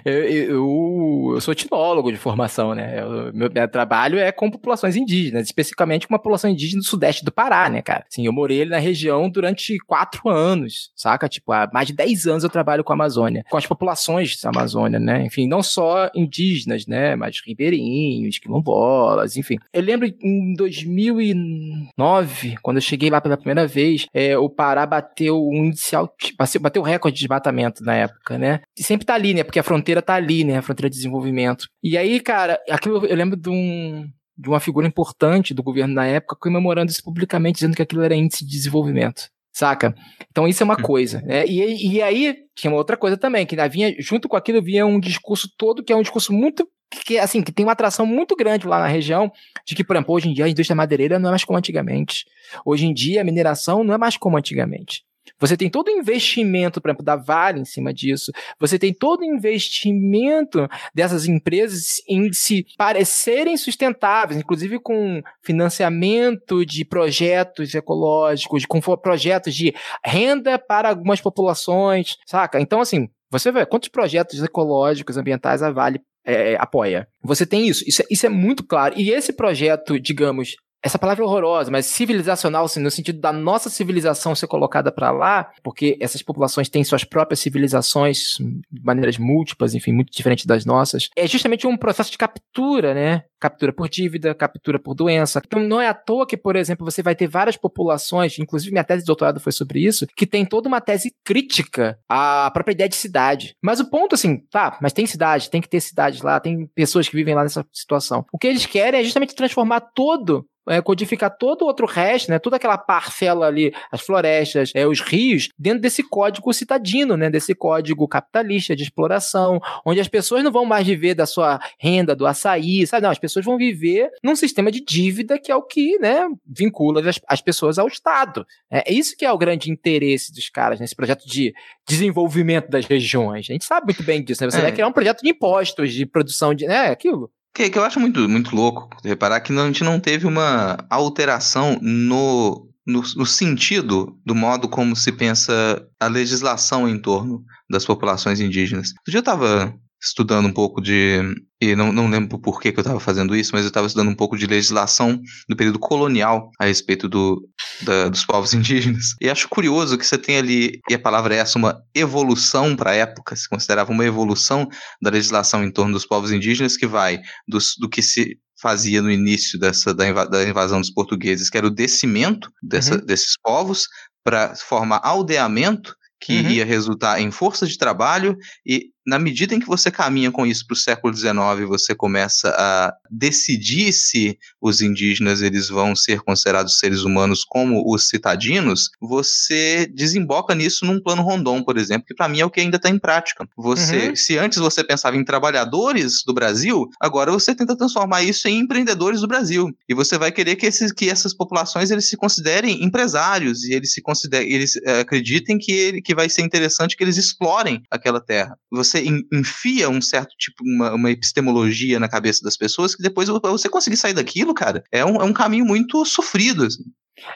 [SPEAKER 4] eu, eu, eu, sou etnólogo de formação, né? Eu, meu, meu, trabalho é com populações indígenas, especificamente com uma população indígena do sudeste do Pará, né, cara? Assim, eu morei na região durante quatro anos, saca? Tipo, há mais de dez anos eu trabalho com a Amazônia, com as populações da Amazônia, né? Enfim, não só indígenas, né? Mas ribeirinhos, quilombolas, enfim. Eu lembro em 2009, quando eu cheguei lá pela primeira vez, é, o Pará bateu um inicial, bateu o recorde de desmatamento na época, né? E sempre tá ali, né? Porque a fronteira tá ali, né? A fronteira de desenvolvimento. E aí, cara, aquilo eu lembro de um de uma figura importante do governo na época comemorando isso publicamente, dizendo que aquilo era índice de desenvolvimento saca? Então isso é uma hum. coisa, né? E, e aí tinha uma outra coisa também, que vinha, junto com aquilo vinha um discurso todo que é um discurso muito que assim, que tem uma atração muito grande lá na região, de que, por exemplo, hoje em dia a indústria madeireira não é mais como antigamente. Hoje em dia a mineração não é mais como antigamente. Você tem todo o investimento, por exemplo, da Vale em cima disso. Você tem todo o investimento dessas empresas em se parecerem sustentáveis, inclusive com financiamento de projetos ecológicos, com projetos de renda para algumas populações, saca? Então, assim, você vê quantos projetos ecológicos, ambientais a Vale é, apoia. Você tem isso. Isso é, isso é muito claro. E esse projeto, digamos, essa palavra é horrorosa, mas civilizacional, assim, no sentido da nossa civilização ser colocada para lá, porque essas populações têm suas próprias civilizações de maneiras múltiplas, enfim, muito diferentes das nossas, é justamente um processo de captura, né? Captura por dívida, captura por doença. Então não é à toa que, por exemplo, você vai ter várias populações, inclusive minha tese de doutorado foi sobre isso, que tem toda uma tese crítica à própria ideia de cidade. Mas o ponto, assim, tá, mas tem cidade, tem que ter cidades lá, tem pessoas que vivem lá nessa situação. O que eles querem é justamente transformar todo é, codificar todo o outro resto, né, toda aquela parcela ali, as florestas, é, os rios, dentro desse código citadino, né, desse código capitalista de exploração, onde as pessoas não vão mais viver da sua renda, do açaí, sabe? Não, as pessoas vão viver num sistema de dívida que é o que né, vincula as, as pessoas ao Estado. É, é isso que é o grande interesse dos caras nesse projeto de desenvolvimento das regiões. A gente sabe muito bem disso, né? Você é. vai criar um projeto de impostos, de produção de. né, aquilo.
[SPEAKER 1] Que, que eu acho muito, muito louco reparar que a gente não teve uma alteração no, no, no, sentido do modo como se pensa a legislação em torno das populações indígenas. Outro dia eu estava estudando um pouco de. E não, não lembro por que, que eu estava fazendo isso, mas eu estava estudando um pouco de legislação do período colonial a respeito do, da, dos povos indígenas. E acho curioso que você tem ali, e a palavra é essa, uma evolução para a época, se considerava uma evolução da legislação em torno dos povos indígenas, que vai dos, do que se fazia no início dessa, da, invasão dos portugueses, que era o descimento dessa, uhum. desses povos, para formar aldeamento, que uhum. ia resultar em força de trabalho e na medida em que você caminha com isso para o século XIX, você começa a decidir se os indígenas eles vão ser considerados seres humanos como os citadinos, você desemboca nisso num plano Rondon, por exemplo, que para mim é o que ainda está em prática. Você, uhum. se antes você pensava em trabalhadores do Brasil, agora você tenta transformar isso em empreendedores do Brasil. E você vai querer que, esses, que essas populações eles se considerem empresários e eles se considerem, eles é, acreditem que, ele, que vai ser interessante que eles explorem aquela terra. Você você enfia um certo tipo, uma, uma epistemologia na cabeça das pessoas que depois você conseguir sair daquilo, cara, é um, é um caminho muito sofrido. Assim.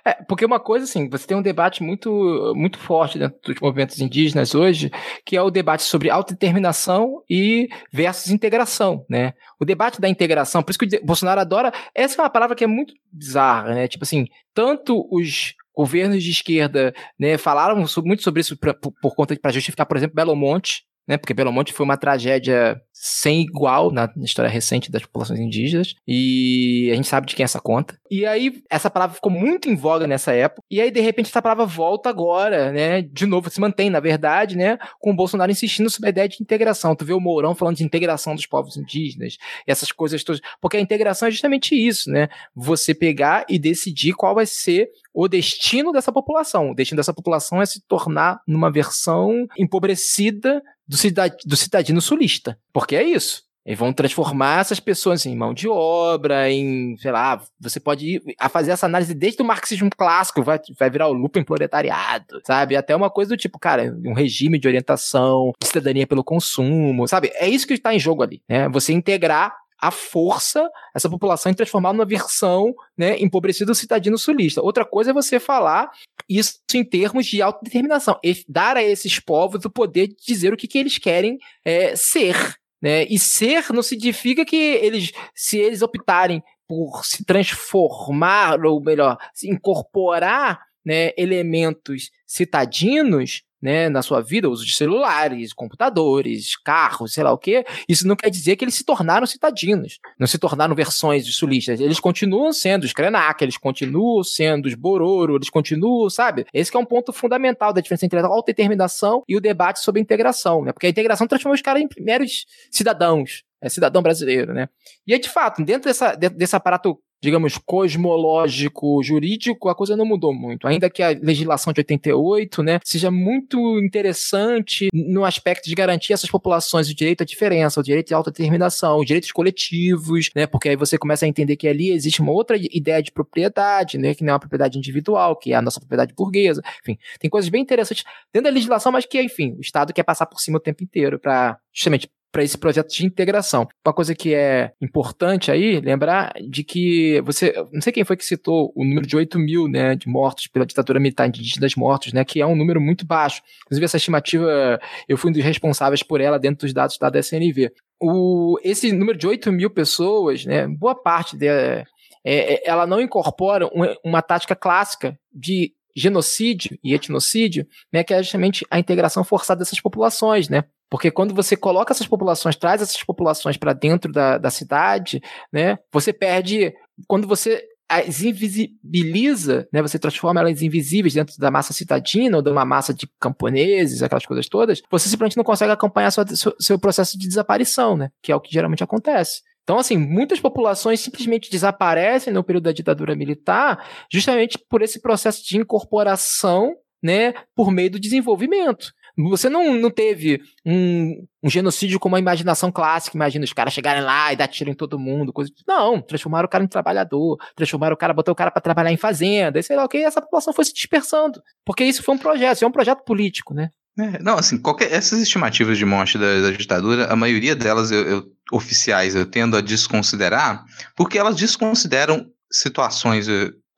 [SPEAKER 4] É, porque uma coisa assim, você tem um debate muito, muito forte dentro dos movimentos indígenas hoje, que é o debate sobre autodeterminação e versus integração, né? O debate da integração, por isso que o Bolsonaro adora, essa é uma palavra que é muito bizarra, né? Tipo assim, tanto os governos de esquerda, né, falaram muito sobre isso pra, por, por, conta para justificar, por exemplo, Belo Monte, né? Porque Belo Monte foi uma tragédia sem igual na história recente das populações indígenas e a gente sabe de quem é essa conta. E aí essa palavra ficou muito em voga nessa época e aí de repente essa palavra volta agora, né? De novo se mantém na verdade, né? Com o Bolsonaro insistindo sobre a ideia de integração. Tu vê o Mourão falando de integração dos povos indígenas, essas coisas todas, porque a integração é justamente isso, né? Você pegar e decidir qual vai ser o destino dessa população. O destino dessa população é se tornar numa versão empobrecida do, cidad do cidadino sulista. Porque é isso. Eles vão transformar essas pessoas em mão de obra, em, sei lá, você pode ir a fazer essa análise desde o marxismo clássico, vai, vai virar o looping proletariado, sabe? Até uma coisa do tipo, cara, um regime de orientação, de cidadania pelo consumo, sabe? É isso que está em jogo ali, né? Você integrar a força essa população e transformar numa versão né, empobrecida do cidadino sulista. Outra coisa é você falar isso em termos de autodeterminação, e dar a esses povos o poder de dizer o que, que eles querem é, ser. Né? E ser não significa que eles, se eles optarem por se transformar, ou melhor, se incorporar né, elementos citadinos, né, na sua vida, uso de celulares, computadores, carros, sei lá o quê, isso não quer dizer que eles se tornaram citadinos, não se tornaram versões de sulistas. Eles continuam sendo os Krenak, eles continuam sendo os Bororo, eles continuam, sabe? Esse é um ponto fundamental da diferença entre a autodeterminação e o debate sobre a integração, né? Porque a integração transforma os caras em primeiros cidadãos, é cidadão brasileiro, né? E aí, de fato, dentro dessa, desse aparato digamos, cosmológico, jurídico, a coisa não mudou muito. Ainda que a legislação de 88, né, seja muito interessante no aspecto de garantir essas populações o direito à diferença, o direito de autodeterminação, os direitos coletivos, né, porque aí você começa a entender que ali existe uma outra ideia de propriedade, né, que não é uma propriedade individual, que é a nossa propriedade burguesa. Enfim, tem coisas bem interessantes dentro da legislação, mas que, enfim, o Estado quer passar por cima o tempo inteiro para justamente para esse projeto de integração. Uma coisa que é importante aí, lembrar de que você, não sei quem foi que citou o número de 8 mil, né, de mortos pela ditadura militar indígenas mortos, né, que é um número muito baixo. Inclusive essa estimativa, eu fui um dos responsáveis por ela dentro dos dados da DSNV. O, esse número de 8 mil pessoas, né, boa parte de, é, é, ela não incorpora uma, uma tática clássica de genocídio e etnocídio, né, que é justamente a integração forçada dessas populações, né? Porque quando você coloca essas populações, traz essas populações para dentro da, da cidade, né, você perde. Quando você as invisibiliza, né, você transforma elas invisíveis dentro da massa citadina ou de uma massa de camponeses, aquelas coisas todas, você simplesmente não consegue acompanhar seu, seu processo de desaparição, né, que é o que geralmente acontece. Então, assim, muitas populações simplesmente desaparecem no período da ditadura militar justamente por esse processo de incorporação, né, por meio do desenvolvimento. Você não, não teve um, um, genocídio como a imaginação clássica, imagina os caras chegarem lá e dar tiro em todo mundo, coisa Não, transformaram o cara em trabalhador, transformaram o cara, botou o cara para trabalhar em fazenda, e sei lá o que, essa população foi se dispersando. Porque isso foi um projeto, isso é um projeto político, né?
[SPEAKER 1] É, não, assim, qualquer, essas estimativas de morte da, da ditadura, a maioria delas eu, eu, oficiais eu tendo a desconsiderar, porque elas desconsideram situações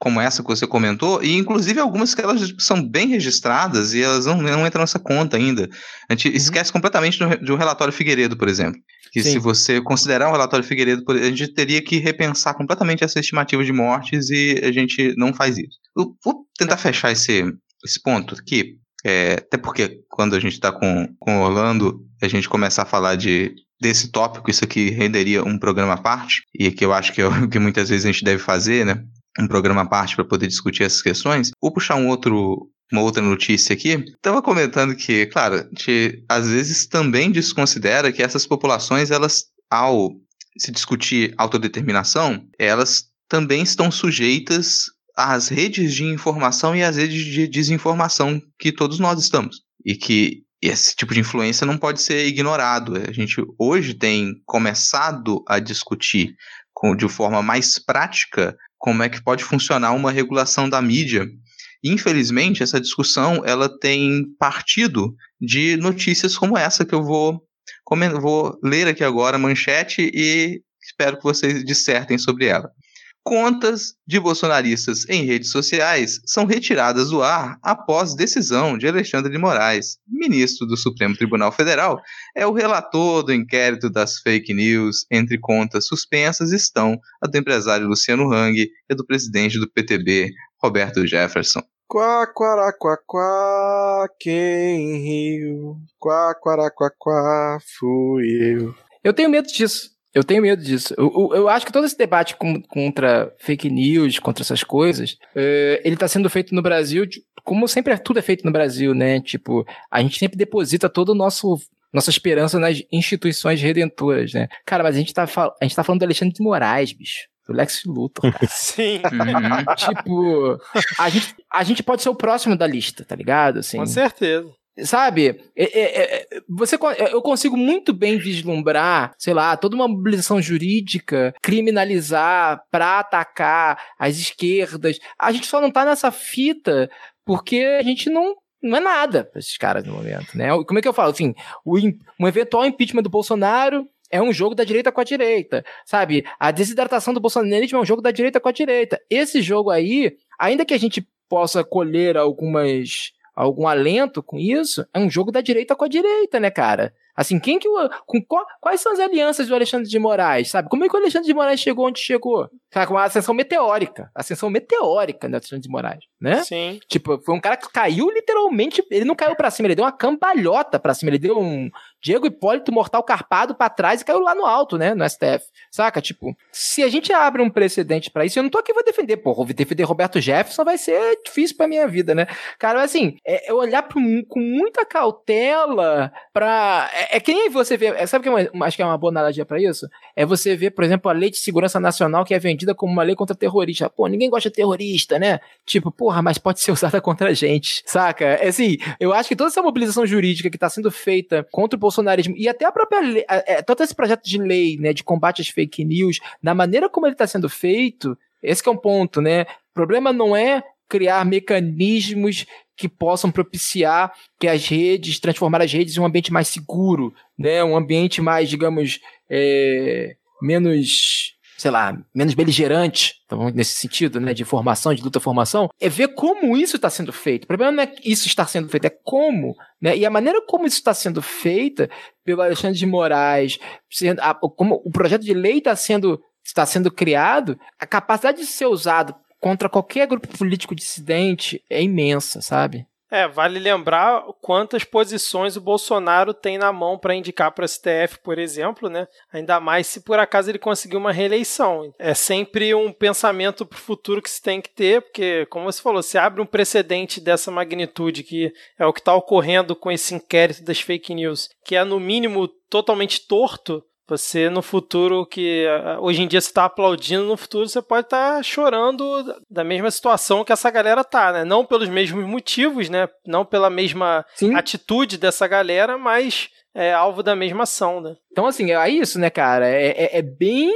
[SPEAKER 1] como essa que você comentou, e inclusive algumas que elas são bem registradas e elas não, não entram nessa conta ainda. A gente uhum. esquece completamente do, do relatório Figueiredo, por exemplo. Que Sim. se você considerar o relatório Figueiredo, a gente teria que repensar completamente essa estimativa de mortes e a gente não faz isso. Eu vou tentar fechar esse, esse ponto aqui, é, até porque quando a gente está com, com Orlando, a gente começa a falar de desse tópico, isso aqui renderia um programa à parte, e que eu acho que é o que muitas vezes a gente deve fazer, né? Um programa à parte para poder discutir essas questões. Vou puxar um outro, uma outra notícia aqui. Estava comentando que, claro, a gente às vezes também desconsidera que essas populações, elas, ao se discutir autodeterminação, elas também estão sujeitas às redes de informação e às redes de desinformação que todos nós estamos. E que esse tipo de influência não pode ser ignorado. A gente hoje tem começado a discutir de forma mais prática como é que pode funcionar uma regulação da mídia. Infelizmente, essa discussão ela tem partido de notícias como essa que eu vou, vou ler aqui agora, manchete, e espero que vocês dissertem sobre ela. Contas de bolsonaristas em redes sociais são retiradas do ar após decisão de Alexandre de Moraes, ministro do Supremo Tribunal Federal. É o relator do inquérito das fake news entre contas suspensas estão a do empresário Luciano Hang e do presidente do PTB, Roberto Jefferson.
[SPEAKER 2] Quá, quá, quá, quá, quem riu? Quá, quá, quá, quá, fui eu.
[SPEAKER 4] Eu tenho medo disso. Eu tenho medo disso. Eu, eu, eu, acho que todo esse debate com, contra fake news, contra essas coisas, é, ele está sendo feito no Brasil, como sempre tudo é feito no Brasil, né? Tipo, a gente sempre deposita todo o nosso nossa esperança nas instituições redentoras, né? Cara, mas a gente tá, a gente tá falando do Alexandre de Moraes, bicho. Do Lex Luthor, cara.
[SPEAKER 3] Sim.
[SPEAKER 4] Uhum. tipo, a gente, a gente pode ser o próximo da lista, tá ligado? Assim,
[SPEAKER 3] Com certeza.
[SPEAKER 4] Sabe, é, é, é, você, eu consigo muito bem vislumbrar, sei lá, toda uma mobilização jurídica, criminalizar pra atacar as esquerdas. A gente só não tá nessa fita porque a gente não, não é nada pra esses caras no momento, né? Como é que eu falo? Assim, o, um eventual impeachment do Bolsonaro é um jogo da direita com a direita, sabe? A desidratação do bolsonarismo é um jogo da direita com a direita. Esse jogo aí, ainda que a gente possa colher algumas algum alento com isso, é um jogo da direita com a direita, né, cara? Assim, quem que o, com, quais são as alianças do Alexandre de Moraes, sabe? Como é que o Alexandre de Moraes chegou onde chegou? Sabe, com uma ascensão meteórica, ascensão meteórica do Alexandre de Moraes, né?
[SPEAKER 3] Sim.
[SPEAKER 4] Tipo, foi um cara que caiu literalmente, ele não caiu para cima, ele deu uma cambalhota para cima, ele deu um Diego Hipólito mortal carpado para trás e caiu lá no alto, né, no STF. Saca? Tipo, se a gente abre um precedente para isso, eu não tô aqui vou defender, pô, defender Roberto Jefferson vai ser difícil pra minha vida, né? Cara, assim, é, é olhar pro, com muita cautela pra é, é você vê. É, sabe que é uma, acho que é uma boa analogia para isso? É você ver, por exemplo, a lei de segurança nacional que é vendida como uma lei contra terrorista. Pô, ninguém gosta de terrorista, né? Tipo, porra, mas pode ser usada contra a gente, saca? É assim, eu acho que toda essa mobilização jurídica que está sendo feita contra o bolsonarismo e até a própria lei, é, todo esse projeto de lei, né, de combate às fake news, da maneira como ele está sendo feito, esse é um ponto, né? O problema não é criar mecanismos que possam propiciar que as redes, transformar as redes em um ambiente mais seguro, né? Um ambiente mais, digamos, é, menos, sei lá, menos beligerante, então, nesse sentido, né, de formação, de luta-formação, é ver como isso está sendo feito. O problema não é isso está sendo feito, é como, né? E a maneira como isso está sendo feita pelo Alexandre de Moraes, como o projeto de lei está sendo está sendo criado, a capacidade de ser usado contra qualquer grupo político dissidente é imensa, sabe?
[SPEAKER 3] É, vale lembrar quantas posições o Bolsonaro tem na mão para indicar para o STF, por exemplo, né? Ainda mais se por acaso ele conseguir uma reeleição. É sempre um pensamento para o futuro que se tem que ter, porque, como você falou, se abre um precedente dessa magnitude, que é o que está ocorrendo com esse inquérito das fake news, que é no mínimo totalmente torto, você no futuro que hoje em dia você está aplaudindo, no futuro você pode estar tá chorando da mesma situação que essa galera tá, né? Não pelos mesmos motivos, né? Não pela mesma Sim. atitude dessa galera, mas é alvo da mesma ação, né?
[SPEAKER 4] Então, assim, é isso, né, cara? É, é, é bem.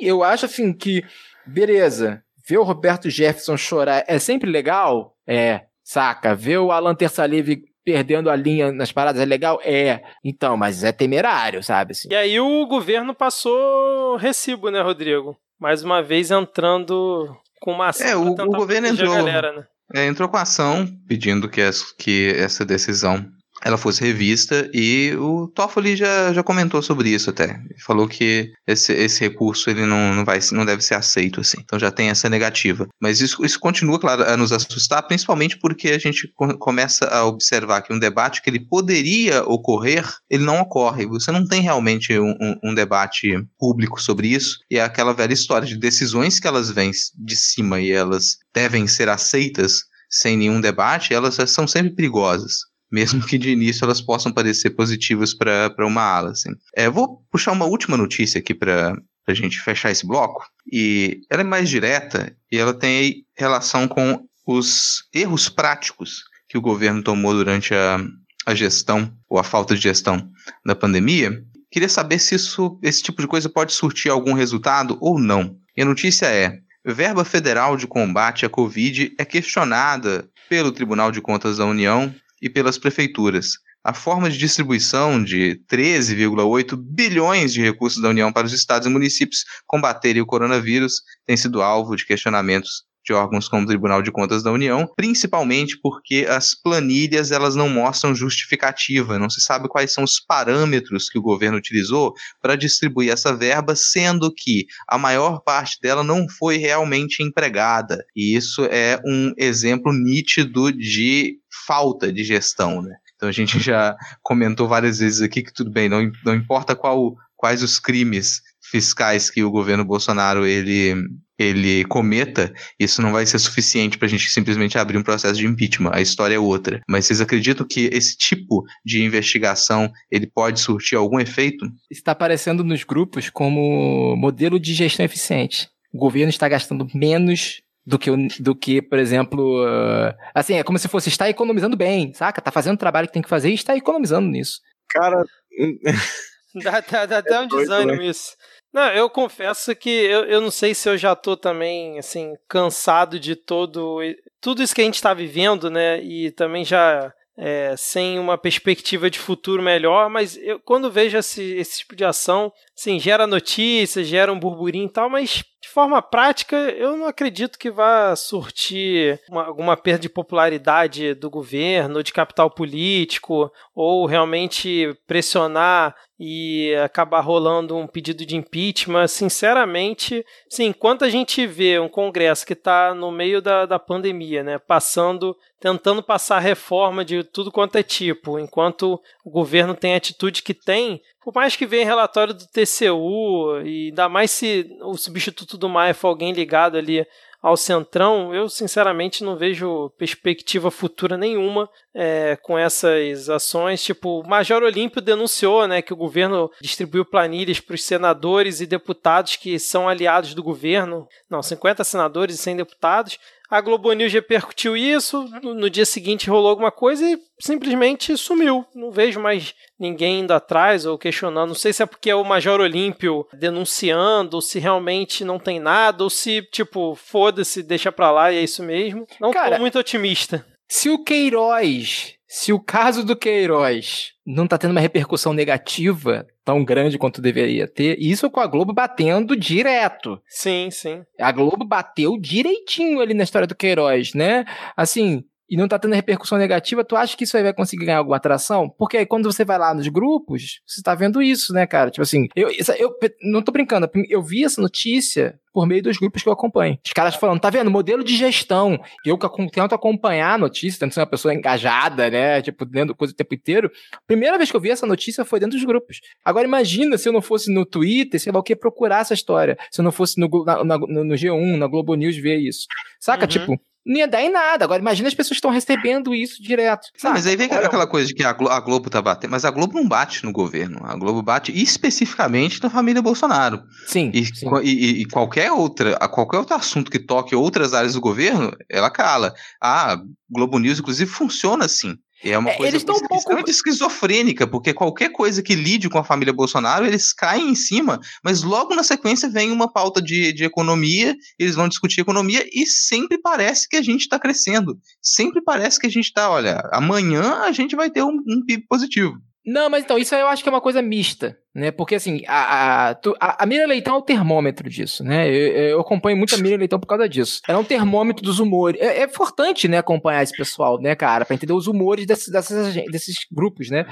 [SPEAKER 4] Eu acho assim que. Beleza. Ver o Roberto Jefferson chorar é sempre legal? É. Saca? Ver o Alan Terçalive perdendo a linha nas paradas é legal? É. Então, mas é temerário, sabe? Assim.
[SPEAKER 3] E aí o governo passou recibo, né, Rodrigo? Mais uma vez entrando com uma ação.
[SPEAKER 1] É, o, o governo entrou. Galera, né? é, entrou com ação pedindo que, essa, que essa decisão ela fosse revista e o Toffoli já, já comentou sobre isso até. Falou que esse, esse recurso ele não, não, vai, não deve ser aceito assim. Então já tem essa negativa. Mas isso, isso continua, claro, a nos assustar, principalmente porque a gente começa a observar que um debate que ele poderia ocorrer, ele não ocorre. Você não tem realmente um, um, um debate público sobre isso. E é aquela velha história de decisões que elas vêm de cima e elas devem ser aceitas sem nenhum debate, elas são sempre perigosas mesmo que de início elas possam parecer positivas para uma ala. Assim. É, vou puxar uma última notícia aqui para a gente fechar esse bloco, e ela é mais direta e ela tem relação com os erros práticos que o governo tomou durante a, a gestão, ou a falta de gestão da pandemia. Queria saber se isso, esse tipo de coisa pode surtir algum resultado ou não. E a notícia é: verba federal de combate à Covid é questionada pelo Tribunal de Contas da União e pelas prefeituras. A forma de distribuição de 13,8 bilhões de recursos da União para os estados e municípios combaterem o coronavírus tem sido alvo de questionamentos de órgãos como o Tribunal de Contas da União, principalmente porque as planilhas elas não mostram justificativa, não se sabe quais são os parâmetros que o governo utilizou para distribuir essa verba, sendo que a maior parte dela não foi realmente empregada. E isso é um exemplo nítido de falta de gestão, né? Então a gente já comentou várias vezes aqui que tudo bem, não, não importa qual, quais os crimes fiscais que o governo Bolsonaro ele, ele cometa, isso não vai ser suficiente para a gente simplesmente abrir um processo de impeachment. A história é outra. Mas vocês acreditam que esse tipo de investigação ele pode surtir algum efeito?
[SPEAKER 4] Está aparecendo nos grupos como modelo de gestão eficiente. O governo está gastando menos do que, do que por exemplo, uh, assim, é como se fosse estar economizando bem, saca? Tá fazendo o trabalho que tem que fazer e está economizando nisso.
[SPEAKER 2] Cara.
[SPEAKER 3] dá, dá, dá até um é desânimo né? isso. Não, eu confesso que eu, eu não sei se eu já tô também, assim, cansado de todo. Tudo isso que a gente tá vivendo, né? E também já é, sem uma perspectiva de futuro melhor, mas eu, quando vejo esse, esse tipo de ação, sim, gera notícias, gera um burburinho e tal, mas de forma prática, eu não acredito que vá surtir uma, alguma perda de popularidade do governo, de capital político, ou realmente pressionar e acabar rolando um pedido de impeachment. Sinceramente, sim, enquanto a gente vê um Congresso que está no meio da, da pandemia, né, passando, tentando passar reforma de tudo quanto é tipo, enquanto o governo tem a atitude que tem, por mais que venha relatório do TCU, e ainda mais se o substituto do Maia for alguém ligado ali ao Centrão, eu sinceramente não vejo perspectiva futura nenhuma é, com essas ações. Tipo, o Major Olímpio denunciou né, que o governo distribuiu planilhas para os senadores e deputados que são aliados do governo. Não, 50 senadores e 100 deputados a Globo News repercutiu isso, no dia seguinte rolou alguma coisa e simplesmente sumiu. Não vejo mais ninguém indo atrás ou questionando. Não sei se é porque é o Major Olímpio denunciando, ou se realmente não tem nada, ou se, tipo, foda-se, deixa pra lá e é isso mesmo. Não Cara, tô muito otimista.
[SPEAKER 4] Se o Queiroz, se o caso do Queiroz não tá tendo uma repercussão negativa tão grande quanto deveria ter, isso com a Globo batendo direto.
[SPEAKER 3] Sim, sim.
[SPEAKER 4] A Globo bateu direitinho ali na história do Queiroz, né? Assim, e não tá tendo repercussão negativa, tu acha que isso aí vai conseguir ganhar alguma atração? Porque aí quando você vai lá nos grupos, você tá vendo isso, né, cara? Tipo assim, eu, eu não tô brincando, eu vi essa notícia por meio dos grupos que eu acompanho. Os caras falando, tá vendo, modelo de gestão. Eu que tento acompanhar a notícia, tento ser uma pessoa engajada, né, tipo, dentro coisa o tempo inteiro. Primeira vez que eu vi essa notícia foi dentro dos grupos. Agora imagina se eu não fosse no Twitter, sei lá o que, procurar essa história. Se eu não fosse no, na, na, no G1, na Globo News ver isso. Saca? Uhum. Tipo, não ia dar em nada. Agora, imagina as pessoas estão recebendo isso direto.
[SPEAKER 1] Não, mas aí vem Olha, aquela coisa de que a Globo, a Globo tá batendo. Mas a Globo não bate no governo. A Globo bate especificamente na família Bolsonaro.
[SPEAKER 4] Sim.
[SPEAKER 1] E,
[SPEAKER 4] sim.
[SPEAKER 1] e, e qualquer outra, qualquer outro assunto que toque outras áreas do governo, ela cala. A Globo News, inclusive, funciona assim. É uma é, coisa
[SPEAKER 4] eles um pouco...
[SPEAKER 1] esquizofrênica, porque qualquer coisa que lide com a família Bolsonaro, eles caem em cima, mas logo na sequência vem uma pauta de, de economia, eles vão discutir economia e sempre parece que a gente está crescendo. Sempre parece que a gente está, olha, amanhã a gente vai ter um, um PIB positivo.
[SPEAKER 4] Não, mas então, isso eu acho que é uma coisa mista, né? Porque assim, a, a, a, a Miriam Leitão é o termômetro disso, né? Eu, eu, acompanho muito a Miriam Leitão por causa disso. Ela é um termômetro dos humores. É, é importante, né, acompanhar esse pessoal, né, cara? Pra entender os humores desses, desses, desses grupos, né?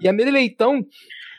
[SPEAKER 4] E a Miriam Leitão,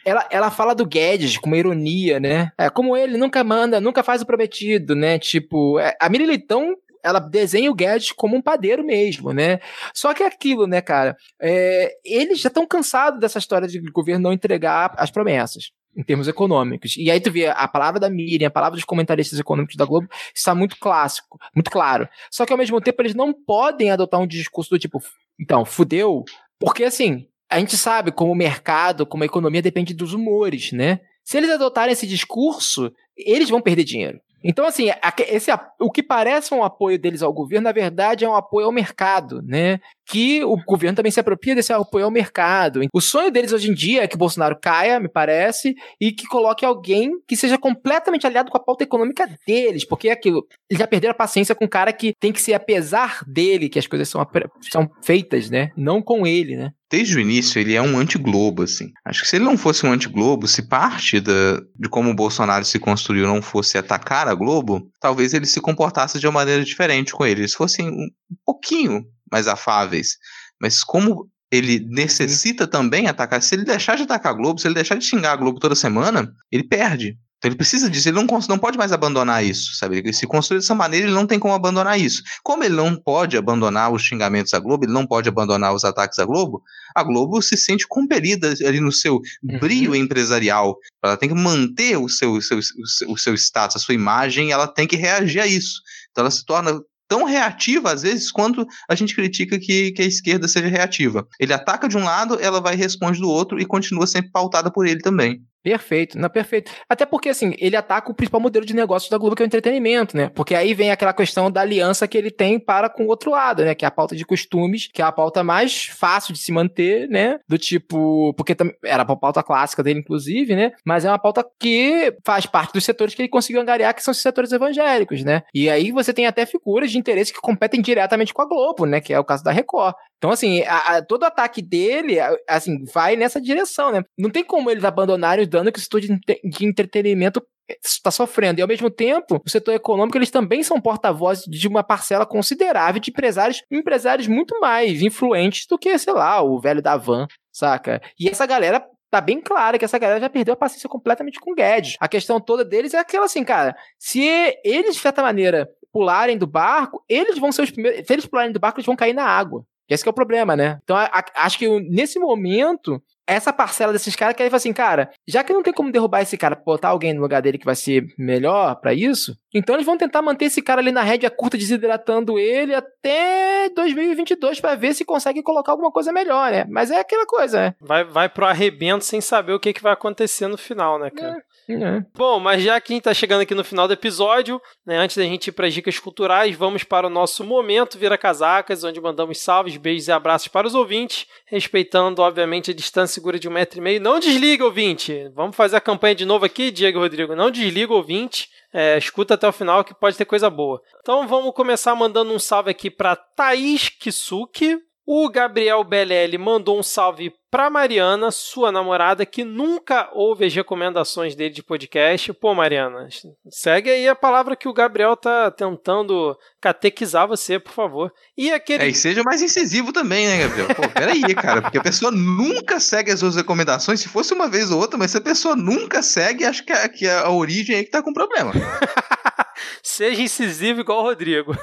[SPEAKER 4] ela, ela fala do Guedes com uma ironia, né? É, como ele nunca manda, nunca faz o prometido, né? Tipo, é, a Miriam Leitão ela desenha o Guedes como um padeiro mesmo, né? Só que é aquilo, né, cara? É, eles já estão cansados dessa história de o governo não entregar as promessas em termos econômicos. E aí tu vê a palavra da Miriam, a palavra dos comentaristas econômicos da Globo, está muito clássico, muito claro. Só que ao mesmo tempo eles não podem adotar um discurso do tipo, então, fudeu, porque assim, a gente sabe como o mercado, como a economia depende dos humores, né? Se eles adotarem esse discurso, eles vão perder dinheiro. Então, assim, esse, o que parece um apoio deles ao governo, na verdade, é um apoio ao mercado, né? Que o governo também se apropria desse apoio ao mercado. O sonho deles hoje em dia é que Bolsonaro caia, me parece, e que coloque alguém que seja completamente aliado com a pauta econômica deles, porque é aquilo. Eles já perderam a paciência com um cara que tem que ser apesar dele que as coisas são, são feitas, né? Não com ele, né?
[SPEAKER 1] Desde o início, ele é um anti-Globo, assim. Acho que se ele não fosse um anti-Globo, se parte da, de como o Bolsonaro se construiu não fosse atacar a Globo, talvez ele se comportasse de uma maneira diferente com ele. Eles fossem um pouquinho mais afáveis. Mas como ele necessita também atacar, se ele deixar de atacar a Globo, se ele deixar de xingar a Globo toda semana, ele perde. Então ele precisa disso, ele não, não pode mais abandonar isso, sabe? Ele se construir dessa maneira, ele não tem como abandonar isso. Como ele não pode abandonar os xingamentos à Globo, ele não pode abandonar os ataques à Globo, a Globo se sente compelida ali no seu uhum. brilho empresarial. Ela tem que manter o seu, o seu, o seu status, a sua imagem, ela tem que reagir a isso. Então ela se torna tão reativa, às vezes, quanto a gente critica que, que a esquerda seja reativa. Ele ataca de um lado, ela vai e responde do outro e continua sempre pautada por ele também.
[SPEAKER 4] Perfeito, não, perfeito. Até porque, assim, ele ataca o principal modelo de negócio da Globo, que é o entretenimento, né? Porque aí vem aquela questão da aliança que ele tem para com o outro lado, né? Que é a pauta de costumes, que é a pauta mais fácil de se manter, né? Do tipo. Porque era a pauta clássica dele, inclusive, né? Mas é uma pauta que faz parte dos setores que ele conseguiu angariar, que são os setores evangélicos, né? E aí você tem até figuras de interesse que competem diretamente com a Globo, né? Que é o caso da Record. Então, assim, a, a, todo ataque dele, assim, vai nessa direção, né? Não tem como eles abandonarem o dano que o setor de, de entretenimento está sofrendo. E, ao mesmo tempo, o setor econômico, eles também são porta-vozes de uma parcela considerável de empresários, empresários muito mais influentes do que, sei lá, o velho da van, saca? E essa galera tá bem clara que essa galera já perdeu a paciência completamente com o Guedes. A questão toda deles é aquela assim, cara, se eles, de certa maneira, pularem do barco, eles vão ser os primeiros. Se eles pularem do barco, eles vão cair na água. Esse é o problema, né? Então, a, a, acho que nesse momento, essa parcela desses caras que aí fala assim, cara, já que não tem como derrubar esse cara, botar alguém no lugar dele que vai ser melhor para isso, então eles vão tentar manter esse cara ali na rédea curta, desidratando ele até 2022 para ver se consegue colocar alguma coisa melhor, né? Mas é aquela coisa, né?
[SPEAKER 3] Vai, vai pro arrebento sem saber o que, que vai acontecer no final, né, cara? É. Bom, mas já que a gente tá chegando aqui no final do episódio, né, antes da gente ir para as dicas culturais, vamos para o nosso momento Vira Casacas, onde mandamos salves, beijos e abraços para os ouvintes, respeitando, obviamente, a distância segura de um metro e meio. Não desliga, ouvinte! Vamos fazer a campanha de novo aqui, Diego Rodrigo. Não desliga, ouvinte. É, escuta até o final que pode ter coisa boa. Então vamos começar mandando um salve aqui para Thaís Kisuki, O Gabriel Belelli mandou um salve para Mariana, sua namorada, que nunca ouve as recomendações dele de podcast. Pô, Mariana, segue aí a palavra que o Gabriel tá tentando catequizar você, por favor. E aquele.
[SPEAKER 1] É, e seja mais incisivo também, né, Gabriel? Pô, peraí, cara, porque a pessoa nunca segue as suas recomendações, se fosse uma vez ou outra, mas se a pessoa nunca segue, acho que a, que a origem é que tá com problema.
[SPEAKER 3] Seja incisivo igual o Rodrigo.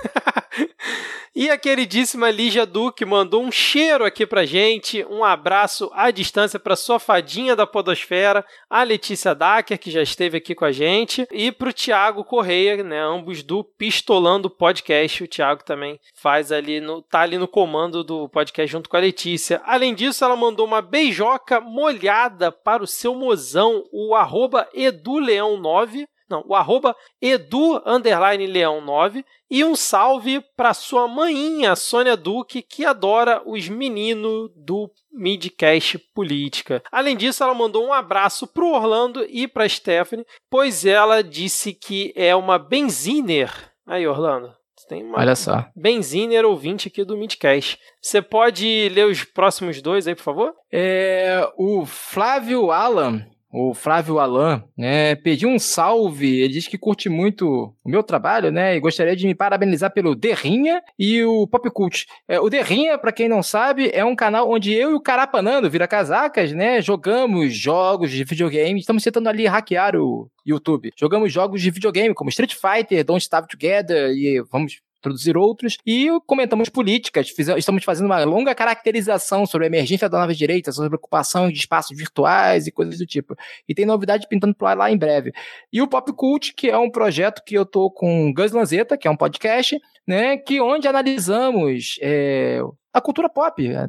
[SPEAKER 3] e a queridíssima Lígia Duque mandou um cheiro aqui pra gente, um abraço à distância para sua fadinha da podosfera, a Letícia Dacker, que já esteve aqui com a gente, e pro Tiago Correia, né, ambos do Pistolando Podcast. O Tiago também faz ali no tá ali no comando do podcast junto com a Letícia. Além disso, ela mandou uma beijoca molhada para o seu mozão, o arroba eduleão9 não, o arroba edu leão 9 e um salve para sua maninha, Sônia Duque, que adora os meninos do Midcast Política. Além disso, ela mandou um abraço para o Orlando e para Stephanie, pois ela disse que é uma benziner. Aí, Orlando. Tem uma
[SPEAKER 4] Olha só.
[SPEAKER 3] Benziner ouvinte aqui do Midcast. Você pode ler os próximos dois aí, por favor?
[SPEAKER 4] É, o Flávio Alan o Flávio Alan, né, pediu um salve. Ele diz que curte muito o meu trabalho, né, e gostaria de me parabenizar pelo Derrinha e o Pop Cult. É, o Derrinha, para quem não sabe, é um canal onde eu e o Carapanando, vira casacas, né, jogamos jogos de videogame. Estamos tentando ali hackear o YouTube. Jogamos jogos de videogame como Street Fighter, Don't Starve Together e vamos introduzir outros, e comentamos políticas, fizemos, estamos fazendo uma longa caracterização sobre a emergência da nova direita, sobre a ocupação de espaços virtuais e coisas do tipo. E tem novidade pintando por lá em breve. E o Pop Cult, que é um projeto que eu tô com Gus Lanzetta, que é um podcast, né, que onde analisamos é, a cultura pop, é,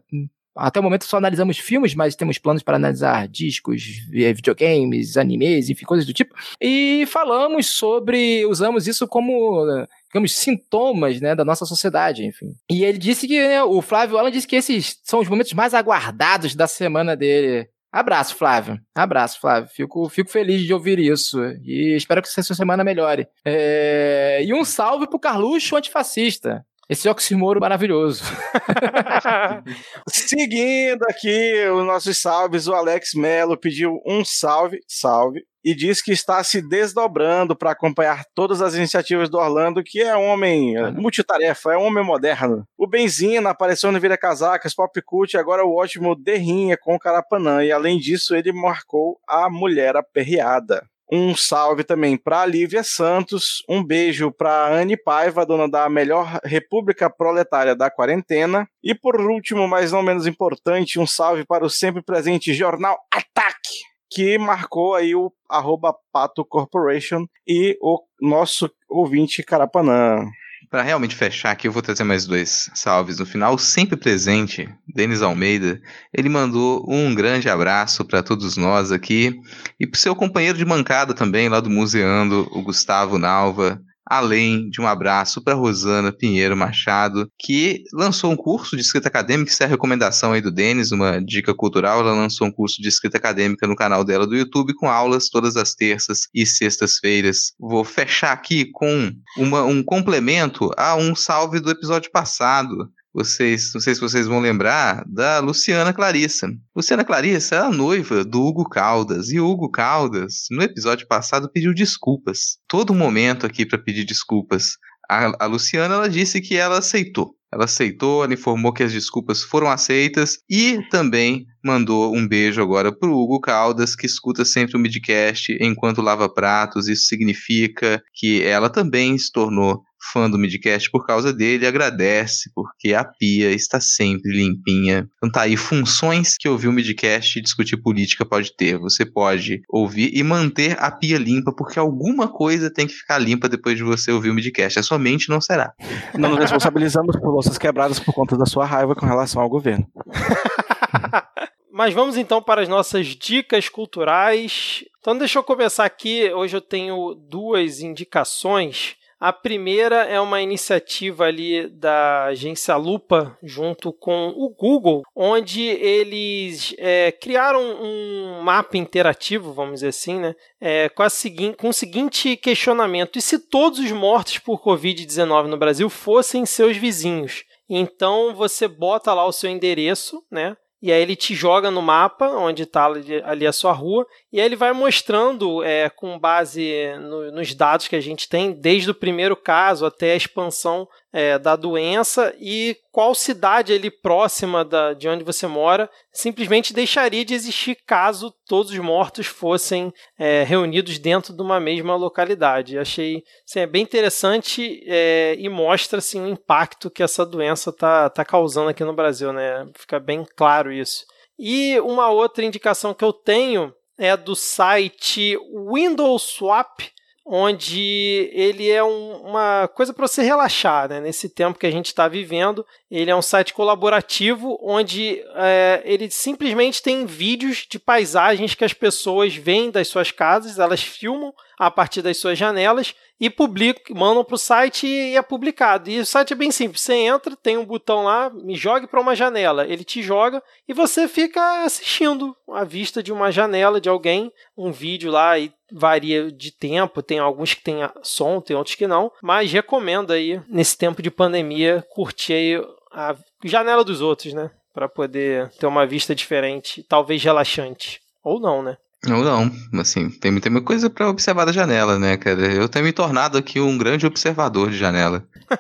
[SPEAKER 4] até o momento só analisamos filmes, mas temos planos para analisar discos, videogames, animes, enfim, coisas do tipo. E falamos sobre, usamos isso como digamos, sintomas né, da nossa sociedade, enfim. E ele disse que, né, o Flávio Alan disse que esses são os momentos mais aguardados da semana dele. Abraço, Flávio. Abraço, Flávio. Fico, fico feliz de ouvir isso. E espero que essa semana melhore. É... E um salve pro Carluxo antifascista. Esse oximoro maravilhoso.
[SPEAKER 2] Seguindo aqui os nossos salves, o Alex Melo pediu um salve, salve, e diz que está se desdobrando para acompanhar todas as iniciativas do Orlando, que é um homem é, multitarefa, é um homem moderno. O Benzina apareceu no Vira Casacas, Pop Cult, agora o ótimo Derrinha com o Carapanã, e além disso ele marcou a Mulher Aperreada. Um salve também para Lívia Santos, um beijo para Anne Paiva, dona da melhor República Proletária da Quarentena. E por último, mas não menos importante, um salve para o sempre presente jornal Ataque, que marcou aí o arroba Pato Corporation e o nosso ouvinte Carapanã.
[SPEAKER 1] Para realmente fechar aqui, eu vou trazer mais dois salves no final. Sempre presente, Denis Almeida, ele mandou um grande abraço para todos nós aqui e para seu companheiro de mancada também, lá do Museando, o Gustavo Nalva além de um abraço para Rosana Pinheiro Machado, que lançou um curso de escrita acadêmica, isso é a recomendação aí do Denis, uma dica cultural, ela lançou um curso de escrita acadêmica no canal dela do YouTube, com aulas todas as terças e sextas-feiras. Vou fechar aqui com uma, um complemento a um salve do episódio passado, vocês, não sei se vocês vão lembrar, da Luciana Clarissa. Luciana Clarissa é a noiva do Hugo Caldas. E o Hugo Caldas, no episódio passado, pediu desculpas. Todo momento aqui para pedir desculpas. A, a Luciana ela disse que ela aceitou. Ela aceitou, ela informou que as desculpas foram aceitas e também mandou um beijo agora pro Hugo Caldas, que escuta sempre o Midcast enquanto lava pratos. Isso significa que ela também se tornou fã do Midcast por causa dele, agradece, porque a pia está sempre limpinha. Então tá aí funções que ouvir o Midcast e discutir política pode ter. Você pode ouvir e manter a pia limpa, porque alguma coisa tem que ficar limpa depois de você ouvir o Midcast. A sua mente não será.
[SPEAKER 2] Não nos responsabilizamos por louças quebradas por conta da sua raiva com relação ao governo.
[SPEAKER 3] Mas vamos então para as nossas dicas culturais. Então deixa eu começar aqui. Hoje eu tenho duas indicações a primeira é uma iniciativa ali da agência Lupa junto com o Google, onde eles é, criaram um mapa interativo, vamos dizer assim, né, é, com, a com o seguinte questionamento: e se todos os mortos por Covid-19 no Brasil fossem seus vizinhos? Então você bota lá o seu endereço, né? E aí ele te joga no mapa onde está ali a sua rua, e aí ele vai mostrando, é, com base no, nos dados que a gente tem, desde o primeiro caso até a expansão é, da doença e qual cidade ali próxima da, de onde você mora simplesmente deixaria de existir caso todos os mortos fossem é, reunidos dentro de uma mesma localidade. Achei assim, é bem interessante é, e mostra assim, o impacto que essa doença está tá causando aqui no Brasil. Né? Fica bem claro isso. E uma outra indicação que eu tenho é do site Windows Swap, onde ele é um, uma coisa para você relaxar, né? Nesse tempo que a gente está vivendo, ele é um site colaborativo onde é, ele simplesmente tem vídeos de paisagens que as pessoas veem das suas casas, elas filmam a partir das suas janelas e publicam, mandam para o site e é publicado. E o site é bem simples. Você entra, tem um botão lá, me jogue para uma janela. Ele te joga e você fica assistindo a vista de uma janela de alguém, um vídeo lá e varia de tempo. Tem alguns que tem som, tem outros que não. Mas recomendo aí, nesse tempo de pandemia, curtir a janela dos outros, né? Para poder ter uma vista diferente, talvez relaxante. Ou não, né?
[SPEAKER 1] Ou não, assim, tem muita coisa para observar da janela, né, cara? Eu tenho me tornado aqui um grande observador de janela.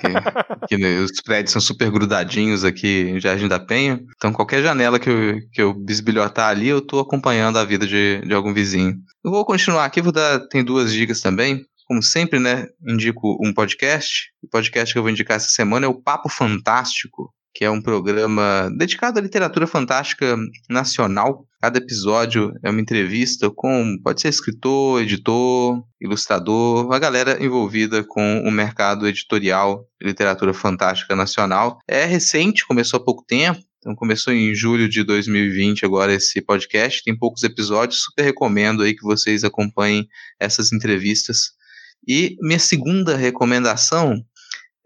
[SPEAKER 1] Que, que os prédios são super grudadinhos aqui em Jardim da Penha. Então, qualquer janela que eu, que eu bisbilhotar ali, eu tô acompanhando a vida de, de algum vizinho. Eu vou continuar aqui, vou dar. Tem duas dicas também. Como sempre, né, indico um podcast. O podcast que eu vou indicar essa semana é o Papo Fantástico, que é um programa dedicado à literatura fantástica nacional. Cada episódio é uma entrevista com, pode ser escritor, editor, ilustrador, a galera envolvida com o mercado editorial de literatura fantástica nacional. É recente, começou há pouco tempo, então começou em julho de 2020 agora esse podcast, tem poucos episódios, super recomendo aí que vocês acompanhem essas entrevistas. E minha segunda recomendação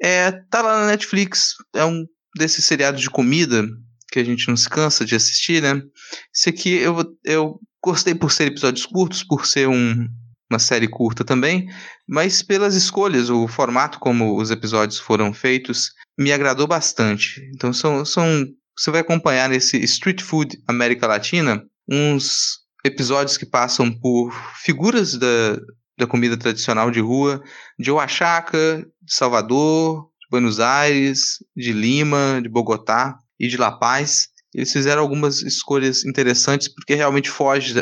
[SPEAKER 1] é tá lá na Netflix, é um desses seriados de comida que a gente não se cansa de assistir, né? Esse aqui eu, eu gostei por ser episódios curtos, por ser um, uma série curta também, mas pelas escolhas, o formato como os episódios foram feitos, me agradou bastante. Então são, são você vai acompanhar nesse Street Food América Latina uns episódios que passam por figuras da, da comida tradicional de rua de Oaxaca, de Salvador, Buenos Aires, de Lima, de Bogotá e de La Paz. Eles fizeram algumas escolhas interessantes porque realmente foge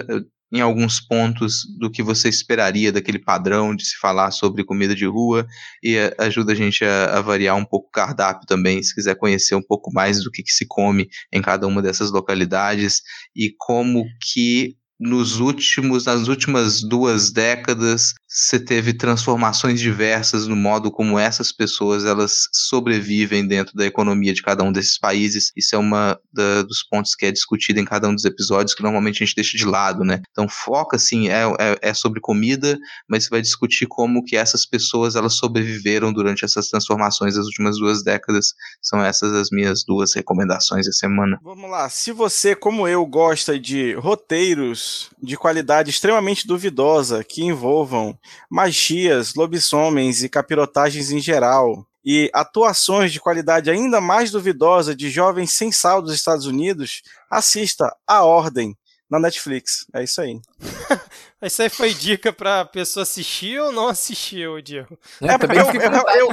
[SPEAKER 1] em alguns pontos do que você esperaria daquele padrão de se falar sobre comida de rua e ajuda a gente a, a variar um pouco o cardápio também, se quiser conhecer um pouco mais do que, que se come em cada uma dessas localidades e como que nos últimos, nas últimas duas décadas, você teve transformações diversas no modo como essas pessoas elas sobrevivem dentro da economia de cada um desses países. Isso é uma da, dos pontos que é discutido em cada um dos episódios que normalmente a gente deixa de lado, né? Então foca assim é, é, é sobre comida, mas você vai discutir como que essas pessoas elas sobreviveram durante essas transformações das últimas duas décadas. São essas as minhas duas recomendações da semana.
[SPEAKER 2] Vamos lá. Se você, como eu, gosta de roteiros de qualidade extremamente duvidosa que envolvam magias, lobisomens e capirotagens em geral, e atuações de qualidade ainda mais duvidosa de jovens sem sal dos Estados Unidos, assista A Ordem na Netflix. É isso aí.
[SPEAKER 3] Isso aí foi dica pra pessoa assistir ou não assistir, Diego?
[SPEAKER 2] É, porque eu, eu, eu,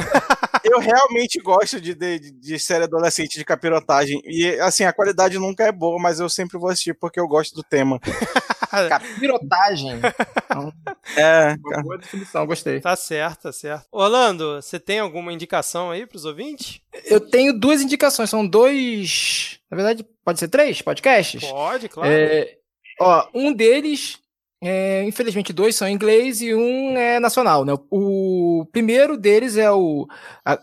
[SPEAKER 2] eu, realmente gosto de, de, de, série adolescente de capirotagem. E, assim, a qualidade nunca é boa, mas eu sempre vou assistir porque eu gosto do tema.
[SPEAKER 4] Capirotagem.
[SPEAKER 2] é.
[SPEAKER 4] Uma boa definição, gostei.
[SPEAKER 3] Tá certo, tá certo. Orlando, você tem alguma indicação aí pros ouvintes?
[SPEAKER 4] Eu tenho duas indicações, são dois. Na verdade, pode ser três podcasts?
[SPEAKER 3] Pode, claro.
[SPEAKER 4] É, ó, um deles é, infelizmente, dois são em inglês e um é nacional, né? O primeiro deles é o.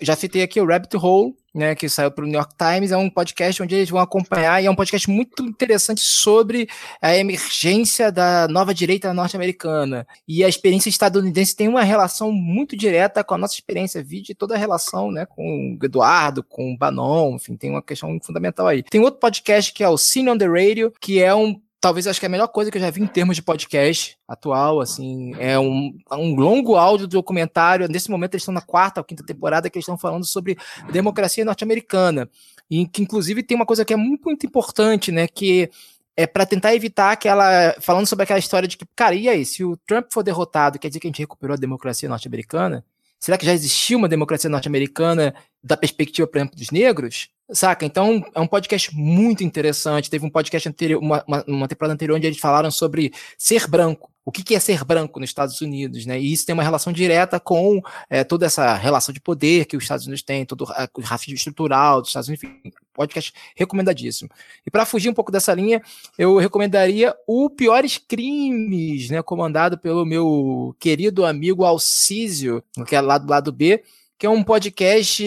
[SPEAKER 4] Já citei aqui o Rabbit Hole, né? Que saiu para o New York Times. É um podcast onde eles vão acompanhar e é um podcast muito interessante sobre a emergência da nova direita norte-americana. E a experiência estadunidense tem uma relação muito direta com a nossa experiência, vide toda a relação, né? Com o Eduardo, com o Banon, enfim, tem uma questão fundamental aí. Tem outro podcast que é o Cine on the Radio, que é um talvez acho que é a melhor coisa que eu já vi em termos de podcast atual, assim, é um, um longo áudio documentário, nesse momento eles estão na quarta ou quinta temporada que eles estão falando sobre democracia norte-americana, e que inclusive tem uma coisa que é muito, muito importante, né, que é para tentar evitar aquela. Falando sobre aquela história de que, cara, e aí, se o Trump for derrotado, quer dizer que a gente recuperou a democracia norte-americana? Será que já existiu uma democracia norte-americana da perspectiva, por exemplo, dos negros? Saca? Então, é um podcast muito interessante. Teve um podcast anterior, uma, uma, temporada anterior, onde eles falaram sobre ser branco o que é ser branco nos Estados Unidos, né? E isso tem uma relação direta com é, toda essa relação de poder que os Estados Unidos têm, todo o racismo estrutural dos Estados Unidos, enfim, podcast recomendadíssimo. E para fugir um pouco dessa linha, eu recomendaria o Piores Crimes, né? Comandado pelo meu querido amigo Alcísio, que é lá do lado B, que é um podcast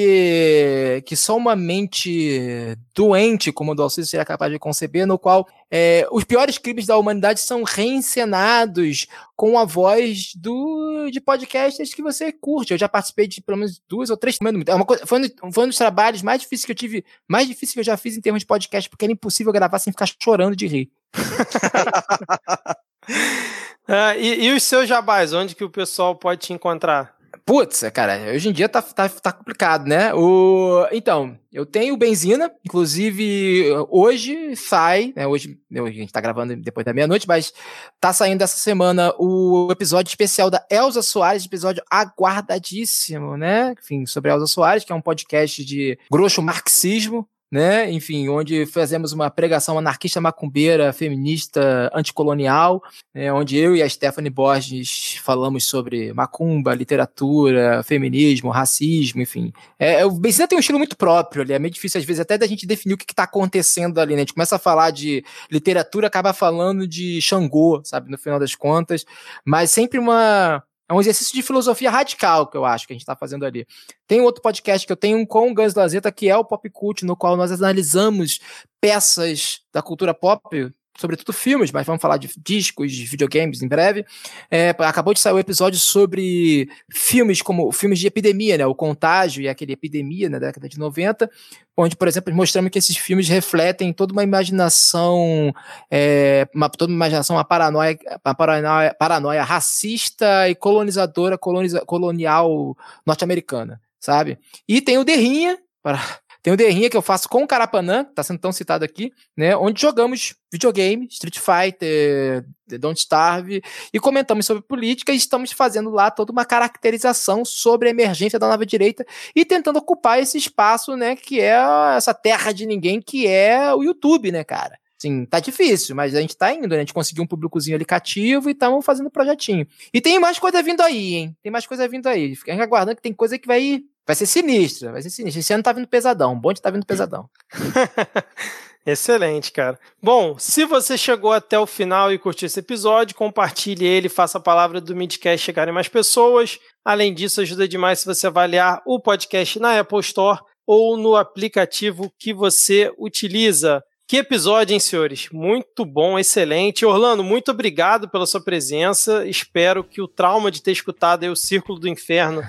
[SPEAKER 4] que só uma mente doente, como o do Alcides seria capaz de conceber, no qual é, os piores crimes da humanidade são reencenados com a voz do, de podcasters que você curte. Eu já participei de pelo menos duas ou três. É uma coisa, foi, um, foi um dos trabalhos mais difíceis que eu tive, mais difícil que eu já fiz em termos de podcast, porque era impossível gravar sem ficar chorando de rir.
[SPEAKER 3] ah, e, e os seus jabás, onde que o pessoal pode te encontrar?
[SPEAKER 4] Putz, cara, hoje em dia tá, tá, tá complicado, né? O, então, eu tenho benzina, inclusive hoje sai, né? Hoje a gente tá gravando depois da meia-noite, mas tá saindo essa semana o episódio especial da Elza Soares, episódio aguardadíssimo, né? Enfim, sobre a Elza Soares, que é um podcast de grosso marxismo, né? Enfim, onde fazemos uma pregação anarquista macumbeira, feminista, anticolonial, né? onde eu e a Stephanie Borges falamos sobre macumba, literatura, feminismo, racismo, enfim. É, o Benzina tem um estilo muito próprio ali, é meio difícil às vezes até da gente definir o que está acontecendo ali, né? A gente começa a falar de literatura, acaba falando de Xangô, sabe, no final das contas, mas sempre uma é um exercício de filosofia radical que eu acho que a gente está fazendo ali. Tem outro podcast que eu tenho com o Gus Lazeta, que é o Pop Cult, no qual nós analisamos peças da cultura pop sobretudo filmes, mas vamos falar de discos, de videogames em breve. É, acabou de sair o um episódio sobre filmes como filmes de epidemia, né? O Contágio e aquele Epidemia na década de 90, onde, por exemplo, mostramos que esses filmes refletem toda uma imaginação, é, uma, toda uma imaginação, uma paranoia, uma paranoia, paranoia racista e colonizadora, coloniza, colonial norte-americana, sabe? E tem o Derrinha, para tem o Derrinha que eu faço com o Carapanã, que tá sendo tão citado aqui, né? Onde jogamos videogame, Street Fighter, Don't Starve, e comentamos sobre política e estamos fazendo lá toda uma caracterização sobre a emergência da nova direita e tentando ocupar esse espaço, né? Que é essa terra de ninguém que é o YouTube, né, cara? Sim, tá difícil, mas a gente tá indo, né? A gente conseguiu um públicozinho ali cativo e estamos fazendo um projetinho. E tem mais coisa vindo aí, hein? Tem mais coisa vindo aí. Fica aguardando que tem coisa que vai Vai ser sinistro, vai ser sinistro. Esse ano tá vindo pesadão, o bonde tá vindo pesadão.
[SPEAKER 3] Excelente, cara. Bom, se você chegou até o final e curtiu esse episódio, compartilhe ele, faça a palavra do Midcast chegar em mais pessoas. Além disso, ajuda demais se você avaliar o podcast na Apple Store ou no aplicativo que você utiliza. Que episódio, hein, senhores? Muito bom, excelente. Orlando, muito obrigado pela sua presença. Espero que o trauma de ter escutado aí o Círculo do Inferno,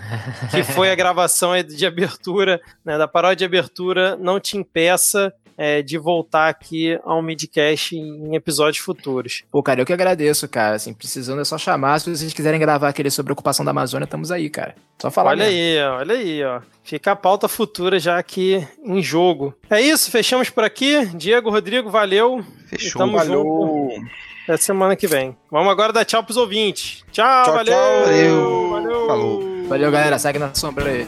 [SPEAKER 3] que foi a gravação de abertura, né, da paródia de abertura, não te impeça é, de voltar aqui ao Midcast em episódios futuros.
[SPEAKER 4] Pô, cara, eu que agradeço, cara. Assim, precisando é só chamar. Se vocês quiserem gravar aquele sobre a ocupação da Amazônia, estamos aí, cara. Só falar
[SPEAKER 3] Olha
[SPEAKER 4] mesmo.
[SPEAKER 3] aí, olha aí, ó. Fica a pauta futura já aqui em jogo. É isso, fechamos por aqui. Diego, Rodrigo, valeu.
[SPEAKER 2] Fechou, Tamo valeu. Junto.
[SPEAKER 3] Até semana que vem. Vamos agora dar tchau pros ouvintes. Tchau, tchau valeu. Tchau.
[SPEAKER 2] Valeu. Valeu.
[SPEAKER 4] Falou. Valeu, galera. Segue na sombra aí.